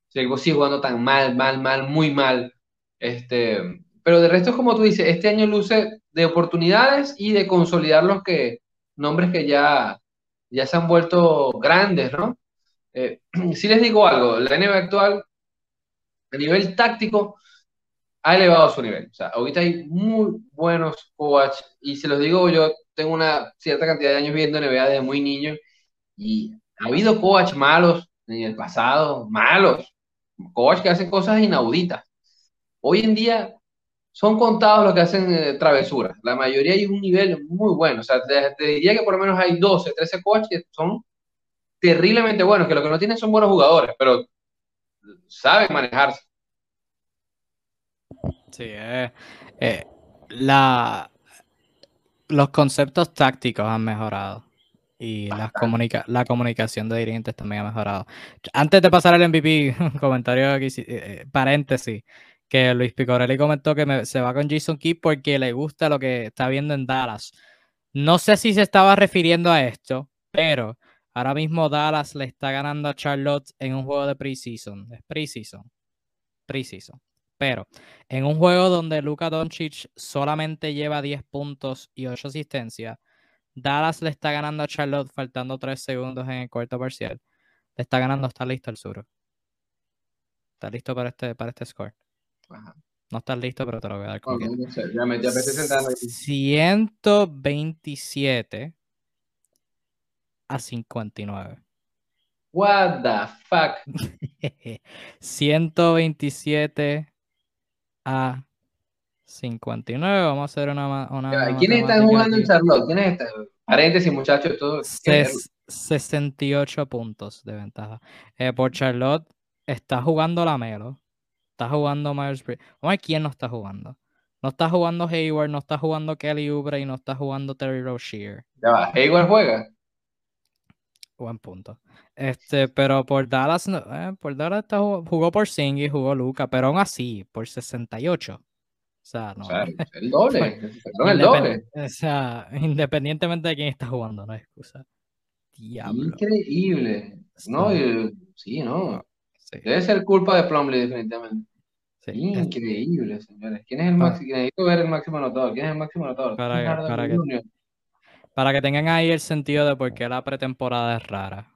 si equipo sigue jugando tan mal, mal, mal, muy mal. Este, pero de resto es como tú dices, este año luce de oportunidades y de consolidar los que, nombres que ya, ya se han vuelto grandes, ¿no? Eh, <clears throat> si les digo algo, la NBA actual, a nivel táctico, ha elevado su nivel. O sea, ahorita hay muy buenos coaches y se los digo, yo tengo una cierta cantidad de años viendo NBA desde muy niño y ha habido coaches malos en el pasado, malos, coaches que hacen cosas inauditas. Hoy en día son contados los que hacen eh, travesuras. La mayoría hay un nivel muy bueno. O sea, te, diría que por lo menos hay 12, 13 coaches que son terriblemente buenos, que lo que no tienen son buenos jugadores, pero saben manejarse. Sí, eh, eh, la, los conceptos tácticos han mejorado y la comunicación de dirigentes también ha mejorado. Antes de pasar al MVP, <laughs> un comentario aquí, eh, paréntesis, que Luis Picorelli comentó que se va con Jason Key porque le gusta lo que está viendo en Dallas. No sé si se estaba refiriendo a esto, pero ahora mismo Dallas le está ganando a Charlotte en un juego de preseason. Es preseason. Preseason. Pero en un juego donde Luka Doncic solamente lleva 10 puntos y 8 asistencias, Dallas le está ganando a Charlotte faltando 3 segundos en el cuarto parcial. Le está ganando, está listo el sur. Está listo para este, para este score. No estás listo, pero te lo voy a dar como 127 a 59. What the fuck? <laughs> 127 a 59. Vamos a hacer una. una ¿Quiénes están jugando en Charlotte? ¿Quiénes están? Paréntesis, muchachos. Todo, 68 puntos de ventaja. Eh, por Charlotte está jugando la Melo. Está jugando Myers Vamos a ver quién no está jugando. No está jugando Hayward, no está jugando Kelly Oubre y no está jugando Terry Rozier. Ya va, Hayward juega. Buen punto. Este, pero por Dallas, eh, por Dallas jugó por y jugó Luca, pero aún así, por 68. O sea, no. O sea, el <laughs> doble. el doble. O sea, independientemente de quién está jugando, no hay excusa. Diablo. Increíble. No, sí, no. Debe ser culpa de Plumlee, definitivamente. Increíble, señores. ¿Quién es el máximo? Necesito ver el máximo anotador. ¿Quién es el máximo anotador? Para, para, que, para que tengan ahí el sentido de por qué la pretemporada es rara,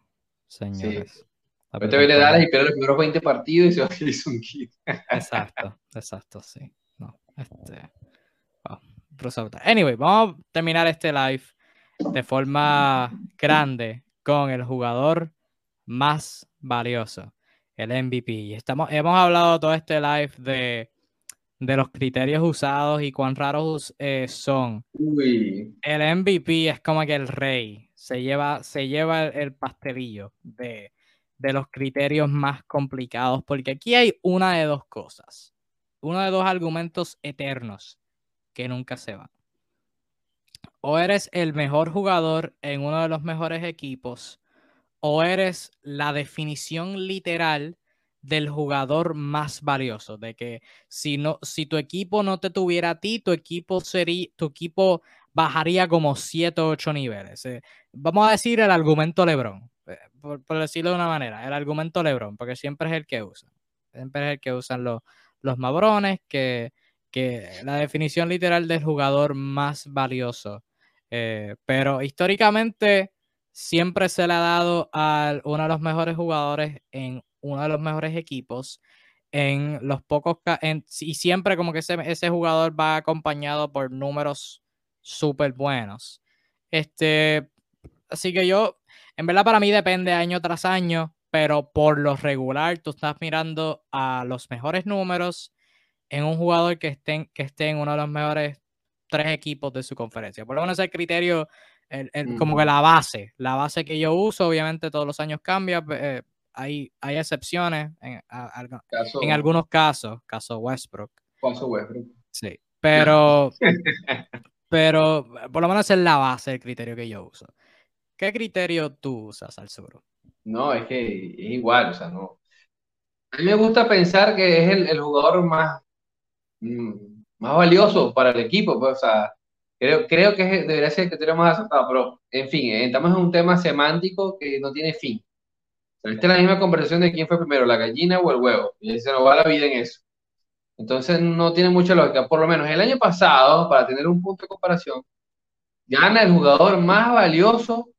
señores. Sí. Este viene Dallas y pierde los primeros 20 partidos y se va a hacer un kit. exacto, exacto, sí. No, este. Anyway, vamos a terminar este live de forma grande con el jugador más valioso, el MVP. Estamos, hemos hablado todo este live de de los criterios usados y cuán raros eh, son. El MVP es como que el rey se lleva, se lleva el, pastelillo de, de, los criterios más complicados, porque aquí hay una de dos cosas, uno de dos argumentos eternos que nunca se van. O eres el mejor jugador en uno de los mejores equipos, o eres la definición literal del jugador más valioso, de que si no, si tu equipo no te tuviera a ti, tu equipo sería, tu equipo bajaría como 7 o 8 niveles. Eh, vamos a decir el argumento Lebron, eh, por, decirlo de una manera, el argumento Lebron, porque siempre es el que usa, siempre es el que usan los, los mabrones, que, que la definición literal del jugador más valioso. Eh, pero históricamente siempre se le ha dado a uno de los mejores jugadores en uno de los mejores equipos en los pocos y siempre como que ese, ese, jugador va acompañado por números súper buenos. Este, así que yo, en verdad para mí depende año tras año, pero por lo regular tú estás mirando a los mejores números en un jugador que esté, que esté en uno de los mejores tres equipos de su conferencia. Por lo menos el criterio, como que la base, la base que yo uso, obviamente todos los años cambia, eh, hay, hay excepciones en, en algunos casos, caso Westbrook. Caso Westbrook. Sí, pero, <laughs> pero por lo menos es la base del criterio que yo uso. ¿Qué criterio tú usas, Alzuro? No, es que es igual, o sea, no. A mí me gusta pensar que es el, el jugador más, mm, más valioso para el equipo, pues, o sea, creo, creo que debería ser el criterio más aceptado, pero, en fin, estamos en un tema semántico que no tiene fin. Esta es la misma conversación de quién fue primero, la gallina o el huevo. Y se nos va la vida en eso. Entonces no tiene mucha lógica. Por lo menos el año pasado, para tener un punto de comparación, gana el jugador más valioso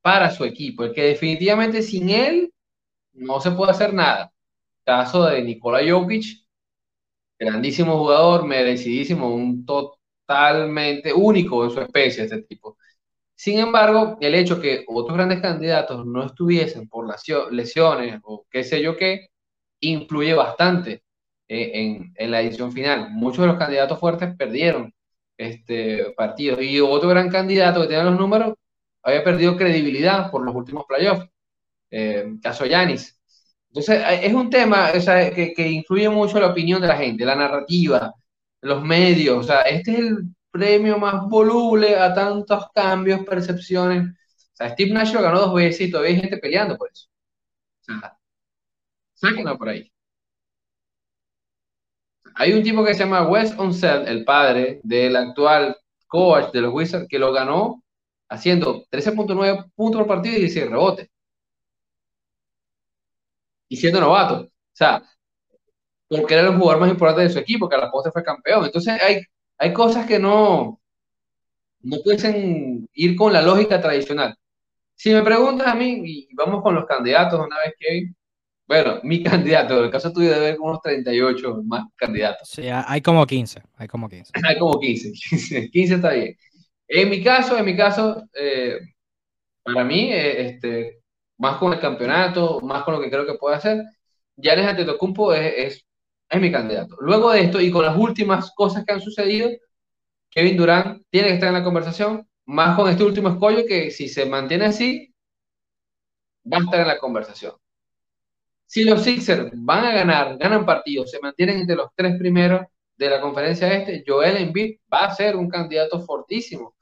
para su equipo, el que definitivamente sin él no se puede hacer nada. Caso de Nikola Jokic, grandísimo jugador, merecidísimo, un totalmente único en su especie, este tipo. Sin embargo, el hecho que otros grandes candidatos no estuviesen por lesiones o qué sé yo qué, influye bastante eh, en, la edición final. Muchos de los candidatos fuertes perdieron este partido y otro gran candidato que tenía los números había perdido credibilidad por los últimos playoffs, eh, caso Yanis. Entonces, es un tema que, que, influye mucho la opinión de la gente, la narrativa, los medios. O sea, este es el premio más voluble a tantos cambios, percepciones. O sea, Steve Nash ganó dos veces y todavía hay gente peleando por eso. O sea, sáquenlo por ahí. Hay un tipo que se llama Wes Unseld, el padre del actual coach de los Wizards, que lo ganó haciendo 13.9 puntos por partido y 16 rebotes. Y siendo novato. O sea, porque era el jugador más importante de su equipo, que a la postre fue campeón. Entonces hay, hay cosas que no, no pueden ir con la lógica tradicional. Si me preguntas a mí, y vamos con los candidatos una vez que bueno, mi <laughs> candidato, en el caso tuyo debe haber unos 38 más candidatos. Sí, hay como 15, hay como 15. hay como 15, 15, <laughs> está bien. En mi caso, en mi caso, eh, para mí, eh, este, más con el campeonato, más con lo que creo que puede hacer, Giannis Antetokounmpo es, es, es mi candidato. Luego de esto, y con las últimas cosas que han sucedido, Kevin Durant tiene que estar en la conversación, más con este último escollo que si se mantiene así, va a estar en la conversación. Si los Sixers van a ganar, ganan partidos, se mantienen entre los tres primeros de la conferencia este, Joel Embiid va a ser un candidato fortísimo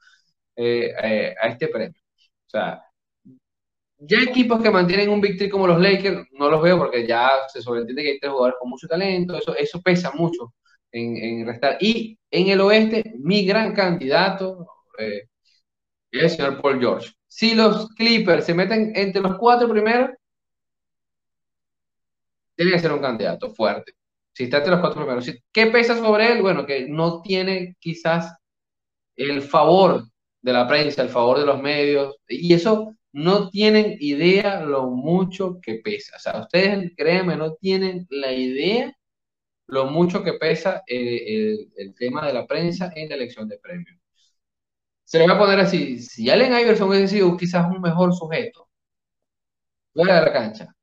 eh, eh, a este premio. O sea, ya equipos que mantienen un victory como los Lakers, no los veo porque ya se sobreentiende que hay tres jugadores con mucho talento, eso, eso pesa mucho en, restar. Y en el oeste, mi gran candidato eh, es el señor Paul George. Si los Clippers se meten entre los cuatro primeros, tiene que ser un candidato fuerte. Si está entre los cuatro primeros. ¿Qué pesa sobre él? Bueno, que no tiene quizás el favor de la prensa, el favor de los medios, y eso no tienen idea lo mucho que pesa. O sea, ustedes, créanme, no tienen la idea lo mucho que pesa el, tema de la prensa en la elección de premios. Se le va a poner así, si Allen Iverson hubiese sido quizás un mejor sujeto fuera de la cancha,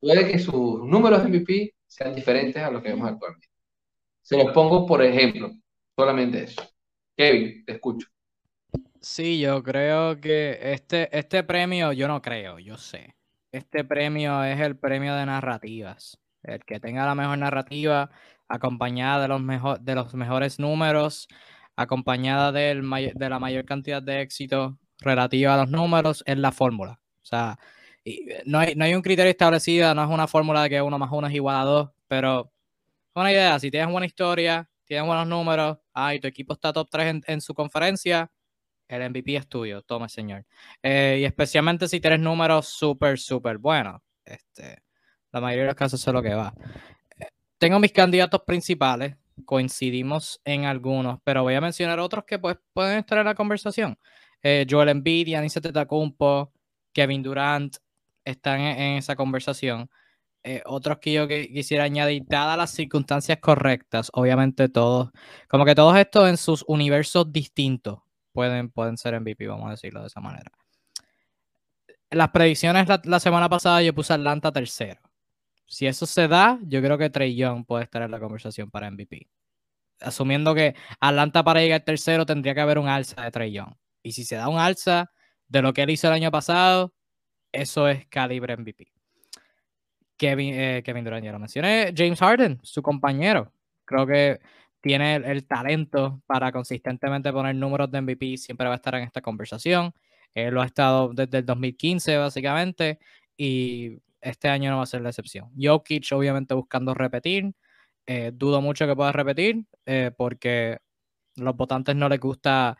puede que sus números MVP sean diferentes a los que vemos actualmente. Se los pongo por ejemplo, solamente eso. Kevin, te escucho. Sí, yo creo que este, este premio, yo no creo, yo sé. Este premio es el premio de narrativas. El que tenga la mejor narrativa, acompañada de los, mejor, de los mejores números, acompañada del de la mayor cantidad de éxito relativa a los números, es la fórmula. O sea, eh, no hay, no hay un criterio establecido, no es una fórmula de que uno más uno es igual a dos, pero una idea. Si tienes buena historia, tienes buenos números, ah, y tu equipo está top 3 en, su conferencia, el MVP es tuyo, toma señor. Eh, y especialmente si tienes números súper, súper buenos. Este, la mayoría de los casos es lo que va. Eh, tengo mis candidatos principales, coincidimos en algunos, pero voy a mencionar otros que pues, pueden estar en la conversación. Joel Embiid, Giannis Antetokounmpo, Kevin Durant, están en, esa conversación. Eh, otros que yo quisiera añadir, dadas las circunstancias correctas, obviamente todos, como que todos estos en sus universos distintos pueden, pueden ser MVP, vamos a decirlo de esa manera. Las predicciones la, semana pasada yo puse Atlanta tercero. Si eso se da, yo creo que Trey Young puede estar en la conversación para MVP. Asumiendo que Atlanta para llegar tercero tendría que haber un alza de Trey Young. Y si se da un alza de lo que él hizo el año pasado, eso es calibre MVP. Kevin, eh, Kevin Durant, ya lo mencioné. James Harden, su compañero. Creo que tiene el, talento para consistentemente poner números de MVP. Siempre va a estar en esta conversación. Él lo ha estado desde el 2015, básicamente. Y este año no va a ser la excepción. Jokic, obviamente, buscando repetir. Eh, dudo mucho que pueda repetir eh, porque los votantes no les gusta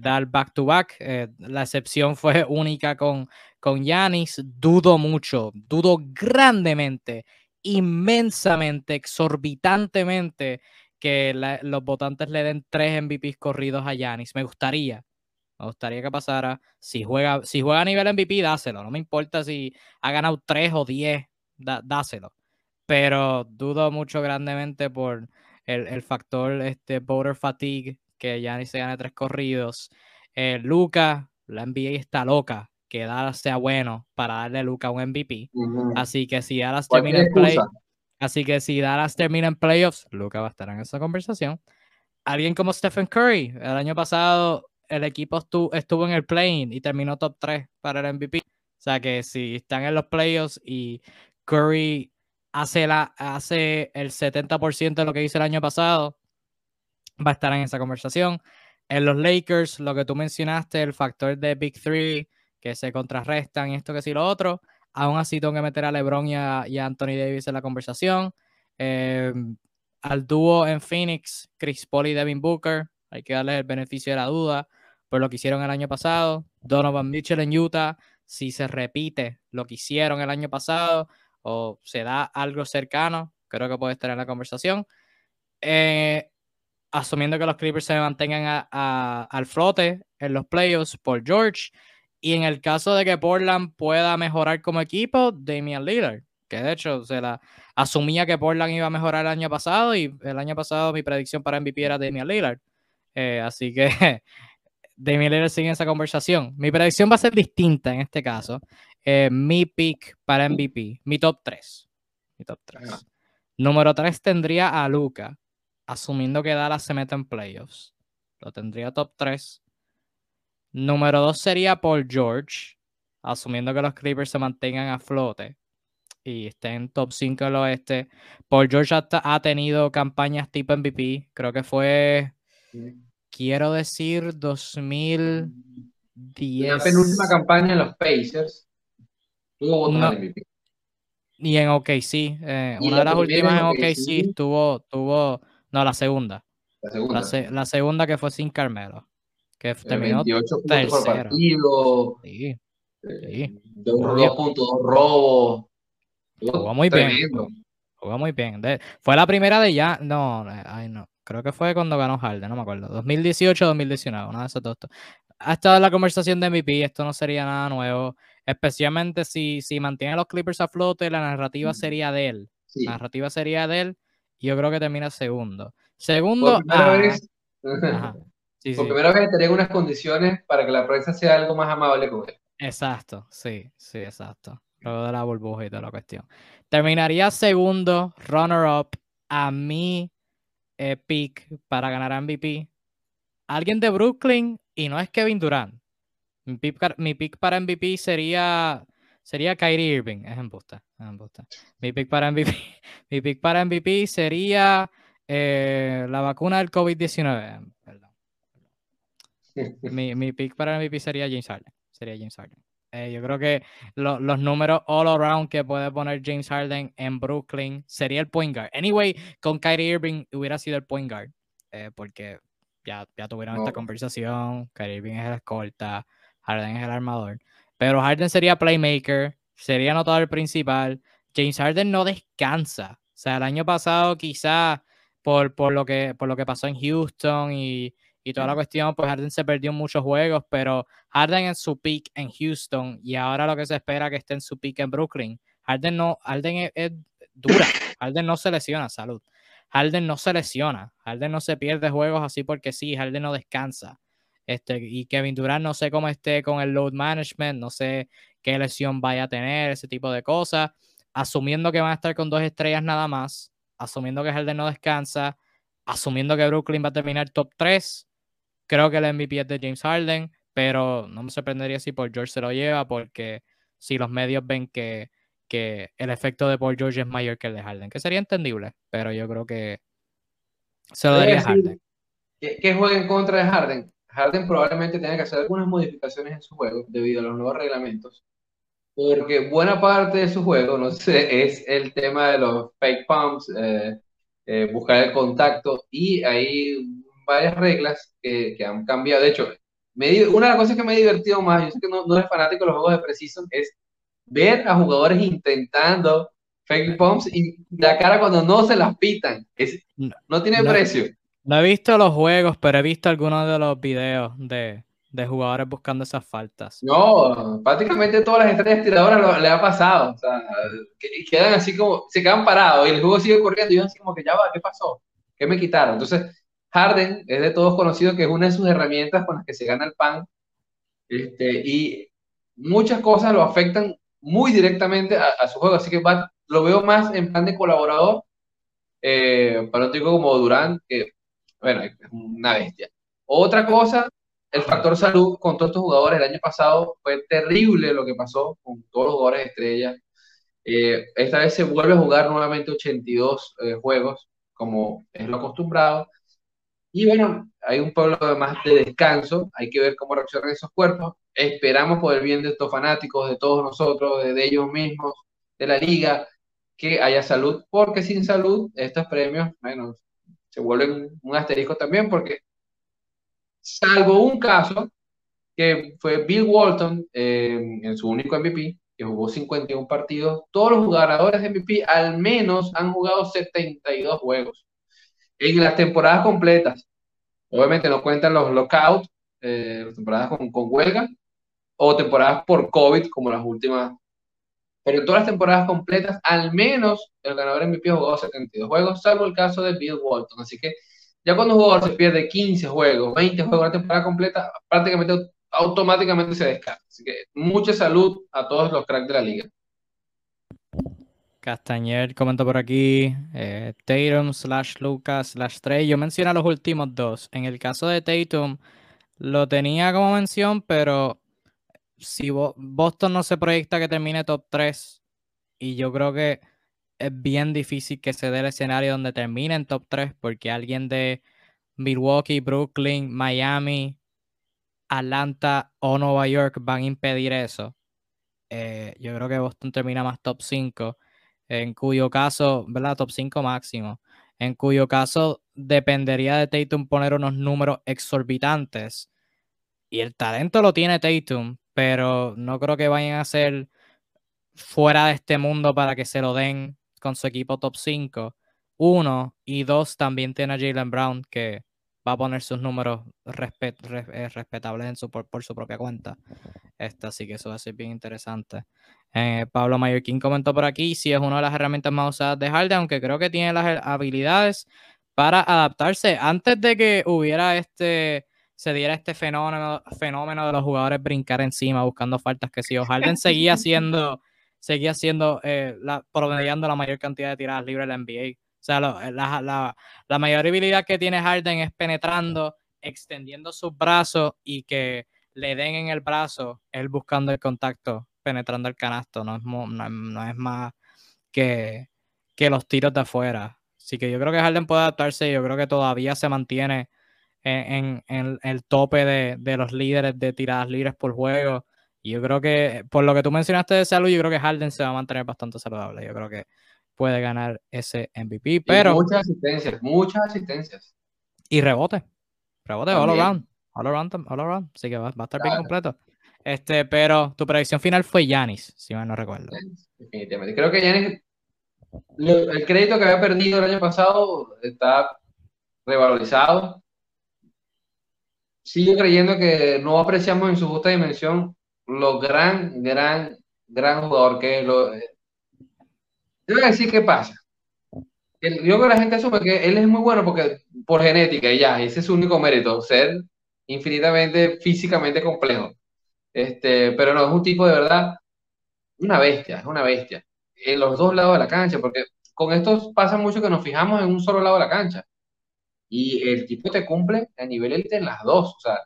dar back to back. la excepción fue <laughs> única con, con Yanis, dudo mucho, dudo grandemente, inmensamente, exorbitantemente que los votantes le den tres MVPs corridos a Yanis. Me gustaría, me gustaría que pasara. Si juega, si juega a nivel MVP, dáselo. No me importa si ha ganado tres o diez, dáselo. Pero dudo mucho grandemente por el, factor este, voter fatigue, que Yanis se gane tres corridos. Eh, Luca, la NBA está loca que Dallas sea bueno para darle a Luca un MVP. Así que si Dallas termina en play, así que si Dallas termina en playoffs, Luca va a estar en esa conversación. Alguien como Stephen Curry, el año pasado el equipo estuvo, en el play y terminó top 3 para el MVP. O sea que si están en los playoffs y Curry hace, la, hace el 70% de lo que hizo el año pasado, va a estar en esa conversación. En los Lakers, lo que tú mencionaste, el factor de Big Three, que se contrarrestan esto que sí lo otro. Aún así tengo que meter a LeBron y a, Anthony Davis en la conversación. Eh, al dúo en Phoenix, Chris Paul y Devin Booker, hay que darle el beneficio de la duda por lo que hicieron el año pasado. Donovan Mitchell en Utah, si se repite lo que hicieron el año pasado o se da algo cercano, creo que puede estar en la conversación. Eh, asumiendo que los Clippers se mantengan al flote en los playoffs por George y en el caso de que Portland pueda mejorar como equipo, Damian Lillard, que de hecho se la asumía que Portland iba a mejorar el año pasado y el año pasado mi predicción para MVP era Damian Lillard. Eh, así que <laughs> Damian Lillard sigue en esa conversación. Mi predicción va a ser distinta en este caso. Eh, mi pick para MVP, mi top 3. Mi top 3. Número 3 tendría a Luca, asumiendo que Dallas se mete en playoffs. Lo tendría top 3. Número dos sería Paul George, asumiendo que los Clippers se mantengan a flote y estén top 5 del oeste. Paul George ha, tenido campañas tipo MVP, creo que fue, quiero decir, 2010. La penúltima campaña en los Pacers tuvo MVP. Y en OKC, eh, una de las últimas en OKC, tuvo, tuvo, no, la segunda. La segunda. la segunda que fue sin Carmelo que terminó 28 puntos por partido. Sí. Eh, sí. Dos, puntos, dos robos. Jugó muy bien. Jugó muy bien. fue la primera de ya. No, ay, no. Creo que fue cuando ganó Harden, no me acuerdo. 2018 2019, una de esas dos. Ha estado en la conversación de MVP, esto no sería nada nuevo. Especialmente si, si mantiene a los Clippers a flote, la narrativa sería de él. La narrativa sería de él. Y yo creo que termina segundo. Segundo. Sí, Por primera vez estaría unas condiciones para que la prensa sea algo más amable con él. Exacto, sí, sí, exacto. Luego de la burbuja y toda la cuestión. Terminaría segundo, runner-up, a mi eh, pick para ganar MVP. Alguien de Brooklyn y no es Kevin Durant. Mi pick, para MVP sería, sería Kyrie Irving. Es en busta, Mi pick para MVP, <laughs> mi pick para MVP sería eh, la vacuna del COVID-19 mi, <laughs> mi pick para MVP sería James Harden. Sería James Harden. Eh, yo creo que los números all around que puede poner James Harden en Brooklyn sería el point guard. Anyway, con Kyrie Irving hubiera sido el point guard, eh, porque ya, ya tuvieron esta conversación. Kyrie Irving es el escolta, Harden es el armador. Pero Harden sería playmaker, sería anotador principal. James Harden no descansa. O sea, el año pasado quizá por, por, lo, que, por lo que pasó en Houston y, y toda la cuestión, pues Harden se perdió muchos juegos, pero Harden en su peak en Houston y ahora lo que se espera que esté en su peak en Brooklyn. Harden no, Harden es, dura, <laughs> Harden no se lesiona, salud. Harden no se lesiona, Harden no se pierde juegos así porque sí, Harden no descansa. Este, y Kevin Durant no sé cómo esté con el load management, no sé qué lesión vaya a tener, ese tipo de cosas. Asumiendo que van a estar con dos estrellas nada más, asumiendo que Harden no descansa, asumiendo que Brooklyn va a terminar top 3, Creo que el MVP es de James Harden, pero no me sorprendería si Paul George se lo lleva, porque si los medios ven que, que el efecto de Paul George es mayor que el de Harden, que sería entendible, pero yo creo que se lo daría a Harden. ¿Qué, juega en contra de Harden? Harden probablemente tenga que hacer algunas modificaciones en su juego debido a los nuevos reglamentos, porque buena parte de su juego, no sé, es el tema de los fake pumps, eh, eh, buscar el contacto y ahí varias reglas que, han cambiado. De hecho, una de las cosas que me ha divertido más, yo sé que no, no eres fanático de los juegos de Precision, es ver a jugadores intentando fake pumps y la cara cuando no se las pitan. Es, no, tiene precio. No he visto los juegos, pero he visto algunos de los videos de, de jugadores buscando esas faltas. No, prácticamente todas las estrellas tiradoras le ha pasado. O sea, quedan así como, se quedan parados y el juego sigue corriendo y yo así como que ya va, ¿qué pasó? ¿Qué me quitaron? Entonces, Harden es de todos conocido que es una de sus herramientas con las que se gana el pan. Este, y muchas cosas lo afectan muy directamente a, su juego, así que lo veo más en plan de colaborador eh, para un tipo como Durán, que, bueno, es una bestia. Otra cosa, el factor salud con todos estos jugadores el año pasado fue terrible lo que pasó con todos los jugadores estrellas. Eh, esta vez se vuelve a jugar nuevamente 82 eh, juegos, como es lo acostumbrado. Y bueno, hay un pueblo más de descanso, hay que ver cómo reaccionan esos cuerpos. Esperamos por el bien de estos fanáticos, de todos nosotros, de, ellos mismos, de la liga, que haya salud, porque sin salud estos premios, se vuelven un asterisco también, porque salvo un caso, que fue Bill Walton eh, en su único MVP, que jugó 51 partidos, todos los jugadores de MVP al menos han jugado 72 juegos en las temporadas completas. Obviamente no cuentan los lockouts, eh, las temporadas con, con, huelga, o temporadas por COVID, como las últimas. Pero en todas las temporadas completas, al menos el ganador MVP ha jugado 72 juegos, salvo el caso de Bill Walton. Así que ya cuando un jugador se pierde 15 juegos, 20 juegos en la temporada completa, prácticamente automáticamente se descarta. Así que mucha salud a todos los cracks de la liga. Castañer comentó por aquí, eh, Tatum slash Lucas slash Trey. Yo mencioné los últimos dos. En el caso de Tatum, lo tenía como mención, pero si Boston no se proyecta que termine top 3, y yo creo que es bien difícil que se dé el escenario donde termine en top 3, porque alguien de Milwaukee, Brooklyn, Miami, Atlanta o Nueva York van a impedir eso. Eh, yo creo que Boston termina más top 5 en cuyo caso, ¿verdad? Top 5 máximo, en cuyo caso dependería de Tatum poner unos números exorbitantes. Y el talento lo tiene Tatum, pero no creo que vayan a ser fuera de este mundo para que se lo den con su equipo top 5. Uno, y dos, también tiene a Jalen Brown que va a poner sus números eh, respetables en su, por, por, su propia cuenta. Este, así que eso va a ser bien interesante. Eh, Pablo Mallorquín comentó por aquí si es una de las herramientas más usadas de Harden, aunque creo que tiene las habilidades para adaptarse. Antes de que hubiera este, se diera este fenómeno, fenómeno de los jugadores brincar encima buscando faltas que si sí, Harden seguía <laughs> siendo, seguía siendo, eh, la, promediando la mayor cantidad de tiradas libres de la NBA. O sea, la, la, la mayor habilidad que tiene Harden es penetrando, extendiendo sus brazos y que le den en el brazo, él buscando el contacto penetrando el canasto, no es, no, es más que, que, los tiros de afuera. Así que yo creo que Harden puede adaptarse, yo creo que todavía se mantiene en, el tope de, los líderes de tiradas libres por juego. Y yo creo que, por lo que tú mencionaste de salud, yo creo que Harden se va a mantener bastante saludable. Yo creo que puede ganar ese MVP. Pero, muchas asistencias, muchas asistencias. Y rebote. Rebote all around. All around, all around. Así que va, a estar bien completo. Este, pero tu predicción final fue Yanis, si mal no recuerdo. Definitivamente. Creo que Yanis, el crédito que había perdido el año pasado está revalorizado. Sigo creyendo que no apreciamos en su justa dimensión lo gran, gran, gran jugador que es. Yo voy a decir qué pasa. yo creo que la gente asume que él es muy bueno porque por genética y ya, ese es su único mérito, ser infinitamente físicamente complejo. Este, pero no, es un tipo de verdad, una bestia, es una bestia. En los dos lados de la cancha, porque con esto pasa mucho que nos fijamos en un solo lado de la cancha. Y el tipo te cumple a nivel élite en las dos, o sea,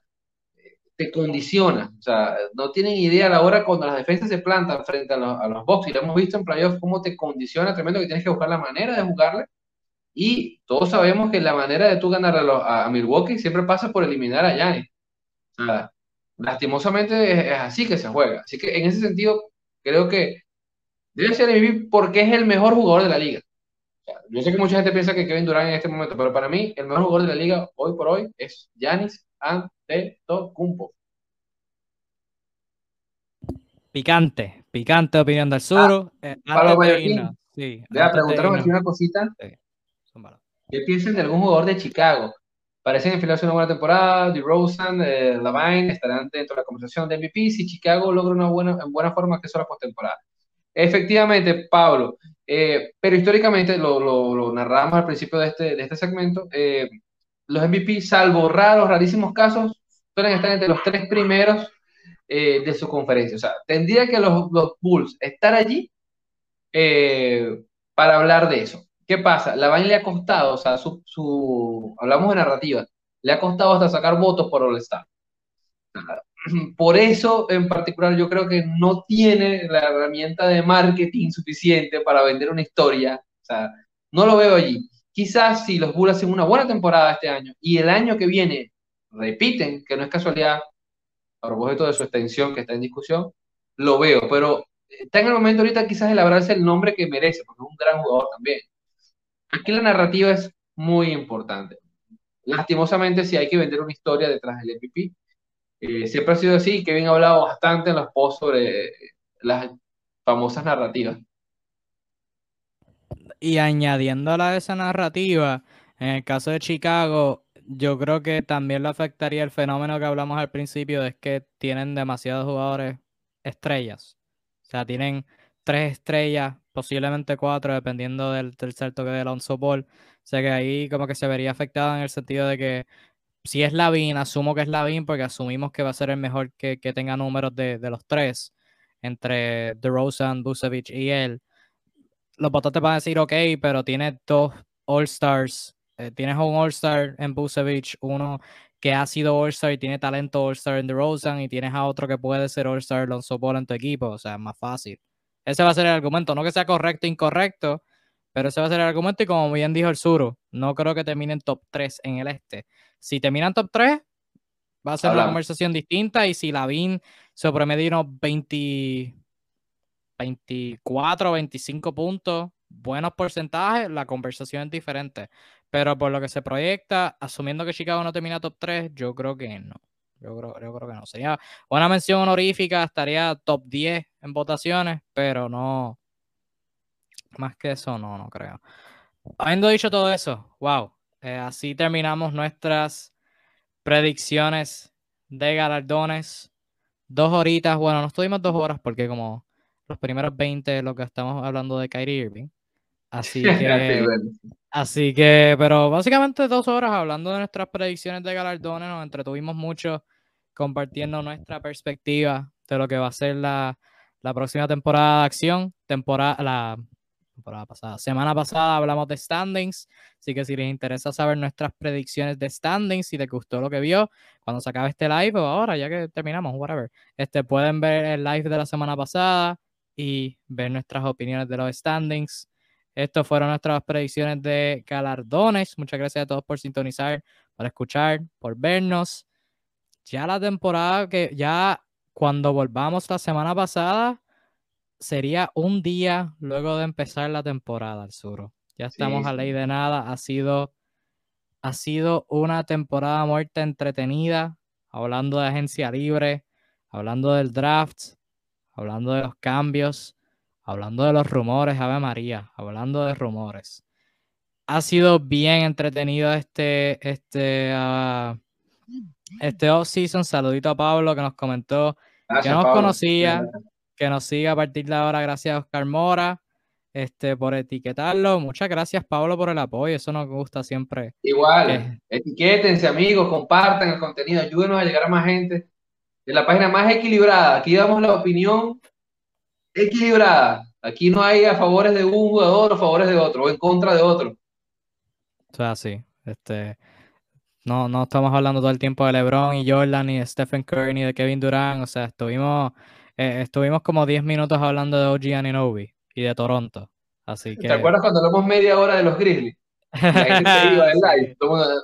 te condiciona, o sea, no tienen idea a la hora cuando las defensas se plantan frente a los, a los box, y lo hemos visto en playoffs, cómo te condiciona tremendo que tienes que buscar la manera de jugarle, y todos sabemos que la manera de tú ganar a, a Milwaukee siempre pasa por eliminar a Giannis. O sea, lastimosamente es, así que se juega. Así que en ese sentido, creo que debe ser MVP porque es el mejor jugador de la liga. yo sé que mucha gente piensa que Kevin Durant en este momento, pero para mí el mejor jugador de la liga hoy por hoy es Giannis Antetokounmpo. Picante, picante opinión del sur. Ah, eh, para los sí, preguntaron una cosita. ¿Qué piensan de algún jugador de Chicago? Parecen enfilarse una buena temporada. DeRozan, eh, Lavine estarán dentro de la conversación de MVP si Chicago logra una buena, en buena forma que la postemporada. Efectivamente, Pablo. Eh, pero históricamente, lo, lo, narramos al principio de este, de este segmento, eh, los MVP, salvo raros, rarísimos casos, suelen estar entre los tres primeros eh, de su conferencia. O sea, tendría que los, los Bulls estar allí eh, para hablar de eso. ¿Qué pasa? La Vaina le ha costado, o sea, su, su, hablamos de narrativa, le ha costado hasta sacar votos por All-Star. <clears throat> Por eso, en particular, yo creo que no tiene la herramienta de marketing suficiente para vender una historia. O sea, no lo veo allí. Quizás si los Bulls hacen una buena temporada este año y el año que viene repiten, que no es casualidad, a propósito de su extensión que está en discusión, lo veo, pero está en el momento ahorita quizás de labrarse el nombre que merece, porque es un gran jugador también. Aquí la narrativa es muy importante. Lastimosamente, si hay que vender una historia detrás del MVP, eh, siempre ha sido así. Kevin ha hablado bastante en los posts sobre las famosas narrativas. Y añadiéndola a esa narrativa, en el caso de Chicago, yo creo que también lo afectaría el fenómeno que hablamos al principio, es que tienen demasiados jugadores estrellas. O sea, tienen tres estrellas, posiblemente cuatro, dependiendo del tercer toque de Alonso Ball. O sea que ahí como que se vería afectado en el sentido de que si es Lavin, asumo que es Lavin porque asumimos que va a ser el mejor que, que tenga números de, de, los tres, entre DeRozan, Busevich y él. Los votos te van a decir, ok, pero tiene dos All-Stars. Eh, tienes un All-Star en Busevich, uno que ha sido All-Star y tiene talento All-Star en DeRozan, y tienes a otro que puede ser All-Star Alonso Ball en tu equipo. O sea, es más fácil. Ese va a ser el argumento. No que sea correcto o incorrecto, pero ese va a ser el argumento. Y como bien dijo el Suro, no creo que terminen top 3 en el este. Si terminan top 3, va a ser una conversación distinta. Y si Lavin se promedio 20, 24, 25 puntos, buenos porcentajes, la conversación es diferente. Pero por lo que se proyecta, asumiendo que Chicago no termina top 3, yo creo que no. Yo creo, yo creo que no. Sería una mención honorífica, estaría top 10 en votaciones, pero no. Más que eso, no, no creo. Habiendo dicho todo eso, wow. Eh, así terminamos nuestras predicciones de galardones. Dos horitas, bueno, no estuvimos dos horas porque como los primeros 20 lo que estamos hablando de Kyrie Irving. Así <laughs> que, así que, pero básicamente dos horas hablando de nuestras predicciones de galardones, nos entretuvimos mucho compartiendo nuestra perspectiva de lo que va a ser la, la próxima temporada de acción, temporada, la temporada pasada, semana pasada hablamos de standings, así que si les interesa saber nuestras predicciones de standings, si les gustó lo que vio, cuando se acabe este live o ahora, ya que terminamos, whatever, este, pueden ver el live de la semana pasada y ver nuestras opiniones de los standings. Estas fueron nuestras predicciones de galardones. Muchas gracias a todos por sintonizar, por escuchar, por vernos. Ya la temporada que ya cuando volvamos la semana pasada sería un día luego de empezar la temporada al sur. Ya estamos sí, a ley de nada. Ha sido, ha sido una temporada muerta entretenida, hablando de agencia libre, hablando del draft, hablando de los cambios, hablando de los rumores, Ave María, hablando de rumores. Ha sido bien entretenido este, este, uh, este off-season. Saludito a Pablo que nos comentó Gracias, que nos Pablo. conocía, que nos sigue a partir de ahora. Gracias a Oscar Mora este, por etiquetarlo. Muchas gracias, Pablo, por el apoyo. Eso nos gusta siempre. Igual, que... etiquétense, amigos, compartan el contenido, ayúdenos a llegar a más gente. De la página más equilibrada. Aquí damos la opinión equilibrada. Aquí no hay a favores de un jugador o a favores de otro, o en contra de otro. O sea, sí. Este, no, no estamos hablando todo el tiempo de LeBron y Jordan, ni de Stephen Curry, ni de Kevin Durant. O sea, estuvimos, eh, estuvimos como 10 minutos hablando de OG Ananobi y de Toronto. Así que... ¿Te acuerdas cuando hablamos media hora de los Grizzlies? live. <laughs>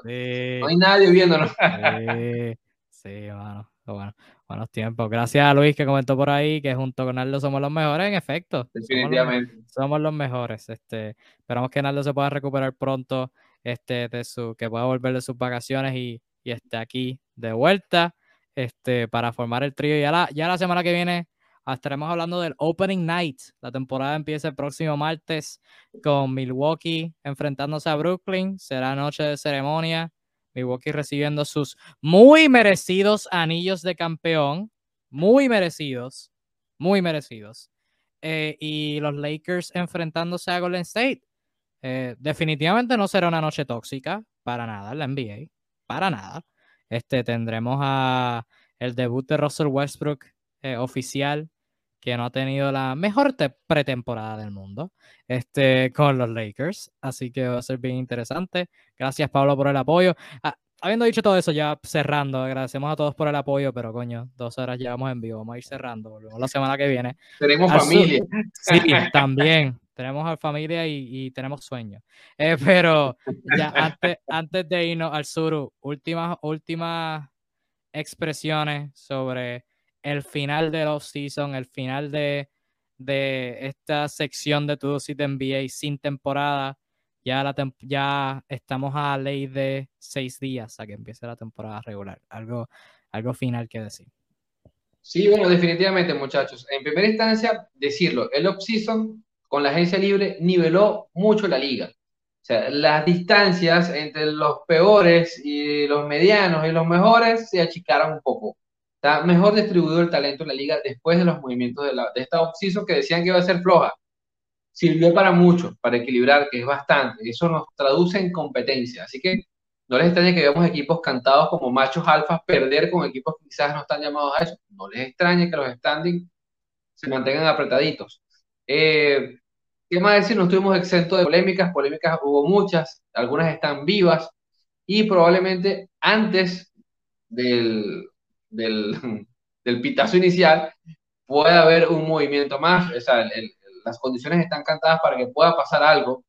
Sí. No hay nadie viéndonos. sí, sí, bueno. Buenos tiempos. Gracias a Luis que comentó por ahí que junto con Naldo somos los mejores, en efecto. Definitivamente. Somos los, somos los mejores. Este, esperamos que Naldo se pueda recuperar pronto, este, de su, que pueda volver de sus vacaciones y, y esté aquí de vuelta este, para formar el trío. Ya la, ya la semana que viene estaremos hablando del Opening Night. La temporada empieza el próximo martes con Milwaukee enfrentándose a Brooklyn. Será noche de ceremonia. Milwaukee recibiendo sus muy merecidos anillos de campeón. Muy merecidos. Muy merecidos. Eh, y los Lakers enfrentándose a Golden State. Eh, definitivamente no será una noche tóxica para nada la NBA. Para nada. Este, tendremos a el debut de Russell Westbrook eh, oficial, que no ha tenido la mejor pretemporada del mundo este, con los Lakers. Así que va a ser bien interesante. Gracias, Pablo, por el apoyo. Ah, habiendo dicho todo eso, ya cerrando, agradecemos a todos por el apoyo, pero coño, dos horas llevamos en vivo, vamos a ir cerrando, volvemos la semana que viene. Tenemos familia. Sí, también. Tenemos familia y, tenemos sueños. Eh, pero ya antes, antes de irnos al sur, últimas, últimas expresiones sobre el final de off-season, el final de, de esta sección de tu dosis de NBA sin temporada. Ya, la ya estamos a ley de seis días a que empiece la temporada regular. Algo, algo final que decir. Sí, bueno, definitivamente, muchachos. En primera instancia, decirlo, el off-season con la agencia libre niveló mucho la liga. O sea, las distancias entre los peores y los medianos y los mejores se achicaron un poco. Está mejor distribuido el talento en la liga después de los movimientos de, la, de esta offseason que decían que iba a ser floja. Sirvió para mucho, para equilibrar, que es bastante. Eso nos traduce en competencia. Así que no les extrañe que veamos equipos cantados como machos alfas perder con equipos que quizás no están llamados a eso. No les extrañe que los standings se mantengan apretaditos. Eh, ¿Qué más decir? No estuvimos exentos de polémicas. Polémicas hubo muchas. Algunas están vivas. Y probablemente antes del, <laughs> del, pitazo inicial, puede haber un movimiento más, o las condiciones están cantadas para que pueda pasar algo,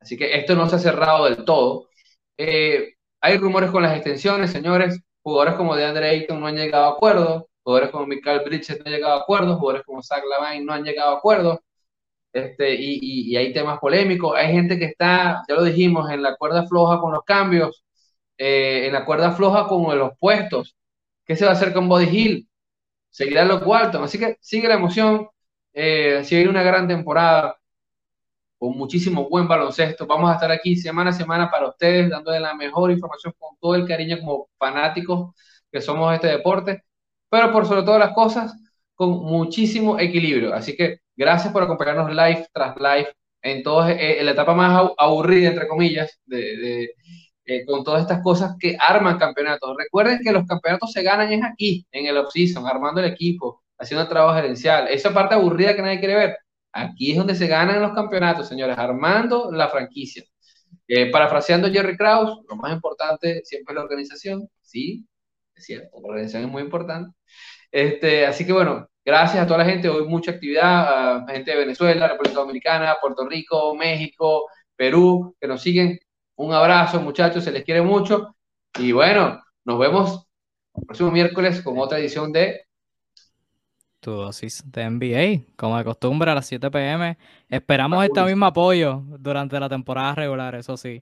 así que esto no se ha cerrado del todo. Eh, hay rumores con las extensiones, señores, jugadores como DeAndre Ayton no han llegado a acuerdo, jugadores como Michael Bridges no han llegado a acuerdo, jugadores como Zach Lavine no han llegado a acuerdo, este, y, y, hay temas polémicos, hay gente que está, ya lo dijimos, en la cuerda floja con los cambios, eh, en la cuerda floja con los puestos, ¿Qué se va a hacer con Body Hill? Seguirá los cuartos. Así que sigue la emoción. Eh, sigue una gran temporada con muchísimo buen baloncesto. Vamos a estar aquí semana a semana para ustedes, dándole la mejor información con todo el cariño como fanáticos que somos de este deporte, pero por sobre todas las cosas, con muchísimo equilibrio. Así que gracias por acompañarnos live tras live en, todo, eh, la etapa más aburrida, entre comillas, de, eh, con todas estas cosas que arman campeonatos. Recuerden que los campeonatos se ganan es aquí, en el off-season, armando el equipo, haciendo trabajo gerencial. Esa parte aburrida que nadie quiere ver. Aquí es donde se ganan los campeonatos, señores, armando la franquicia. Eh, parafraseando Jerry Krause, lo más importante siempre es la organización. Sí, es cierto, la organización es muy importante. Este, así que bueno, gracias a toda la gente. Hoy mucha actividad, gente de Venezuela, República Dominicana, Puerto Rico, México, Perú, que nos siguen. Un abrazo, muchachos, se les quiere mucho. Y bueno, nos vemos el próximo miércoles con otra edición de tu dosis de NBA, como de costumbre a las 7 pm. Esperamos este mismo apoyo durante la temporada regular, eso sí.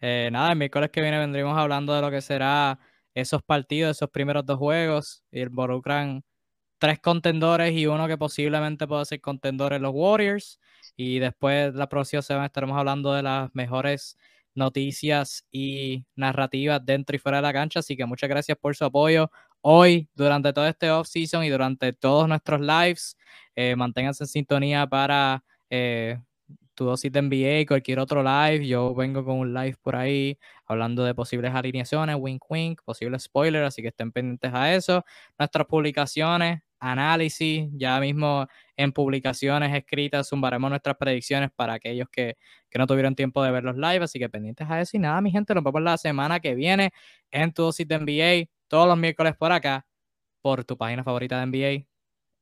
Eh, nada, el miércoles que viene vendremos hablando de lo que será esos partidos, esos primeros dos juegos. Y involucran tres contendores y uno que posiblemente pueda ser contendor en los Warriors. Y después la próxima semana estaremos hablando de las mejores noticias y narrativas dentro y fuera de la cancha. Así que muchas gracias por su apoyo hoy, durante todo este off-season y durante todos nuestros lives. Eh, manténganse en sintonía para eh, tu dosis de NBA y cualquier otro live. Yo vengo con un live por ahí hablando de posibles alineaciones, wink wink, posibles spoilers, así que estén pendientes a eso. Nuestras publicaciones, análisis, ya mismo en publicaciones escritas zumbaremos nuestras predicciones para aquellos que, que no tuvieron tiempo de ver los live, así que pendientes a eso y nada, mi gente, nos vemos la semana que viene en tu dosis de NBA, todos los miércoles por acá, por tu página favorita de NBA,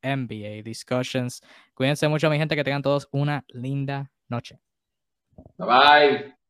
NBA Discussions. Cuídense mucho, mi gente, que tengan todos una linda noche. Bye bye.